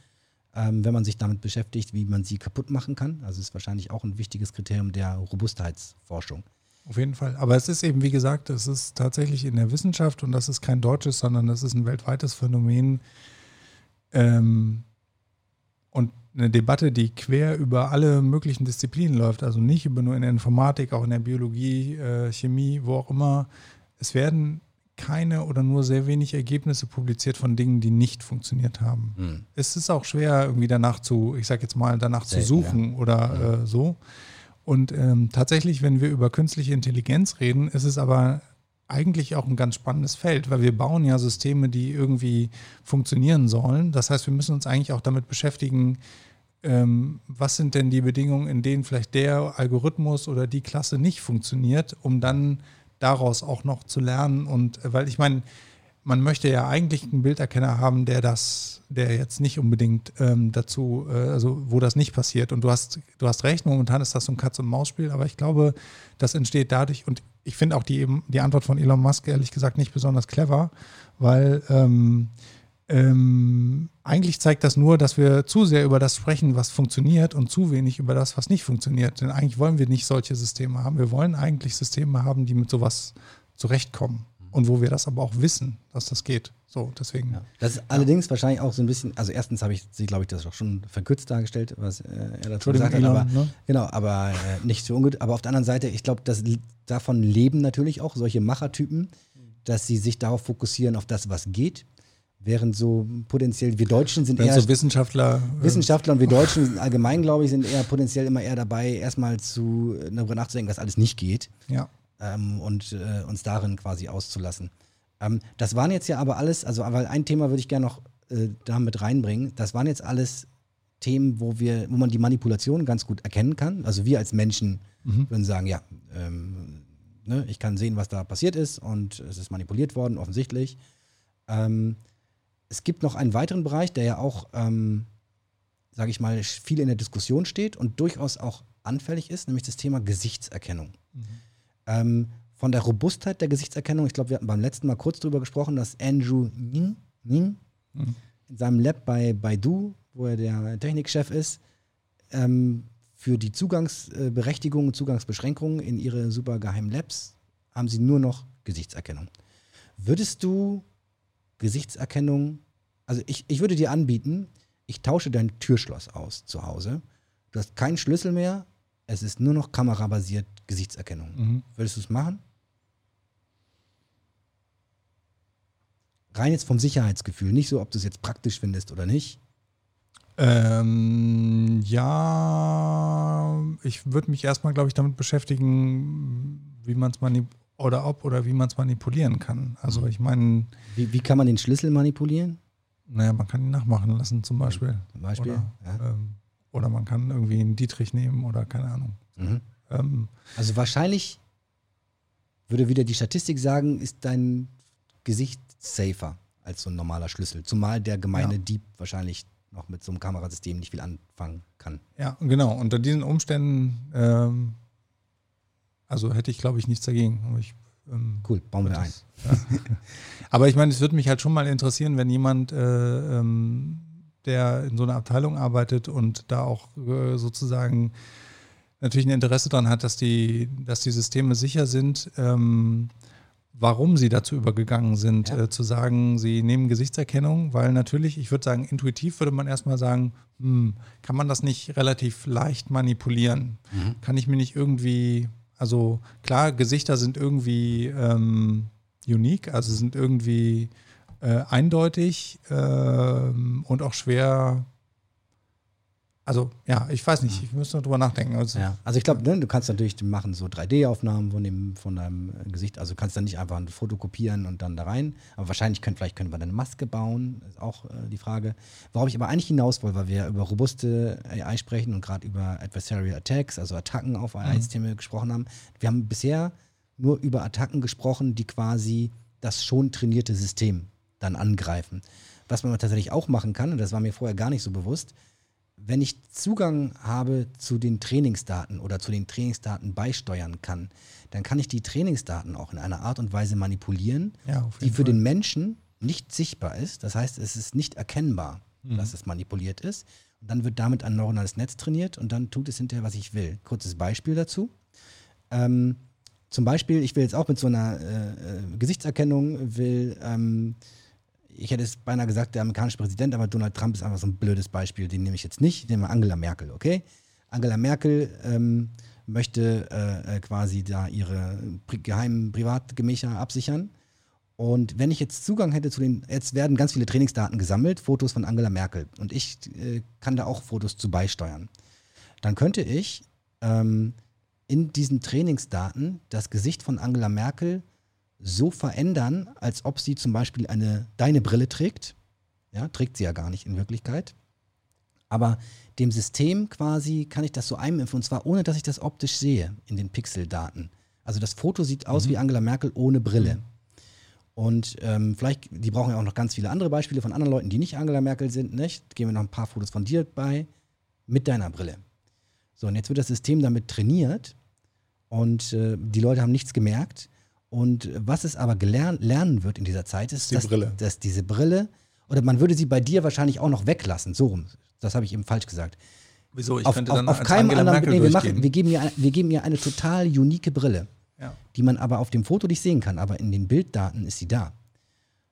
ähm, wenn man sich damit beschäftigt, wie man sie kaputt machen kann. Also ist wahrscheinlich auch ein wichtiges Kriterium der Robustheitsforschung. Auf jeden Fall. Aber es ist eben, wie gesagt, es ist tatsächlich in der Wissenschaft und das ist kein deutsches, sondern das ist ein weltweites Phänomen. Ähm, und eine Debatte, die quer über alle möglichen Disziplinen läuft, also nicht über nur in der Informatik, auch in der Biologie, äh, Chemie, wo auch immer. Es werden keine oder nur sehr wenig Ergebnisse publiziert von Dingen, die nicht funktioniert haben. Hm. Es ist auch schwer, irgendwie danach zu, ich sag jetzt mal, danach Selten, zu suchen ja. oder äh, so. Und ähm, tatsächlich, wenn wir über künstliche Intelligenz reden, ist es aber eigentlich auch ein ganz spannendes Feld, weil wir bauen ja Systeme, die irgendwie funktionieren sollen. Das heißt, wir müssen uns eigentlich auch damit beschäftigen, ähm, was sind denn die Bedingungen, in denen vielleicht der Algorithmus oder die Klasse nicht funktioniert, um dann daraus auch noch zu lernen. Und weil ich meine, man möchte ja eigentlich einen Bilderkenner haben, der das, der jetzt nicht unbedingt ähm, dazu, äh, also wo das nicht passiert. Und du hast, du hast recht, momentan ist das so ein Katz-und-Maus-Spiel, aber ich glaube, das entsteht dadurch, und ich finde auch die, die Antwort von Elon Musk ehrlich gesagt nicht besonders clever, weil ähm, ähm, eigentlich zeigt das nur, dass wir zu sehr über das sprechen, was funktioniert und zu wenig über das, was nicht funktioniert. Denn eigentlich wollen wir nicht solche Systeme haben. Wir wollen eigentlich Systeme haben, die mit sowas zurechtkommen und wo wir das aber auch wissen, dass das geht. So, deswegen. Ja. Das ist ja. allerdings wahrscheinlich auch so ein bisschen, also erstens habe ich sie, glaube ich, das auch schon verkürzt dargestellt, was äh, er dazu gesagt hat. Aber, ne? Genau, aber äh, nicht so ungut. Aber auf der anderen Seite, ich glaube, davon leben natürlich auch solche Machertypen, dass sie sich darauf fokussieren, auf das, was geht. Während so potenziell, wir Deutschen sind Wenn eher. So Wissenschaftler. Äh, Wissenschaftler und wir Deutschen allgemein, glaube ich, sind eher potenziell immer eher dabei, erstmal zu, darüber nachzudenken, was alles nicht geht. Ja ähm, und äh, uns darin quasi auszulassen. Ähm, das waren jetzt ja aber alles, also aber ein Thema würde ich gerne noch äh, da mit reinbringen. Das waren jetzt alles Themen, wo wir, wo man die Manipulation ganz gut erkennen kann. Also wir als Menschen mhm. würden sagen, ja, ähm, ne, ich kann sehen, was da passiert ist und es ist manipuliert worden, offensichtlich. Ähm, es gibt noch einen weiteren Bereich, der ja auch, ähm, sage ich mal, viel in der Diskussion steht und durchaus auch anfällig ist, nämlich das Thema Gesichtserkennung. Mhm. Ähm, von der Robustheit der Gesichtserkennung, ich glaube, wir hatten beim letzten Mal kurz darüber gesprochen, dass Andrew Ning, Ning mhm. in seinem Lab bei Baidu, wo er der Technikchef ist, ähm, für die Zugangsberechtigung und Zugangsbeschränkungen in ihre super geheimen Labs haben sie nur noch Gesichtserkennung. Würdest du Gesichtserkennung, also ich, ich würde dir anbieten, ich tausche dein Türschloss aus zu Hause. Du hast keinen Schlüssel mehr, es ist nur noch kamerabasiert Gesichtserkennung. Mhm. Würdest du es machen? Rein jetzt vom Sicherheitsgefühl, nicht so, ob du es jetzt praktisch findest oder nicht. Ähm, ja, ich würde mich erstmal, glaube ich, damit beschäftigen, wie man es manipuliert oder ob oder wie man es manipulieren kann. Also mhm. ich meine. Wie, wie kann man den Schlüssel manipulieren? Naja, man kann ihn nachmachen lassen zum Beispiel. Zum Beispiel. Oder, ja. ähm, oder man kann irgendwie einen Dietrich nehmen oder keine Ahnung. Mhm. Ähm, also wahrscheinlich würde wieder die Statistik sagen, ist dein Gesicht safer als so ein normaler Schlüssel. Zumal der gemeine ja. Dieb wahrscheinlich noch mit so einem Kamerasystem nicht viel anfangen kann. Ja, genau. Unter diesen Umständen ähm, Also hätte ich, glaube ich, nichts dagegen. Aber ich, ähm, cool, bauen wir ein. Ja. Aber ich meine, es würde mich halt schon mal interessieren, wenn jemand, äh, ähm, der in so einer Abteilung arbeitet und da auch äh, sozusagen natürlich ein Interesse daran hat, dass die, dass die Systeme sicher sind, ähm, warum sie dazu übergegangen sind, ja. äh, zu sagen, sie nehmen Gesichtserkennung, weil natürlich, ich würde sagen, intuitiv würde man erstmal sagen, hm, kann man das nicht relativ leicht manipulieren? Mhm. Kann ich mir nicht irgendwie, also klar, Gesichter sind irgendwie ähm, unique, also sind irgendwie äh, eindeutig äh, und auch schwer also ja, ich weiß nicht, ich müsste drüber nachdenken. Also, ja. also ich glaube, ne, du kannst natürlich machen so 3D-Aufnahmen von, dem, von deinem Gesicht. Also kannst dann nicht einfach ein Foto kopieren und dann da rein. Aber wahrscheinlich können, vielleicht können wir dann eine Maske bauen, ist auch äh, die Frage. Worauf ich aber eigentlich hinaus wollte, weil wir über robuste AI sprechen und gerade über Adversarial Attacks, also Attacken auf AI-Systeme mhm. gesprochen haben. Wir haben bisher nur über Attacken gesprochen, die quasi das schon trainierte System dann angreifen. Was man tatsächlich auch machen kann, und das war mir vorher gar nicht so bewusst, wenn ich Zugang habe zu den Trainingsdaten oder zu den Trainingsdaten beisteuern kann, dann kann ich die Trainingsdaten auch in einer Art und Weise manipulieren, ja, die für Fall. den Menschen nicht sichtbar ist. Das heißt, es ist nicht erkennbar, mhm. dass es manipuliert ist. Und dann wird damit ein neuronales Netz trainiert und dann tut es hinterher, was ich will. Kurzes Beispiel dazu. Ähm, zum Beispiel, ich will jetzt auch mit so einer äh, äh Gesichtserkennung, will ähm, ich hätte es beinahe gesagt, der amerikanische Präsident, aber Donald Trump ist einfach so ein blödes Beispiel, den nehme ich jetzt nicht, ich nehme Angela Merkel, okay? Angela Merkel ähm, möchte äh, äh quasi da ihre pri geheimen Privatgemächer absichern. Und wenn ich jetzt Zugang hätte zu den, jetzt werden ganz viele Trainingsdaten gesammelt, Fotos von Angela Merkel. Und ich äh, kann da auch Fotos zu beisteuern. Dann könnte ich ähm, in diesen Trainingsdaten das Gesicht von Angela Merkel so verändern, als ob sie zum Beispiel eine deine Brille trägt. Ja, trägt sie ja gar nicht in Wirklichkeit. Aber dem System quasi kann ich das so einimpfen und zwar ohne, dass ich das optisch sehe in den Pixeldaten. Also das Foto sieht aus mhm. wie Angela Merkel ohne Brille. Mhm. Und ähm, vielleicht, die brauchen ja auch noch ganz viele andere Beispiele von anderen Leuten, die nicht Angela Merkel sind, nicht? Gehen wir noch ein paar Fotos von dir bei mit deiner Brille. So, und jetzt wird das System damit trainiert und äh, die Leute haben nichts gemerkt und was es aber gelernt, lernen wird in dieser Zeit, ist, die dass, Brille. dass diese Brille, oder man würde sie bei dir wahrscheinlich auch noch weglassen, so rum. Das habe ich eben falsch gesagt. Wieso? Ich auf, könnte auf, dann auf als keinem Angela anderen, Merkel nee, wir, machen, wir, geben ihr, wir geben ihr eine total unique Brille, ja. die man aber auf dem Foto nicht sehen kann, aber in den Bilddaten ist sie da.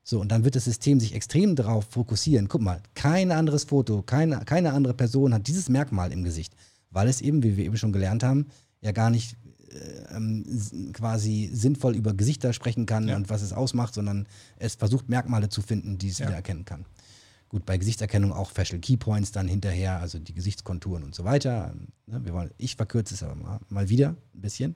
So, und dann wird das System sich extrem darauf fokussieren. Guck mal, kein anderes Foto, keine, keine andere Person hat dieses Merkmal im Gesicht, weil es eben, wie wir eben schon gelernt haben, ja gar nicht ähm, quasi sinnvoll über Gesichter sprechen kann ja. und was es ausmacht, sondern es versucht Merkmale zu finden, die es ja. wieder erkennen kann. Gut, bei Gesichtserkennung auch Facial Key Points dann hinterher, also die Gesichtskonturen und so weiter. Ne, wir wollen, ich verkürze es aber mal, mal wieder ein bisschen.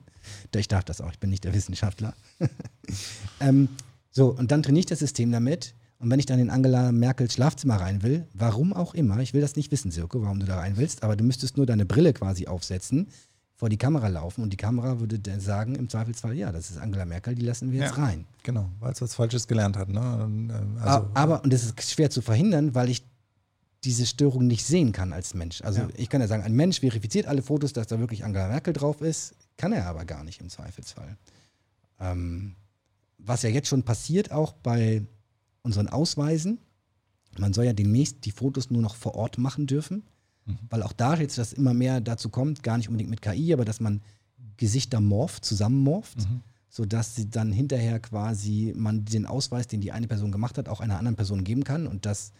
Ich darf das auch, ich bin nicht der Wissenschaftler. [laughs] ähm, so, und dann trainiere ich das System damit. Und wenn ich dann in Angela Merkels Schlafzimmer rein will, warum auch immer, ich will das nicht wissen, Sirko, warum du da rein willst, aber du müsstest nur deine Brille quasi aufsetzen, vor die Kamera laufen und die Kamera würde sagen im Zweifelsfall, ja, das ist Angela Merkel, die lassen wir jetzt rein. Genau, weil es was Falsches gelernt hat. Ne? Ähm, also, aber, und das ist schwer zu verhindern, weil ich diese Störung nicht sehen kann als Mensch. Also ja. ich kann ja sagen, ein Mensch verifiziert alle Fotos, dass da wirklich Angela Merkel drauf ist, kann er aber gar nicht im Zweifelsfall. Ähm, was ja jetzt schon passiert, auch bei unseren Ausweisen, man soll ja demnächst die Fotos nur noch vor Ort machen dürfen. Mhm. Weil auch da jetzt das immer mehr dazu kommt, gar nicht unbedingt mit KI, aber dass man Gesichter morpht, zusammenmorpht, mhm. sodass sie dann hinterher quasi man den Ausweis, den die eine Person gemacht hat, auch einer anderen Person geben kann und dass,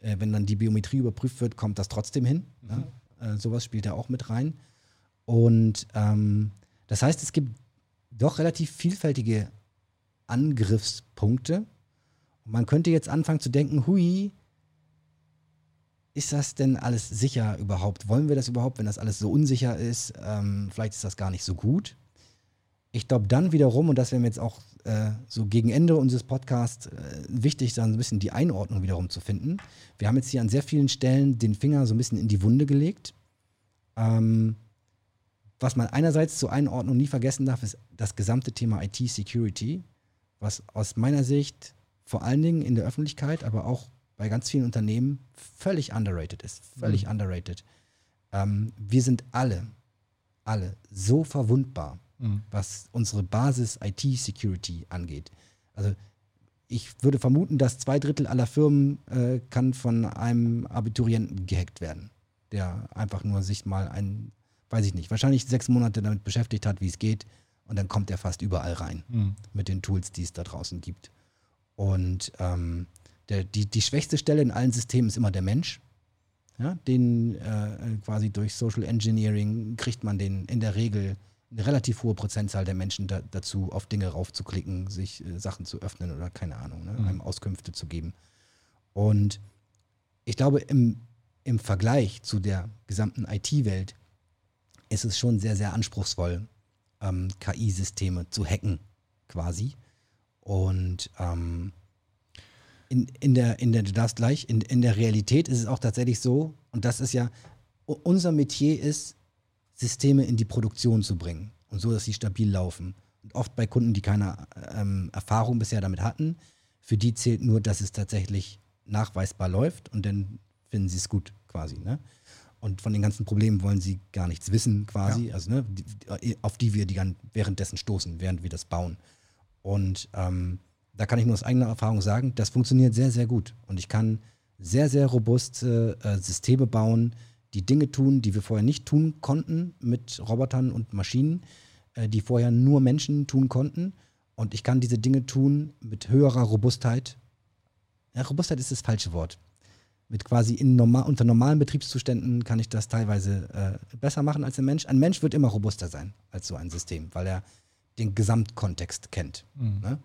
äh, wenn dann die Biometrie überprüft wird, kommt das trotzdem hin. Mhm. Ja? Äh, sowas spielt da auch mit rein. Und ähm, das heißt, es gibt doch relativ vielfältige Angriffspunkte. man könnte jetzt anfangen zu denken, hui, ist das denn alles sicher überhaupt? Wollen wir das überhaupt, wenn das alles so unsicher ist? Ähm, vielleicht ist das gar nicht so gut. Ich glaube dann wiederum, und das wäre mir jetzt auch äh, so gegen Ende unseres Podcasts äh, wichtig, dann so ein bisschen die Einordnung wiederum zu finden. Wir haben jetzt hier an sehr vielen Stellen den Finger so ein bisschen in die Wunde gelegt. Ähm, was man einerseits zur Einordnung nie vergessen darf, ist das gesamte Thema IT-Security, was aus meiner Sicht vor allen Dingen in der Öffentlichkeit, aber auch bei ganz vielen Unternehmen völlig underrated ist. Völlig mhm. underrated. Ähm, wir sind alle, alle so verwundbar mhm. was unsere Basis IT-Security angeht. Also ich würde vermuten, dass zwei Drittel aller Firmen äh, kann von einem Abiturienten gehackt werden, der einfach nur sich mal ein, weiß ich nicht, wahrscheinlich sechs Monate damit beschäftigt hat, wie es geht, und dann kommt er fast überall rein mhm. mit den Tools, die es da draußen gibt. Und ähm, der, die, die schwächste Stelle in allen Systemen ist immer der Mensch. Ja, den äh, quasi durch Social Engineering kriegt man den in der Regel eine relativ hohe Prozentzahl der Menschen da, dazu, auf Dinge raufzuklicken, sich äh, Sachen zu öffnen oder keine Ahnung, ne, mhm. einem Auskünfte zu geben. Und ich glaube, im, im Vergleich zu der gesamten IT-Welt ist es schon sehr, sehr anspruchsvoll, ähm, KI-Systeme zu hacken, quasi. Und ähm, in, in, der, in der, du darfst gleich, in, in der Realität ist es auch tatsächlich so, und das ist ja, unser Metier ist, Systeme in die Produktion zu bringen und so, dass sie stabil laufen. Und oft bei Kunden, die keine ähm, Erfahrung bisher damit hatten, für die zählt nur, dass es tatsächlich nachweisbar läuft und dann finden sie es gut quasi. Ne? Und von den ganzen Problemen wollen sie gar nichts wissen quasi, ja. also ne, die, auf die wir die dann währenddessen stoßen, während wir das bauen. Und ähm, da kann ich nur aus eigener Erfahrung sagen, das funktioniert sehr, sehr gut. Und ich kann sehr, sehr robuste äh, Systeme bauen, die Dinge tun, die wir vorher nicht tun konnten mit Robotern und Maschinen, äh, die vorher nur Menschen tun konnten. Und ich kann diese Dinge tun mit höherer Robustheit. Ja, Robustheit ist das falsche Wort. Mit quasi normal, unter normalen Betriebszuständen kann ich das teilweise äh, besser machen als ein Mensch. Ein Mensch wird immer robuster sein als so ein System, weil er den Gesamtkontext kennt. Mhm. Ne?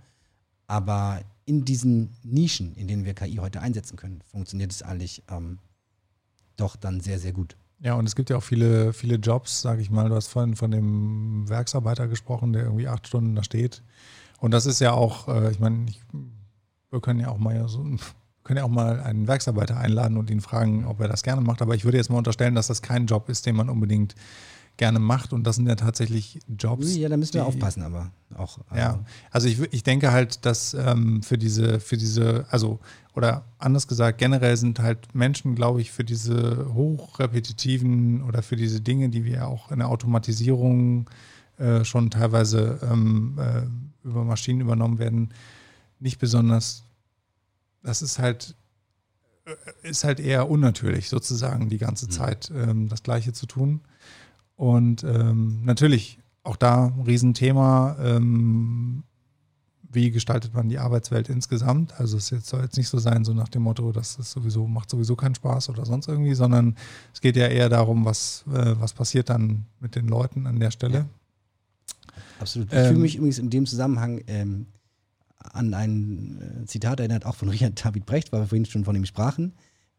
Aber in diesen Nischen, in denen wir KI heute einsetzen können, funktioniert es eigentlich ähm, doch dann sehr, sehr gut. Ja, und es gibt ja auch viele, viele Jobs, sage ich mal. Du hast vorhin von dem Werksarbeiter gesprochen, der irgendwie acht Stunden da steht. Und das ist ja auch, äh, ich meine, wir können ja auch mal so, [laughs] können ja auch mal einen Werksarbeiter einladen und ihn fragen, ob er das gerne macht. Aber ich würde jetzt mal unterstellen, dass das kein Job ist, den man unbedingt gerne macht. Und das sind ja tatsächlich Jobs. Ja, da müssen wir die, aufpassen, aber auch. Also ja, also ich, ich denke halt, dass ähm, für diese, für diese, also, oder anders gesagt, generell sind halt Menschen, glaube ich, für diese hochrepetitiven oder für diese Dinge, die wir auch in der Automatisierung äh, schon teilweise ähm, äh, über Maschinen übernommen werden, nicht besonders. Das ist halt äh, ist halt eher unnatürlich, sozusagen die ganze mhm. Zeit ähm, das Gleiche zu tun. Und ähm, natürlich auch da ein Riesenthema. Ähm, wie gestaltet man die Arbeitswelt insgesamt? Also es soll jetzt nicht so sein, so nach dem Motto, das ist sowieso, macht sowieso keinen Spaß oder sonst irgendwie, sondern es geht ja eher darum, was, äh, was passiert dann mit den Leuten an der Stelle. Ja. Absolut. Ich ähm, fühle mich übrigens in dem Zusammenhang ähm, an ein äh, Zitat erinnert, auch von Richard David Brecht, weil wir vorhin schon von ihm sprachen,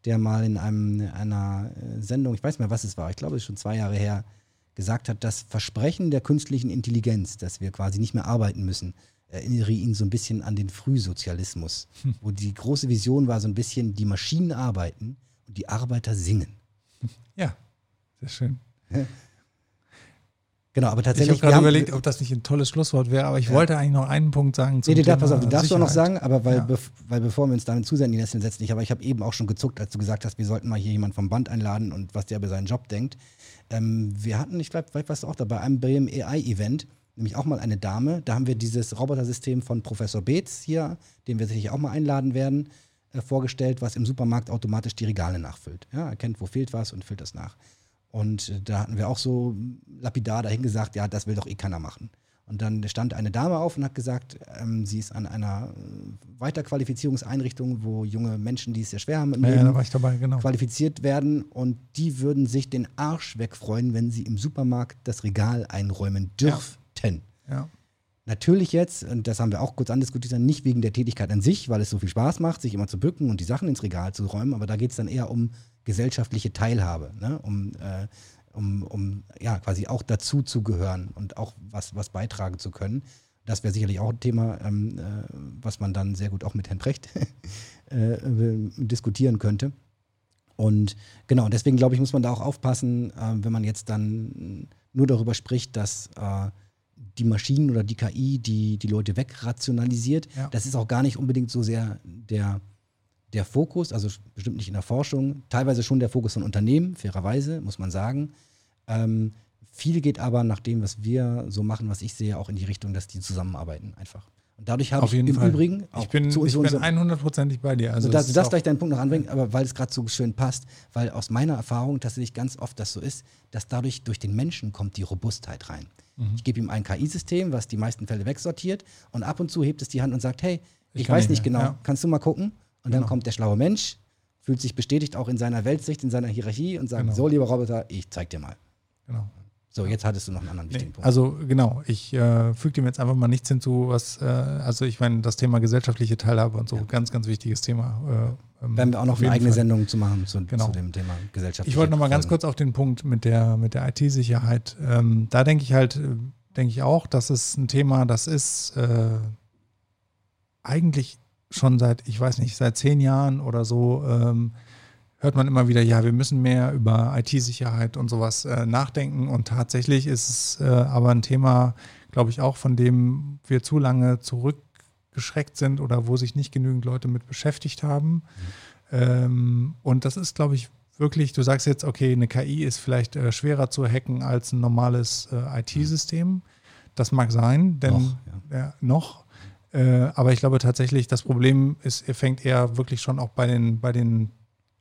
der mal in einem, einer äh, Sendung, ich weiß nicht mehr, was es war, ich glaube, es ist schon zwei Jahre her, gesagt hat, das Versprechen der künstlichen Intelligenz, dass wir quasi nicht mehr arbeiten müssen, erinnere ihn so ein bisschen an den Frühsozialismus, hm. wo die große Vision war so ein bisschen, die Maschinen arbeiten und die Arbeiter singen. Ja, sehr schön. Genau, aber tatsächlich. Ich habe gerade überlegt, ob das nicht ein tolles Schlusswort wäre, aber ich ja. wollte eigentlich noch einen Punkt sagen. Zum nee, Thema pass auf, du darfst doch noch sagen, aber weil, ja. bev weil bevor wir uns damit zusenden, die Nesseln setzen nicht, aber ich habe eben auch schon gezuckt, als du gesagt hast, wir sollten mal hier jemanden vom Band einladen und was der über seinen Job denkt. Ähm, wir hatten, ich glaube, vielleicht warst du auch dabei, einem BM AI-Event, nämlich auch mal eine Dame. Da haben wir dieses Robotersystem von Professor Beetz hier, den wir sicherlich auch mal einladen werden, äh, vorgestellt, was im Supermarkt automatisch die Regale nachfüllt. Ja, erkennt, wo fehlt was und füllt das nach. Und äh, da hatten wir auch so lapidar dahin gesagt, ja, das will doch eh keiner machen. Und dann stand eine Dame auf und hat gesagt, ähm, sie ist an einer äh, Weiterqualifizierungseinrichtung, wo junge Menschen, die es sehr schwer haben, mit ja, ja, dabei, genau. qualifiziert werden. Und die würden sich den Arsch wegfreuen, wenn sie im Supermarkt das Regal einräumen dürften. Ja. Natürlich jetzt, und das haben wir auch kurz andiskutiert, nicht wegen der Tätigkeit an sich, weil es so viel Spaß macht, sich immer zu bücken und die Sachen ins Regal zu räumen, aber da geht es dann eher um gesellschaftliche Teilhabe, ne? um äh, um, um ja quasi auch dazu zu gehören und auch was, was beitragen zu können. Das wäre sicherlich auch ein Thema, ähm, äh, was man dann sehr gut auch mit Herrn Precht [laughs] äh, diskutieren könnte. Und genau, deswegen glaube ich, muss man da auch aufpassen, äh, wenn man jetzt dann nur darüber spricht, dass äh, die Maschinen oder die KI die, die Leute wegrationalisiert. Ja. Das ist auch gar nicht unbedingt so sehr der, der Fokus, also bestimmt nicht in der Forschung, teilweise schon der Fokus von Unternehmen, fairerweise, muss man sagen. Ähm, Viel geht aber nach dem, was wir so machen, was ich sehe, auch in die Richtung, dass die zusammenarbeiten einfach. Und dadurch habe Auf ich im Fall. Übrigen auch Ich bin, zu ich so bin unserem- 100%ig bei dir. Also dass es du ist das gleich deinen Punkt noch anbringen, aber weil es gerade so schön passt, weil aus meiner Erfahrung tatsächlich ganz oft das so ist, dass dadurch durch den Menschen kommt die Robustheit rein. Mhm. Ich gebe ihm ein KI-System, was die meisten Fälle wegsortiert und ab und zu hebt es die Hand und sagt, hey, Ich ich, weiß nicht nicht mehr, genau, ja. kannst du mal gucken? Und dann Genau. kommt der schlaue Mensch, fühlt sich bestätigt auch in seiner Weltsicht, in seiner Hierarchie und sagt, Genau. so lieber Roboter, ich zeig dir mal. Genau. So, jetzt hattest du noch einen anderen Nee, wichtigen Punkt. also genau, ich äh, füge dem jetzt einfach mal nichts hinzu, was, äh, also ich meine, das Thema gesellschaftliche Teilhabe und so, Ja. ganz, ganz wichtiges Thema. Äh, ähm, Werden wir auch noch eine eigene Fall. Sendung zu machen zu, Genau. zu dem Thema Gesellschaft. Ich wollte noch mal ganz kurz auf den Punkt mit der, mit der IT-Sicherheit. Ähm, da denke ich halt, äh, denke ich auch, das ist ein Thema, das ist äh, eigentlich schon seit, ich weiß nicht, seit zehn Jahren oder so, ähm, hört man immer wieder, ja, wir müssen mehr über IT-Sicherheit und sowas äh, nachdenken. Und tatsächlich ist es äh, aber ein Thema, glaube ich, auch, von dem wir zu lange zurückgeschreckt sind oder wo sich nicht genügend Leute mit beschäftigt haben. Ähm, und das ist, glaube ich, wirklich, du sagst jetzt, okay, eine KI ist vielleicht äh, schwerer zu hacken als ein normales äh, IT-System. Das mag sein, denn Noch, ja, noch. Äh, aber ich glaube tatsächlich, das Problem ist, fängt eher wirklich schon auch bei den, bei den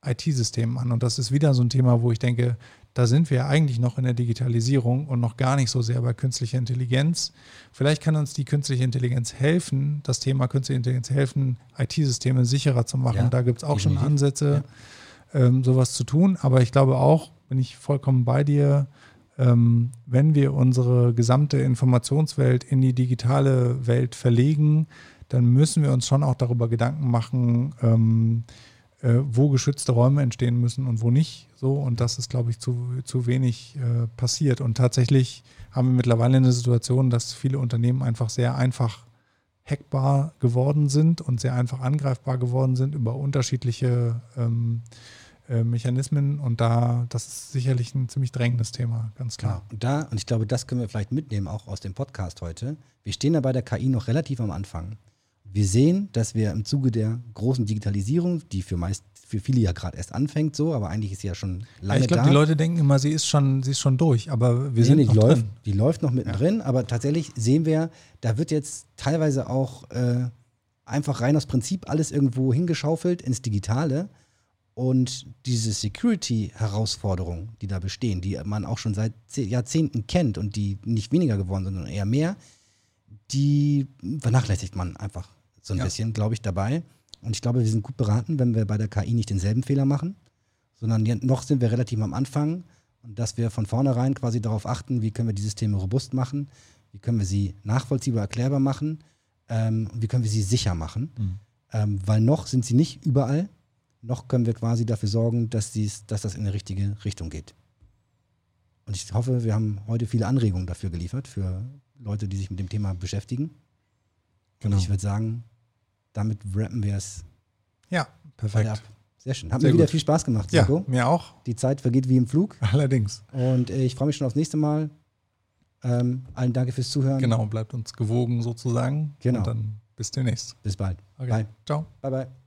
IT-Systemen an. Und das ist wieder so ein Thema, wo ich denke, da sind wir eigentlich noch in der Digitalisierung und noch gar nicht so sehr bei künstlicher Intelligenz. Vielleicht kann uns die künstliche Intelligenz helfen, das Thema künstliche Intelligenz helfen, IT-Systeme sicherer zu machen. Ja, da gibt es auch schon. Ansätze, ähm, sowas zu tun. Aber ich glaube auch, bin ich vollkommen bei dir, ähm, wenn wir unsere gesamte Informationswelt in die digitale Welt verlegen, dann müssen wir uns schon auch darüber Gedanken machen, ähm, äh, wo geschützte Räume entstehen müssen und wo nicht. So, und das ist, glaube ich, zu, zu wenig äh, passiert. Und tatsächlich haben wir mittlerweile eine Situation, dass viele Unternehmen einfach sehr einfach hackbar geworden sind und sehr einfach angreifbar geworden sind über unterschiedliche ähm, äh, Mechanismen. Und da, das ist sicherlich ein ziemlich drängendes Thema, ganz Genau. klar. Und da, und ich glaube, das können wir vielleicht mitnehmen, auch aus dem Podcast heute. Wir stehen da bei der KI noch relativ am Anfang. Wir sehen, dass wir im Zuge der großen Digitalisierung, die für meist für viele ja gerade erst anfängt, so, aber eigentlich ist sie ja schon Ja, lange ich glaube, da. die Leute denken immer, sie ist schon, sie ist schon durch, aber wir Nee, sind nee, noch die, läuft, drin. die läuft noch mittendrin, aber tatsächlich sehen wir, da wird jetzt teilweise auch äh, einfach rein aus Prinzip alles irgendwo hingeschaufelt ins Digitale. Und diese Security-Herausforderungen, die da bestehen, die man auch schon seit zeh- Jahrzehnten kennt und die nicht weniger geworden sind, sondern eher mehr, die vernachlässigt man einfach so ein Ja. bisschen, glaube ich, dabei. Und ich glaube, wir sind gut beraten, wenn wir bei der KI nicht denselben Fehler machen, sondern noch sind wir relativ am Anfang und dass wir von vornherein quasi darauf achten, wie können wir die Systeme robust machen, wie können wir sie nachvollziehbar erklärbar machen ähm, und wie können wir sie sicher machen. Mhm. Ähm, weil noch sind sie nicht überall, noch können wir quasi dafür sorgen, dass, die's, dass das in die richtige Richtung geht. Und ich hoffe, wir haben heute viele Anregungen dafür geliefert, für Leute, die sich mit dem Thema beschäftigen. Genau. Und ich würde sagen, damit rappen wir es Ja, perfekt. ab. Sehr schön. Hat Sehr mir wieder gut. viel Spaß gemacht, Ja, Siko. mir auch. Die Zeit vergeht wie im Flug. Allerdings. Und äh, ich freue mich schon aufs nächste Mal. Ähm, allen danke fürs Zuhören. Genau, bleibt uns gewogen sozusagen. Genau. Und dann bis demnächst. Bis bald. Okay. Bye. Ciao. Bye, bye.